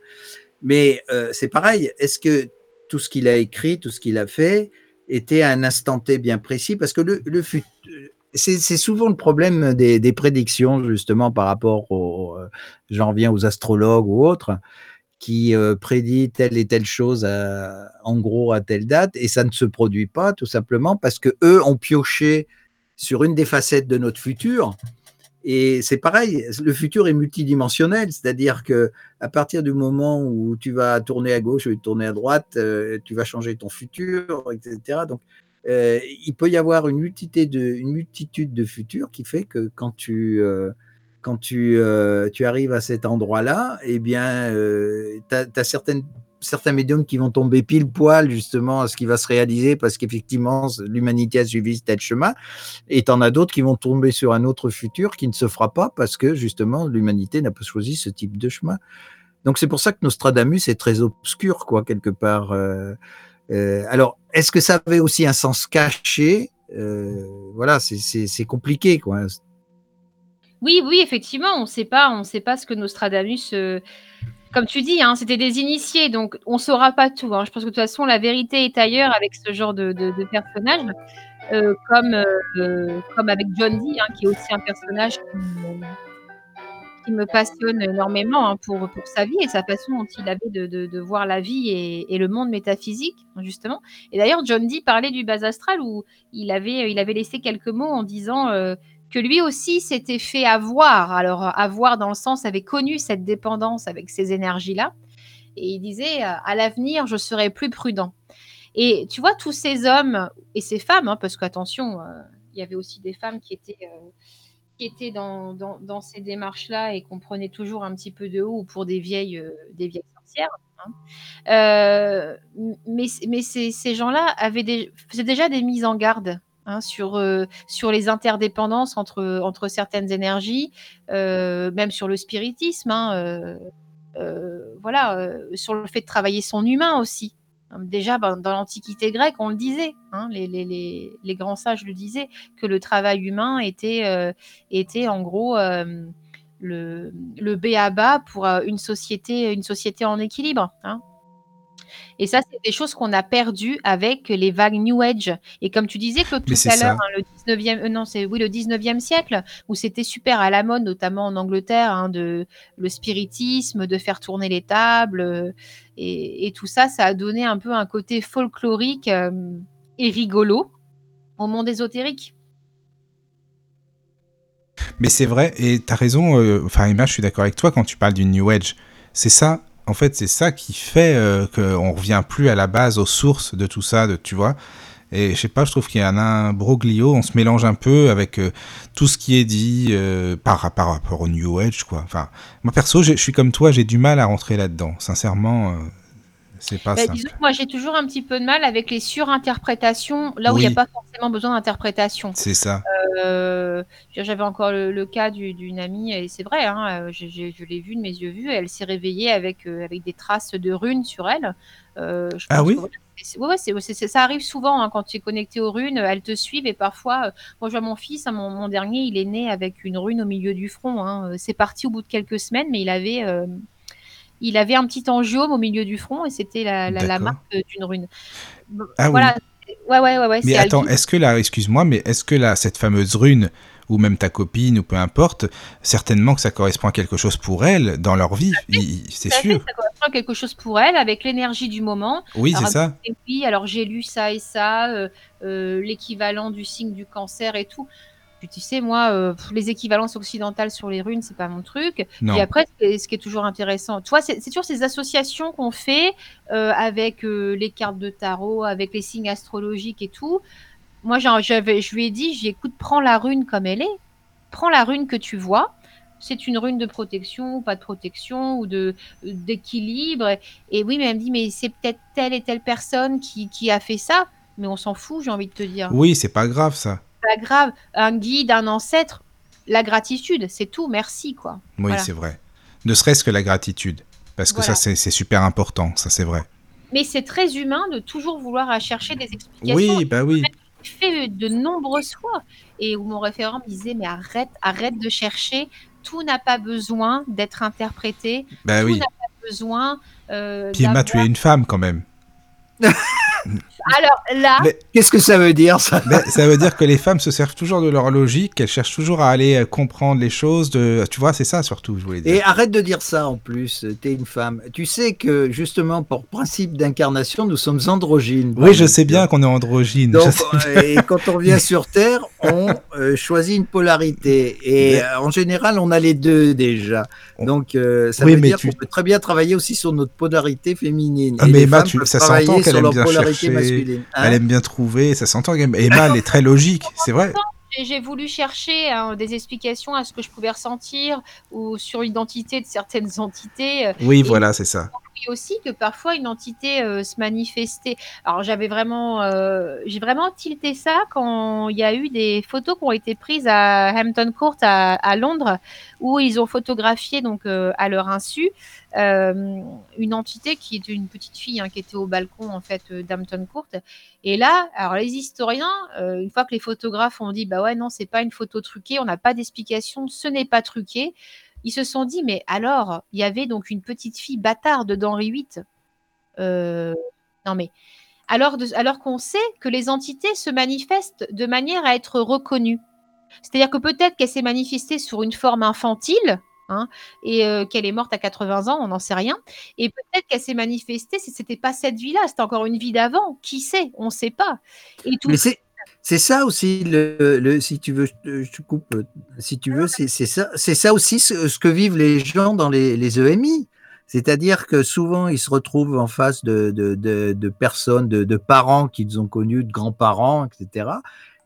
Mais euh, c'est pareil, est-ce que tout ce qu'il a écrit, tout ce qu'il a fait, était à un instant T bien précis? Parce que le, le c'est souvent le problème des, des, prédictions, justement, par rapport aux, j'en viens aux astrologues ou autres qui euh, prédit telle et telle chose en gros à telle date et ça ne se produit pas tout simplement parce que eux ont pioché sur une des facettes de notre futur et c'est pareil le futur est multidimensionnel c'est-à-dire que à partir du moment où tu vas tourner à gauche ou tourner à droite euh, tu vas changer ton futur etc donc euh, il peut y avoir une multitude de, une multitude de futurs qui fait que quand tu quand tu, euh, tu arrives à cet endroit-là, eh bien, euh, tu as, certaines, certains médiums qui vont tomber pile poil justement à ce qui va se réaliser parce qu'effectivement, l'humanité a suivi tel chemin. Et tu en as d'autres qui vont tomber sur un autre futur qui ne se fera pas parce que justement, l'humanité n'a pas choisi ce type de chemin. Donc, c'est pour ça que Nostradamus est très obscur, quoi, quelque part. Euh, alors, est-ce que ça avait aussi un sens caché? Voilà, c'est compliqué, quoi. Oui, oui, effectivement, on ne sait pas, on sait pas ce que Nostradamus, euh, comme tu dis, hein, c'était des initiés, donc on ne saura pas tout. Hein. Je pense que de toute façon, la vérité est ailleurs avec ce genre de, personnage, euh, comme, euh, comme avec John Dee, hein, qui est aussi un personnage qui me, passionne énormément pour, sa vie et sa façon dont il avait de, voir la vie et, le monde métaphysique, justement. Et d'ailleurs, John Dee parlait du bas astral où il avait laissé quelques mots en disant lui aussi s'était fait avoir. Alors, avoir dans le sens, avait connu cette dépendance avec ces énergies-là. Et il disait, euh, à l'avenir, je serai plus prudent. Et tu vois, tous ces hommes et ces femmes, hein, parce qu'attention, euh, il y avait aussi des femmes qui étaient, euh, qui étaient dans, ces démarches-là et qu'on prenait toujours un petit peu de haut pour des vieilles, des vieilles sorcières. Hein. mais mais ces, ces gens-là avaient des, faisaient déjà des mises en garde Hein, sur, euh, sur les interdépendances entre, entre certaines énergies, euh, même sur le spiritisme, hein, euh, voilà, sur le fait de travailler son humain aussi. Déjà, ben, dans l'Antiquité grecque, on le disait, hein, les, les, les, les, grands sages le disaient, que le travail humain était, était en gros le, le B à bas pour une société, une société en équilibre. Et ça, c'est des choses qu'on a perdues avec les vagues New Age. Et comme tu disais, Claude, tout à l'heure, hein, le 19e, euh, non, c'est oui, le 19e siècle, où c'était super à la mode, notamment en Angleterre, hein, de le spiritisme, de faire tourner les tables, euh, et, tout ça, ça a donné un peu un côté folklorique euh, et rigolo au monde ésotérique. Mais c'est vrai, et tu as raison, enfin, Emma, je suis d'accord avec toi quand tu parles du New Age. C'est ça, en fait, c'est ça qui fait euh, qu'on revient plus à la base, aux sources de tout ça, de, tu vois. Et je sais pas, je trouve qu'il y a un broglio, on se mélange un peu avec euh, tout ce qui est dit euh, par, par, rapport au New Age, quoi. Enfin, moi perso, je suis comme toi, j'ai du mal à rentrer là-dedans. Sincèrement, c'est pas bah, disons moi, j'ai toujours un petit peu de mal avec les surinterprétations, là où il n'y a pas forcément besoin d'interprétation. C'est ça. Euh, j'avais encore le, cas d'une amie, et c'est vrai, hein, euh, je l'ai vu de mes yeux vus, elle s'est réveillée avec, euh, avec des traces de runes sur elle. ah oui? Ouais, ça arrive souvent hein, quand tu es connecté aux runes, elles te suivent et parfois, moi je vois mon fils, hein, mon, dernier, il est né avec une rune au milieu du front. C'est parti au bout de quelques semaines, mais il avait il avait un petit angiome au milieu du front et c'était la, marque d'une rune. Ah voilà. oui. Ouais, ouais, ouais, Mais attends, est-ce que là, excuse-moi, mais est-ce que là, cette fameuse rune, ou même ta copine, ou peu importe, certainement que ça correspond à quelque chose pour elle dans leur vie, c'est sûr. ça correspond de quelque chose pour elle, avec l'énergie du moment. Oui, c'est ça. Oui, alors j'ai lu ça et ça, euh, euh, l'équivalent du signe du cancer et tout. Puis tu sais, moi, euh, les équivalences occidentales sur les runes, c'est pas mon truc. Non. Et après, ce qui est toujours intéressant, tu vois, c'est toujours ces associations qu'on fait euh, avec euh, les cartes de tarot, avec les signes astrologiques et tout. Moi, je lui ai dit, j'ai écoute, prends la rune comme elle est, prends la rune que tu vois. C'est une rune de protection ou pas de protection ou de d'équilibre. Et oui, mais elle me dit, mais c'est peut-être telle et telle personne qui, qui a fait ça. Mais on s'en fout, j'ai envie de te dire Oui, c'est pas grave ça. Pas grave, un guide, un ancêtre, la gratitude, c'est tout, merci quoi. Oui, Voilà. c'est vrai. Ne serait-ce que la gratitude. Parce que Voilà. ça, c'est super important, ça c'est vrai. Mais c'est très humain de toujours vouloir chercher des explications. Oui, bah oui. fait de nombreuses fois. Et où mon référent me disait, mais arrête, arrête de chercher. Tout n'a pas besoin d'être interprété. Bah tout oui. n'a pas besoin. euh, Puis Emma, tu es une femme quand même. Alors là, Mais- Qu'est-ce que ça veut dire ça? Ben, ça veut dire que les femmes se servent toujours de leur logique, qu'elles cherchent toujours à aller euh, comprendre les choses. De... Tu vois, c'est ça surtout, je voulais dire. Et arrête de dire ça en plus, t'es une femme. Tu sais que justement, pour principe d'incarnation, nous sommes androgynes. Oui, je sais bien qu'on est androgyne. Donc, euh, et quand on vient sur Terre, on euh, choisit une polarité. Et Mais- euh, en général, on a les deux déjà. Donc, euh, ça Oui, veut mais dire tu- qu'on peut très bien travailler aussi sur notre polarité féminine. Ah, et mais Emma, tu- ça s'entend qu'elle aime bien chercher. Hein Elle aime bien trouver, ça s'entend. Emma, elle est très logique, c'est vrai. j'ai- voulu chercher hein, des explications à ce que je pouvais ressentir ou sur l'identité de certaines entités. euh, Oui, Et- voilà, c'est ça. Aussi que parfois une entité euh, se manifestait. Alors j'avais vraiment, euh, j'ai vraiment tilté ça quand il y a eu des photos qui ont été prises à Hampton Court à, Londres, où ils ont photographié donc euh, à leur insu une entité qui était une petite fille hein, qui était au balcon en fait d'Hampton Court. Et là, alors les historiens, une fois que les photographes ont dit bah ouais non c'est pas une photo truquée, on n'a pas d'explication, ce n'est pas truqué ils se sont dit, mais alors, il y avait donc une petite fille bâtarde d'Henri VIII. Euh, non mais, alors, qu'on sait que les entités se manifestent de manière à être reconnues. C'est-à-dire que peut-être qu'elle s'est manifestée sur une forme infantile, hein, et euh, qu'elle est morte à 80 ans, on n'en sait rien. Et peut-être qu'elle s'est manifestée, c'était pas cette vie-là, c'était encore une vie d'avant. Qui sait? On ne sait pas. C'est ça aussi le, si tu veux je te- coupe euh, si tu veux c'est ça ça aussi ce, que vivent les gens dans les, les EMI c'est-à-dire que souvent ils se retrouvent en face de, de, de, personnes de, parents qu'ils ont connus de grands-parents etc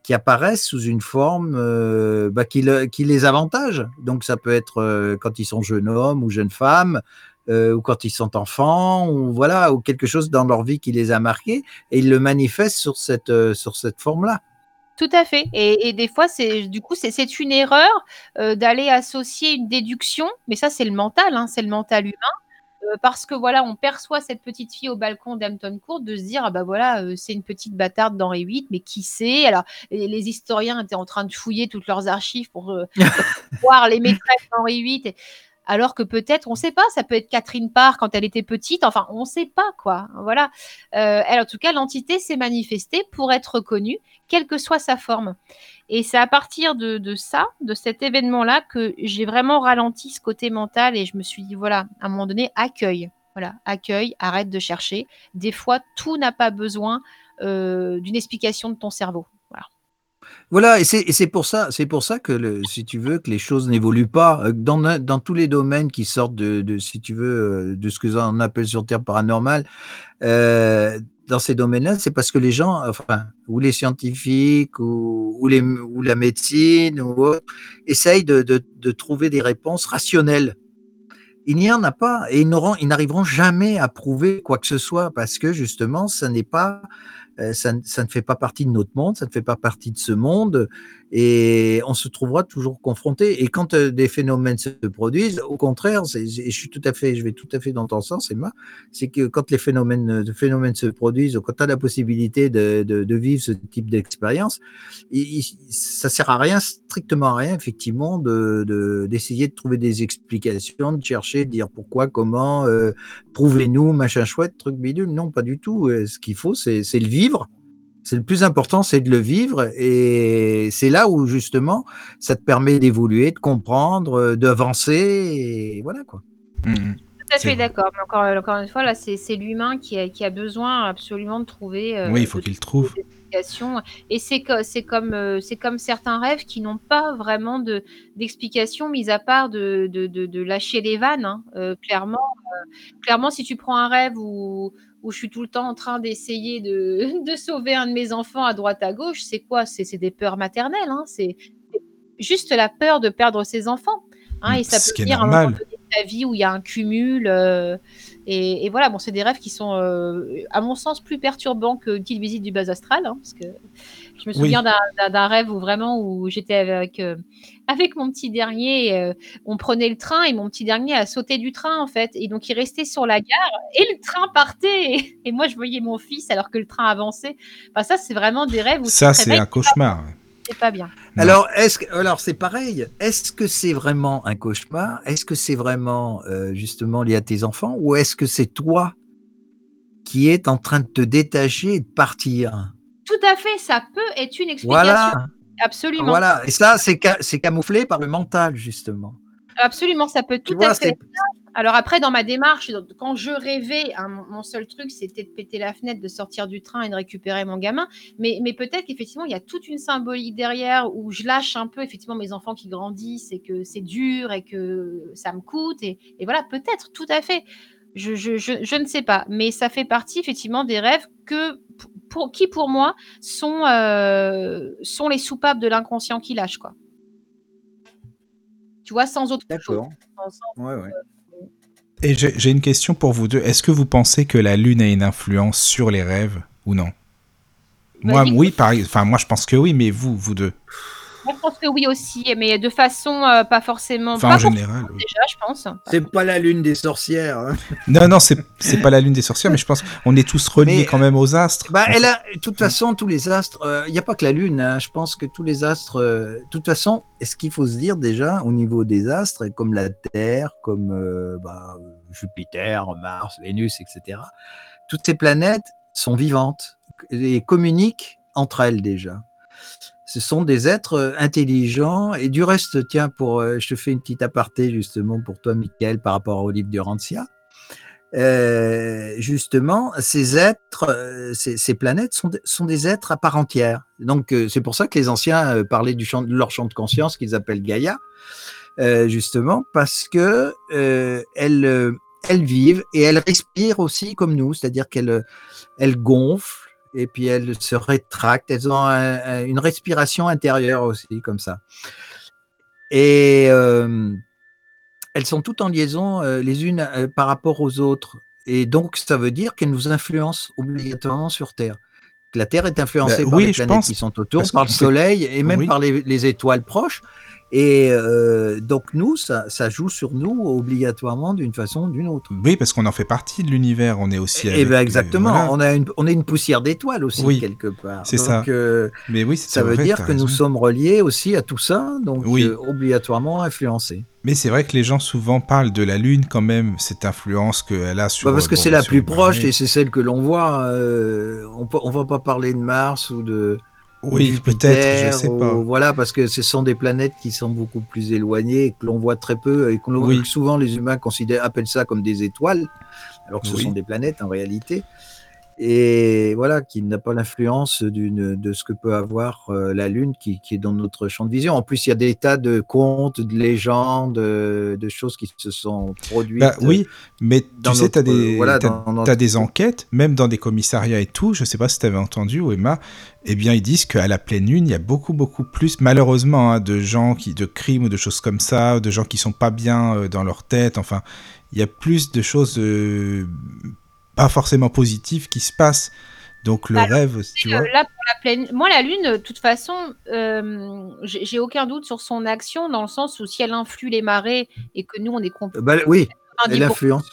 qui apparaissent sous une forme euh, bah, qui, qui les avantage donc ça peut être euh, quand ils sont jeunes hommes ou jeunes femmes euh, ou quand ils sont enfants, ou voilà, ou quelque chose dans leur vie qui les a marqués, et ils le manifestent sur cette, euh, sur cette forme-là. Tout à fait. Et, et des fois, c'est du coup, c'est- une erreur euh, d'aller associer une déduction, mais ça, c'est le mental, hein, c'est le mental humain. euh, parce que voilà, on perçoit cette petite fille au balcon d'Hampton Court de se dire ah bah voilà, euh, c'est une petite bâtarde d'Henri VIII, mais qui sait? Alors les, les historiens étaient en train de fouiller toutes leurs archives pour voir les maîtresses d'Henri VIII. et- alors que peut-être, on ne sait pas, ça peut être Catherine Parr quand elle était petite, enfin, on ne sait pas quoi. Voilà. Euh, elle, en tout cas, l'entité s'est manifestée pour être reconnue, quelle que soit sa forme. Et c'est à partir de, ça, de cet événement-là, que j'ai vraiment ralenti ce côté mental et je me suis dit, voilà, à un moment donné, accueille. Voilà, accueille, arrête de chercher. Des fois, tout n'a pas besoin euh, d'une explication de ton cerveau. Voilà. Et c'est pour ça, c'est pour ça que si tu veux que les choses n'évoluent pas euh, dans dans tous les domaines qui sortent de, de si tu veux euh, de ce que on appelle sur Terre paranormal. Euh, dans ces domaines-là, c'est parce que les gens, enfin, ou les scientifiques, ou, ou les ou la médecine, ou autre, essayent de, de, de trouver des réponses rationnelles. Il n'y en a pas, et ils n'arriveront jamais à prouver quoi que ce soit parce que justement, ça n'est pas, ça, ne- ça ne fait pas partie de notre monde, ça ne fait pas partie de ce monde, et on se trouvera toujours confronté. Et quand euh, des phénomènes se produisent, au contraire, c'est- je suis tout à fait, je vais tout à fait dans ton sens, Emma, c'est que quand les phénomènes, de phénomènes se produisent, quand tu as la possibilité de, vivre ce type d'expérience, ça sert à rien, strictement à rien, effectivement, de de- d'essayer de, trouver des explications, de chercher, de dire pourquoi, comment, euh, prouvez-nous, machin chouette, truc bidule. Non, pas du tout. Euh, Ce qu'il faut, c'est le vivre. C'est le plus important, c'est de le vivre. Et c'est là où, justement, ça te permet d'évoluer, de comprendre, euh, d'avancer. Et voilà, quoi. Mhm. tout à fait d'accord. Mais encore, encore une fois, là, c'est l'humain qui a, qui a besoin absolument de trouver. oui, il faut qu'il trouve. Et c'est c'est comme, euh, c'est comme certains rêves qui n'ont pas vraiment de d'explication, mis à part de, de, de, lâcher les vannes. Hein. Euh, clairement, euh, clairement, si tu prends un rêve où, où je suis tout le temps en train d'essayer de, de sauver un de mes enfants à droite à gauche, c'est quoi? C'est des peurs maternelles. Hein. C'est juste la peur de perdre ses enfants. Hein, et ça peut venir à un moment donné de ta vie où il y a un cumul. Et, voilà, bon, c'est des rêves qui sont, euh, à mon sens, plus perturbants qu'une petite visite du bas astral. Hein, parce que je me souviens d'un rêve où vraiment où j'étais avec, euh, avec mon petit dernier, euh, on prenait le train et mon petit dernier a sauté du train en fait. Et donc il restait sur la gare et le train partait. Et, moi je voyais mon fils alors que le train avançait. Enfin, ça, c'est vraiment des rêves où Ça, c'est un cauchemar pas bien. Alors, est-ce que, alors c'est pareil. Est-ce que c'est vraiment un cauchemar? Est-ce que c'est vraiment euh, justement lié à tes enfants? Ou est-ce que c'est toi qui est en train de te détacher et de partir? Tout à fait, ça peut être une explication. Voilà. Absolument. Voilà, et ça, c'est camouflé par le mental, justement. Absolument, ça peut tout à fait. Alors après, dans ma démarche, quand je rêvais, hein, mon seul truc, c'était de péter la fenêtre, de sortir du train et de récupérer mon gamin. Mais, mais peut-être qu'effectivement, il y a toute une symbolique derrière où je lâche un peu, effectivement, mes enfants qui grandissent et que c'est dur et que ça me coûte. Et, voilà, peut-être, tout à fait. Je, je, ne sais pas. Mais ça fait partie, effectivement, des rêves que, pour, qui, pour moi, sont, euh, sont les soupapes de l'inconscient qui lâche, quoi. Tu vois, sans autre chose. D'accord. Ouais, ouais. Et j'ai une question pour vous deux. Est-ce que vous pensez que la Lune a une influence sur les rêves ou non? Moi, oui, pareil. Enfin, moi, je pense que oui, mais vous, vous deux moi, je pense que oui aussi, mais de façon euh, pas forcément. Enfin, en général. Déjà, je pense. C'est pas la lune des sorcières. Hein. Non, non, c'est pas la lune des sorcières, mais je pense qu'on est tous reliés quand même aux astres. Bah, elle a, de toute façon, tous les astres, il euh, n'y a pas que la lune. Hein. je pense que tous les astres, euh, de toute façon, est-ce qu'il faut se dire déjà au niveau des astres, comme la Terre, comme bah, Jupiter, Mars, Vénus, etc. Toutes ces planètes sont vivantes et communiquent entre elles déjà ce sont des êtres euh, intelligents. Et du reste, tiens, pour, euh, je te fais une petite aparté justement pour toi, Michael, par rapport au livre d'Urantia. Euh, justement, ces êtres, ces, planètes sont, sont, des êtres à part entière. Donc, c'est pour ça que les anciens parlaient du champ, de leur champ de conscience qu'ils appellent Gaïa, justement, parce que elles, elles vivent et elles respirent aussi comme nous, c'est-à-dire qu'elles elles gonflent et puis elles se rétractent. Elles ont une respiration intérieure aussi, comme ça. Et euh, elles sont toutes en liaison euh, les unes euh, par rapport aux autres. Et donc, ça veut dire qu'elles nous influencent obligatoirement sur Terre. La Terre est influencée bah par les planètes qui sont autour, par le Soleil et même par les, étoiles proches. Et euh, donc nous, ça, ça, joue sur nous obligatoirement d'une façon ou d'une autre. Oui, parce qu'on en fait partie de l'univers, on est aussi. Et, ben exactement, on, a une, on est une poussière d'étoiles aussi quelque part. C'est ça. Euh, Mais oui, ça veut dire que nous sommes reliés aussi à tout ça, donc euh, obligatoirement influencés. Mais c'est vrai que les gens souvent parlent de la Lune quand même, cette influence qu'elle a sur. Bah parce que c'est la plus proche et c'est celle que l'on voit. on ne va pas parler de Mars ou de oui, peut-être, je sais pas. voilà, parce que ce sont des planètes qui sont beaucoup plus éloignées et que l'on voit très peu et que souvent les humains considèrent, appellent ça comme des étoiles, alors que ce sont des planètes en réalité et voilà, qui n'a pas l'influence de ce que peut avoir euh, la Lune qui, qui, est dans notre champ de vision. En plus, il y a des tas de contes, de légendes, de choses qui se sont produites. Bah, oui, mais tu sais, tu as, des, voilà, as, des enquêtes, même dans des commissariats et tout, je sais pas si tu avais entendu, Emma, eh bien, ils disent qu'à la pleine lune, il y a beaucoup, beaucoup plus, malheureusement, hein, de gens qui, de crimes ou de choses comme ça, de gens qui sont pas bien euh, dans leur tête. Enfin, il y a plus de choses euh, pas forcément positif qui se passe. Donc le bah, rêve, tu vois. Là, pour la pleine... Moi, la Lune, de toute façon, euh, j'ai aucun doute sur son action, dans le sens où si elle influe les marées et que nous, on est complètement. Bah, oui, elle influence,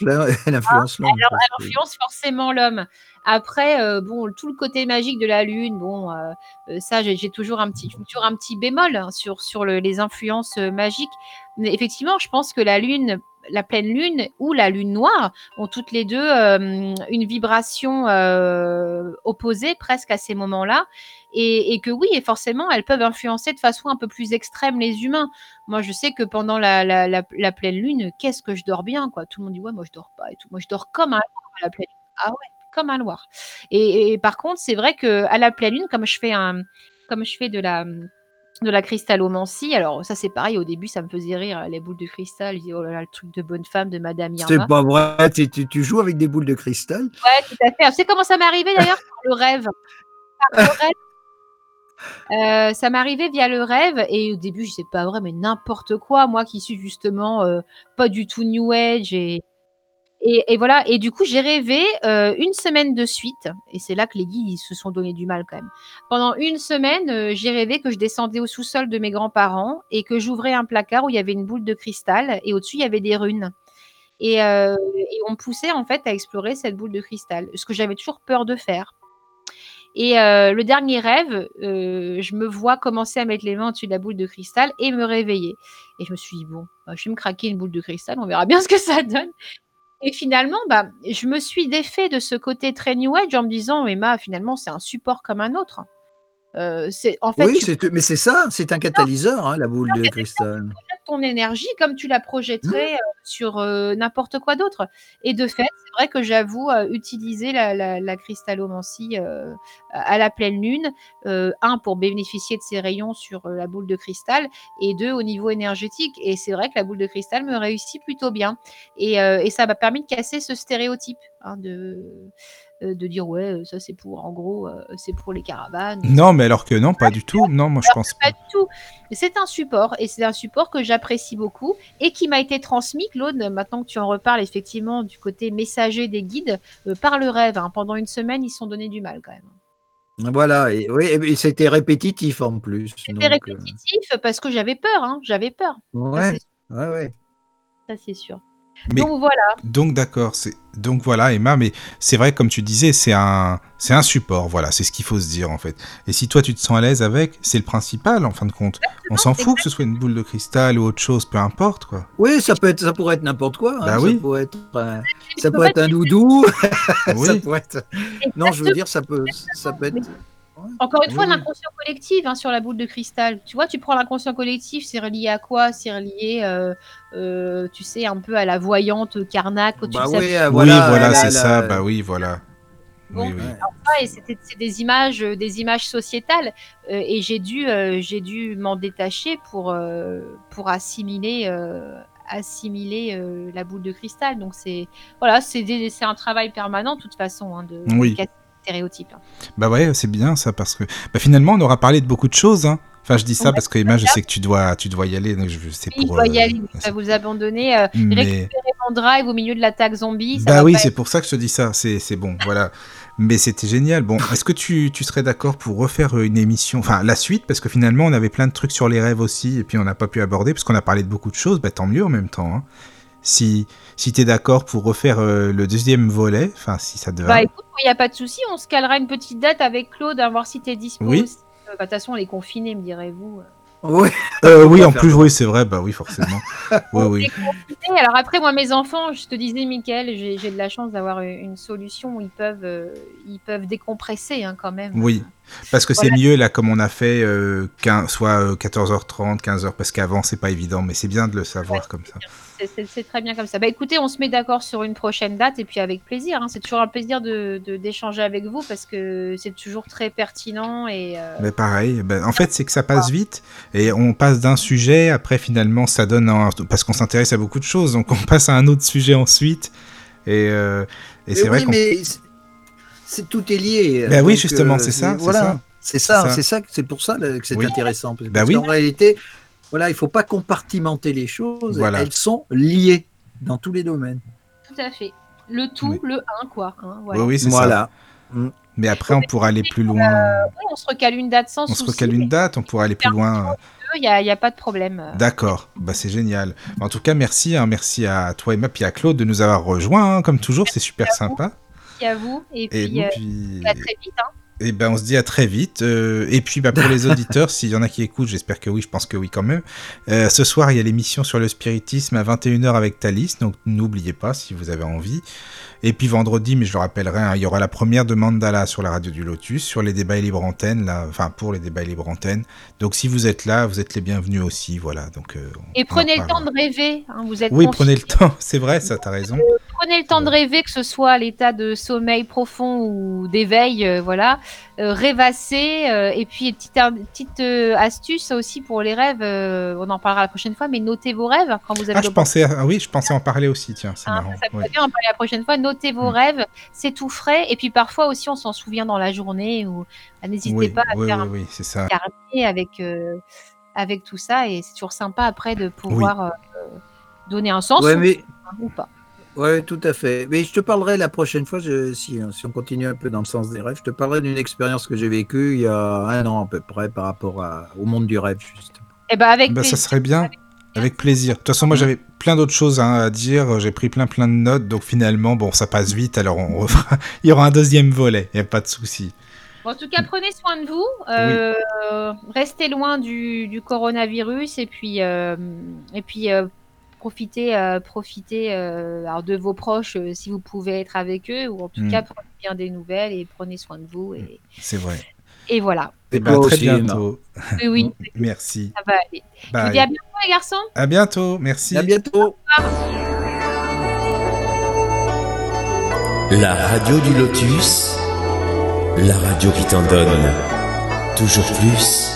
elle influence l'homme. Elle, influence forcément l'homme. Après, euh, bon, tout le côté magique de la Lune, bon, euh, ça, j'ai toujours un petit, toujours un petit bémol hein, sur, sur le, les influences magiques. Mais effectivement, je pense que la Lune la pleine lune ou la lune noire ont toutes les deux euh, une vibration euh, opposée presque à ces moments-là. Et, que oui, et forcément, elles peuvent influencer de façon un peu plus extrême les humains. Moi, je sais que pendant la, pleine lune, qu'est-ce que je dors bien, quoi. Tout le monde dit, ouais, moi, je dors pas et tout. Moi, je dors comme un loir à la pleine lune. Ah ouais, comme un loir. Et, par contre, c'est vrai que à la pleine lune, comme je fais un, comme je fais de la de la cristallomancie. Alors ça c'est pareil, au début ça me faisait rire, les boules de cristal, je dis oh là là, le truc de bonne femme de Madame Irma. C'est pas vrai, tu, tu, joues avec des boules de cristal? Ouais, tout à fait. Tu sais comment ça m'est arrivé d'ailleurs le rêve? le rêve. Euh, ça m'arrivait via le rêve et au début je sais pas vrai mais n'importe quoi moi qui suis justement euh, pas du tout new age et et, voilà, et du coup, j'ai rêvé euh, une semaine de suite, et c'est là que les guides se sont donné du mal quand même. Pendant une semaine, euh, j'ai rêvé que je descendais au sous-sol de mes grands-parents et que j'ouvrais un placard où il y avait une boule de cristal et au-dessus il y avait des runes. Et, euh, on poussait en fait à explorer cette boule de cristal, ce que j'avais toujours peur de faire. Et le dernier rêve, je me vois commencer à mettre les mains au-dessus de la boule de cristal et me réveiller. Et je me suis dit, bon, je vais me craquer une boule de cristal, on verra bien ce que ça donne. Et finalement, bah, je me suis défait de ce côté très New Age en me disant, Emma, finalement, c'est un support comme un autre. Euh, en fait, oui, mais c'est ça, c'est un catalyseur, hein, la boule de cristal ton énergie comme tu la projetterais mmh. euh, sur euh, n'importe quoi d'autre. Et de fait, c'est vrai que j'avoue euh, utiliser la, cristallomancie à la pleine lune, un pour bénéficier de ses rayons sur la boule de cristal, et deux au niveau énergétique. Et c'est vrai que la boule de cristal me réussit plutôt bien. Et, et ça m'a permis de casser ce stéréotype hein, de de dire ouais euh, ça c'est pour en gros euh, c'est pour les caravanes non mais alors que non pas du tout non moi je pense pas, du tout c'est un support et c'est un support que j'apprécie beaucoup et qui m'a été transmis Claude maintenant que tu en reparles effectivement du côté messager des guides par le rêve hein. pendant une semaine ils sont donnés du mal quand même voilà, et, oui, et c'était répétitif en plus. C'était répétitif parce que j'avais peur, hein, j'avais peur. Ouais, ouais, ouais. Ça c'est sûr donc voilà. Donc d'accord, c'est donc voilà Emma, mais c'est vrai comme tu disais, c'est un c'est un support, voilà, c'est ce qu'il faut se dire en fait. Et si toi tu te sens à l'aise avec, c'est le principal en fin de compte. On s'en fout que ce soit une boule de cristal ou autre chose, peu importe quoi. Oui, ça peut être, ça pourrait être n'importe quoi. Hein. Bah oui. Ça pourrait être, euh, ça peut être un doudou. oui. Non, je veux dire, ça peut, ça peut être. Encore une fois, l'inconscient collectif hein, sur la boule de cristal. Tu vois, tu prends l'inconscient collectif, c'est relié à quoi? C'est relié, euh, euh, tu sais, un peu à la voyante Karnak. Bah oui, voilà, c'est ça. Bah oui, voilà. oui, oui. c'est des images, euh, des images sociétales, et j'ai dû, j'ai dû m'en détacher pour, pour assimiler, assimiler la boule de cristal. Donc c'est, voilà, c'est un travail permanent de toute façon hein, de, oui stéréotypes. Hein. Bah ouais, c'est bien ça parce que bah, finalement on aura parlé de beaucoup de choses. Hein. Enfin, je dis ça parce que Emma, je sais que tu dois, tu dois y aller. Donc je, c'est pour. dois y euh, aller. Je vais vous abandonner. Euh, Récupérer mon drive au milieu de l'attaque zombie. bah oui, c'est pour ça que je te dis ça. C'est, c'est bon, voilà. Mais c'était génial. Bon, est-ce que tu, tu serais d'accord pour refaire une émission, enfin la suite, parce que finalement on avait plein de trucs sur les rêves aussi, et puis on n'a pas pu aborder, parce qu'on a parlé de beaucoup de choses. Bah tant mieux en même temps. Hein. Si, si tu es d'accord pour refaire euh, le deuxième volet, enfin si ça te va. Bah écoute, il n'y a pas de souci, on se calera une petite date avec Claude, à voir si tu es dispo. Oui. Euh, bah, de toute façon, on est confinés, me direz-vous. Oui, euh, oui en plus, oui, c'est vrai, bah oui, forcément. oui, oui. Alors après, moi, mes enfants, je te disais, Mickaël, j'ai de la chance d'avoir une solution où ils peuvent, ils peuvent décompresser hein, quand même. Oui, parce que c'est mieux là, comme on a fait, soit 14h30, 15h, parce qu'avant, c'est pas évident, mais c'est bien de le savoir comme ça c'est très bien comme ça. Bah écoutez, on se met d'accord sur une prochaine date et puis avec plaisir. Hein. C'est toujours un plaisir de d'échanger avec vous parce que c'est toujours très pertinent et. Euh, Mais pareil. Ben, en fait, c'est que ça passe vite et on passe d'un sujet après finalement ça donne parce qu'on s'intéresse à beaucoup de choses donc on passe à un autre sujet ensuite et, euh, et c'est vrai mais c'est tout est lié. Ben oui, justement, euh, c'est ça. Voilà. C'est ça, c'est ça, c'est pour ça que c'est intéressant. Parce, ben oui. réalité, voilà, il ne faut pas compartimenter les choses. Elles sont liées dans tous les domaines. Tout à fait. Le tout, le un, quoi. Hein, oui, oui c'est ça. Mm. Mais après, on pourra aller plus loin. Euh, on se recale une date sans On se recale une date, on pourra aller plus loin. Il n'y a, a, pas de problème. D'accord, bah, c'est génial. En tout cas, merci. Hein, merci à toi, Emma, puis à Claude de nous avoir rejoints. Hein, comme toujours, c'est super sympa. Merci à vous. Et, puis, euh, à très vite. Et eh ben, on se dit à très vite. Euh, et puis, bah, pour les auditeurs, s'il y en a qui écoutent, j'espère que oui, je pense que oui quand même. Euh, ce soir, il y a l'émission sur le spiritisme à 21h avec Thalys, donc n'oubliez pas si vous avez envie. Et puis vendredi, mais je le rappellerai, hein, il y aura la première de Mandala sur la radio du Lotus, sur les débats libre antenne, là, enfin pour les débats libre antenne. Donc si vous êtes là, vous êtes les bienvenus aussi, voilà. Donc euh, et prenez le temps de rêver. Hein, vous êtes. Oui, prenez le temps. C'est vrai, ça, t'as raison. Euh, prenez le temps de rêver, que ce soit à l'état de sommeil profond ou d'éveil, euh, voilà. Rêvasser. et puis petite petite astuce aussi pour les rêves. on en parlera la prochaine fois, mais notez vos rêves quand vous avez. Ah, je pensais, ah oui, je pensais en parler aussi. Tiens, c'est ah, marrant. Ça pourrait bien en parler la prochaine fois vos mm. rêves, c'est tout frais. Et puis parfois aussi, on s'en souvient dans la journée. Ou ah, n'hésitez pas à faire un ça. carnet avec euh, avec tout ça. Et c'est toujours sympa après de pouvoir euh, donner un sens ou, pas. Oui, tout à fait. Mais je te parlerai la prochaine fois, je, si, si, on continue un peu dans le sens des rêves, je te parlerai d'une expérience que j'ai vécue il y a un an à peu près par rapport au monde du rêve, justement. Et eh ben avec bah, ça serait bien. Avec plaisir. De toute façon, moi, j'avais plein d'autres choses hein, à dire. J'ai pris plein, plein de notes. Donc, finalement, bon, ça passe vite. Alors, on refera... il y aura un deuxième volet. Il n'y a pas de souci. en tout cas, prenez soin de vous. Euh, restez loin du, coronavirus. Et puis, euh, et puis euh, profitez, profitez alors de vos proches si vous pouvez être avec eux. Ou en tout mm. cas, prenez bien des nouvelles et prenez soin de vous. Et... C'est vrai. Et voilà. Et ben, très bientôt. Oui, Merci. Ça va aller. Je vous dis à bientôt, les garçons. À bientôt. Merci. À bientôt. La radio du Lotus, la radio qui t'en donne toujours plus.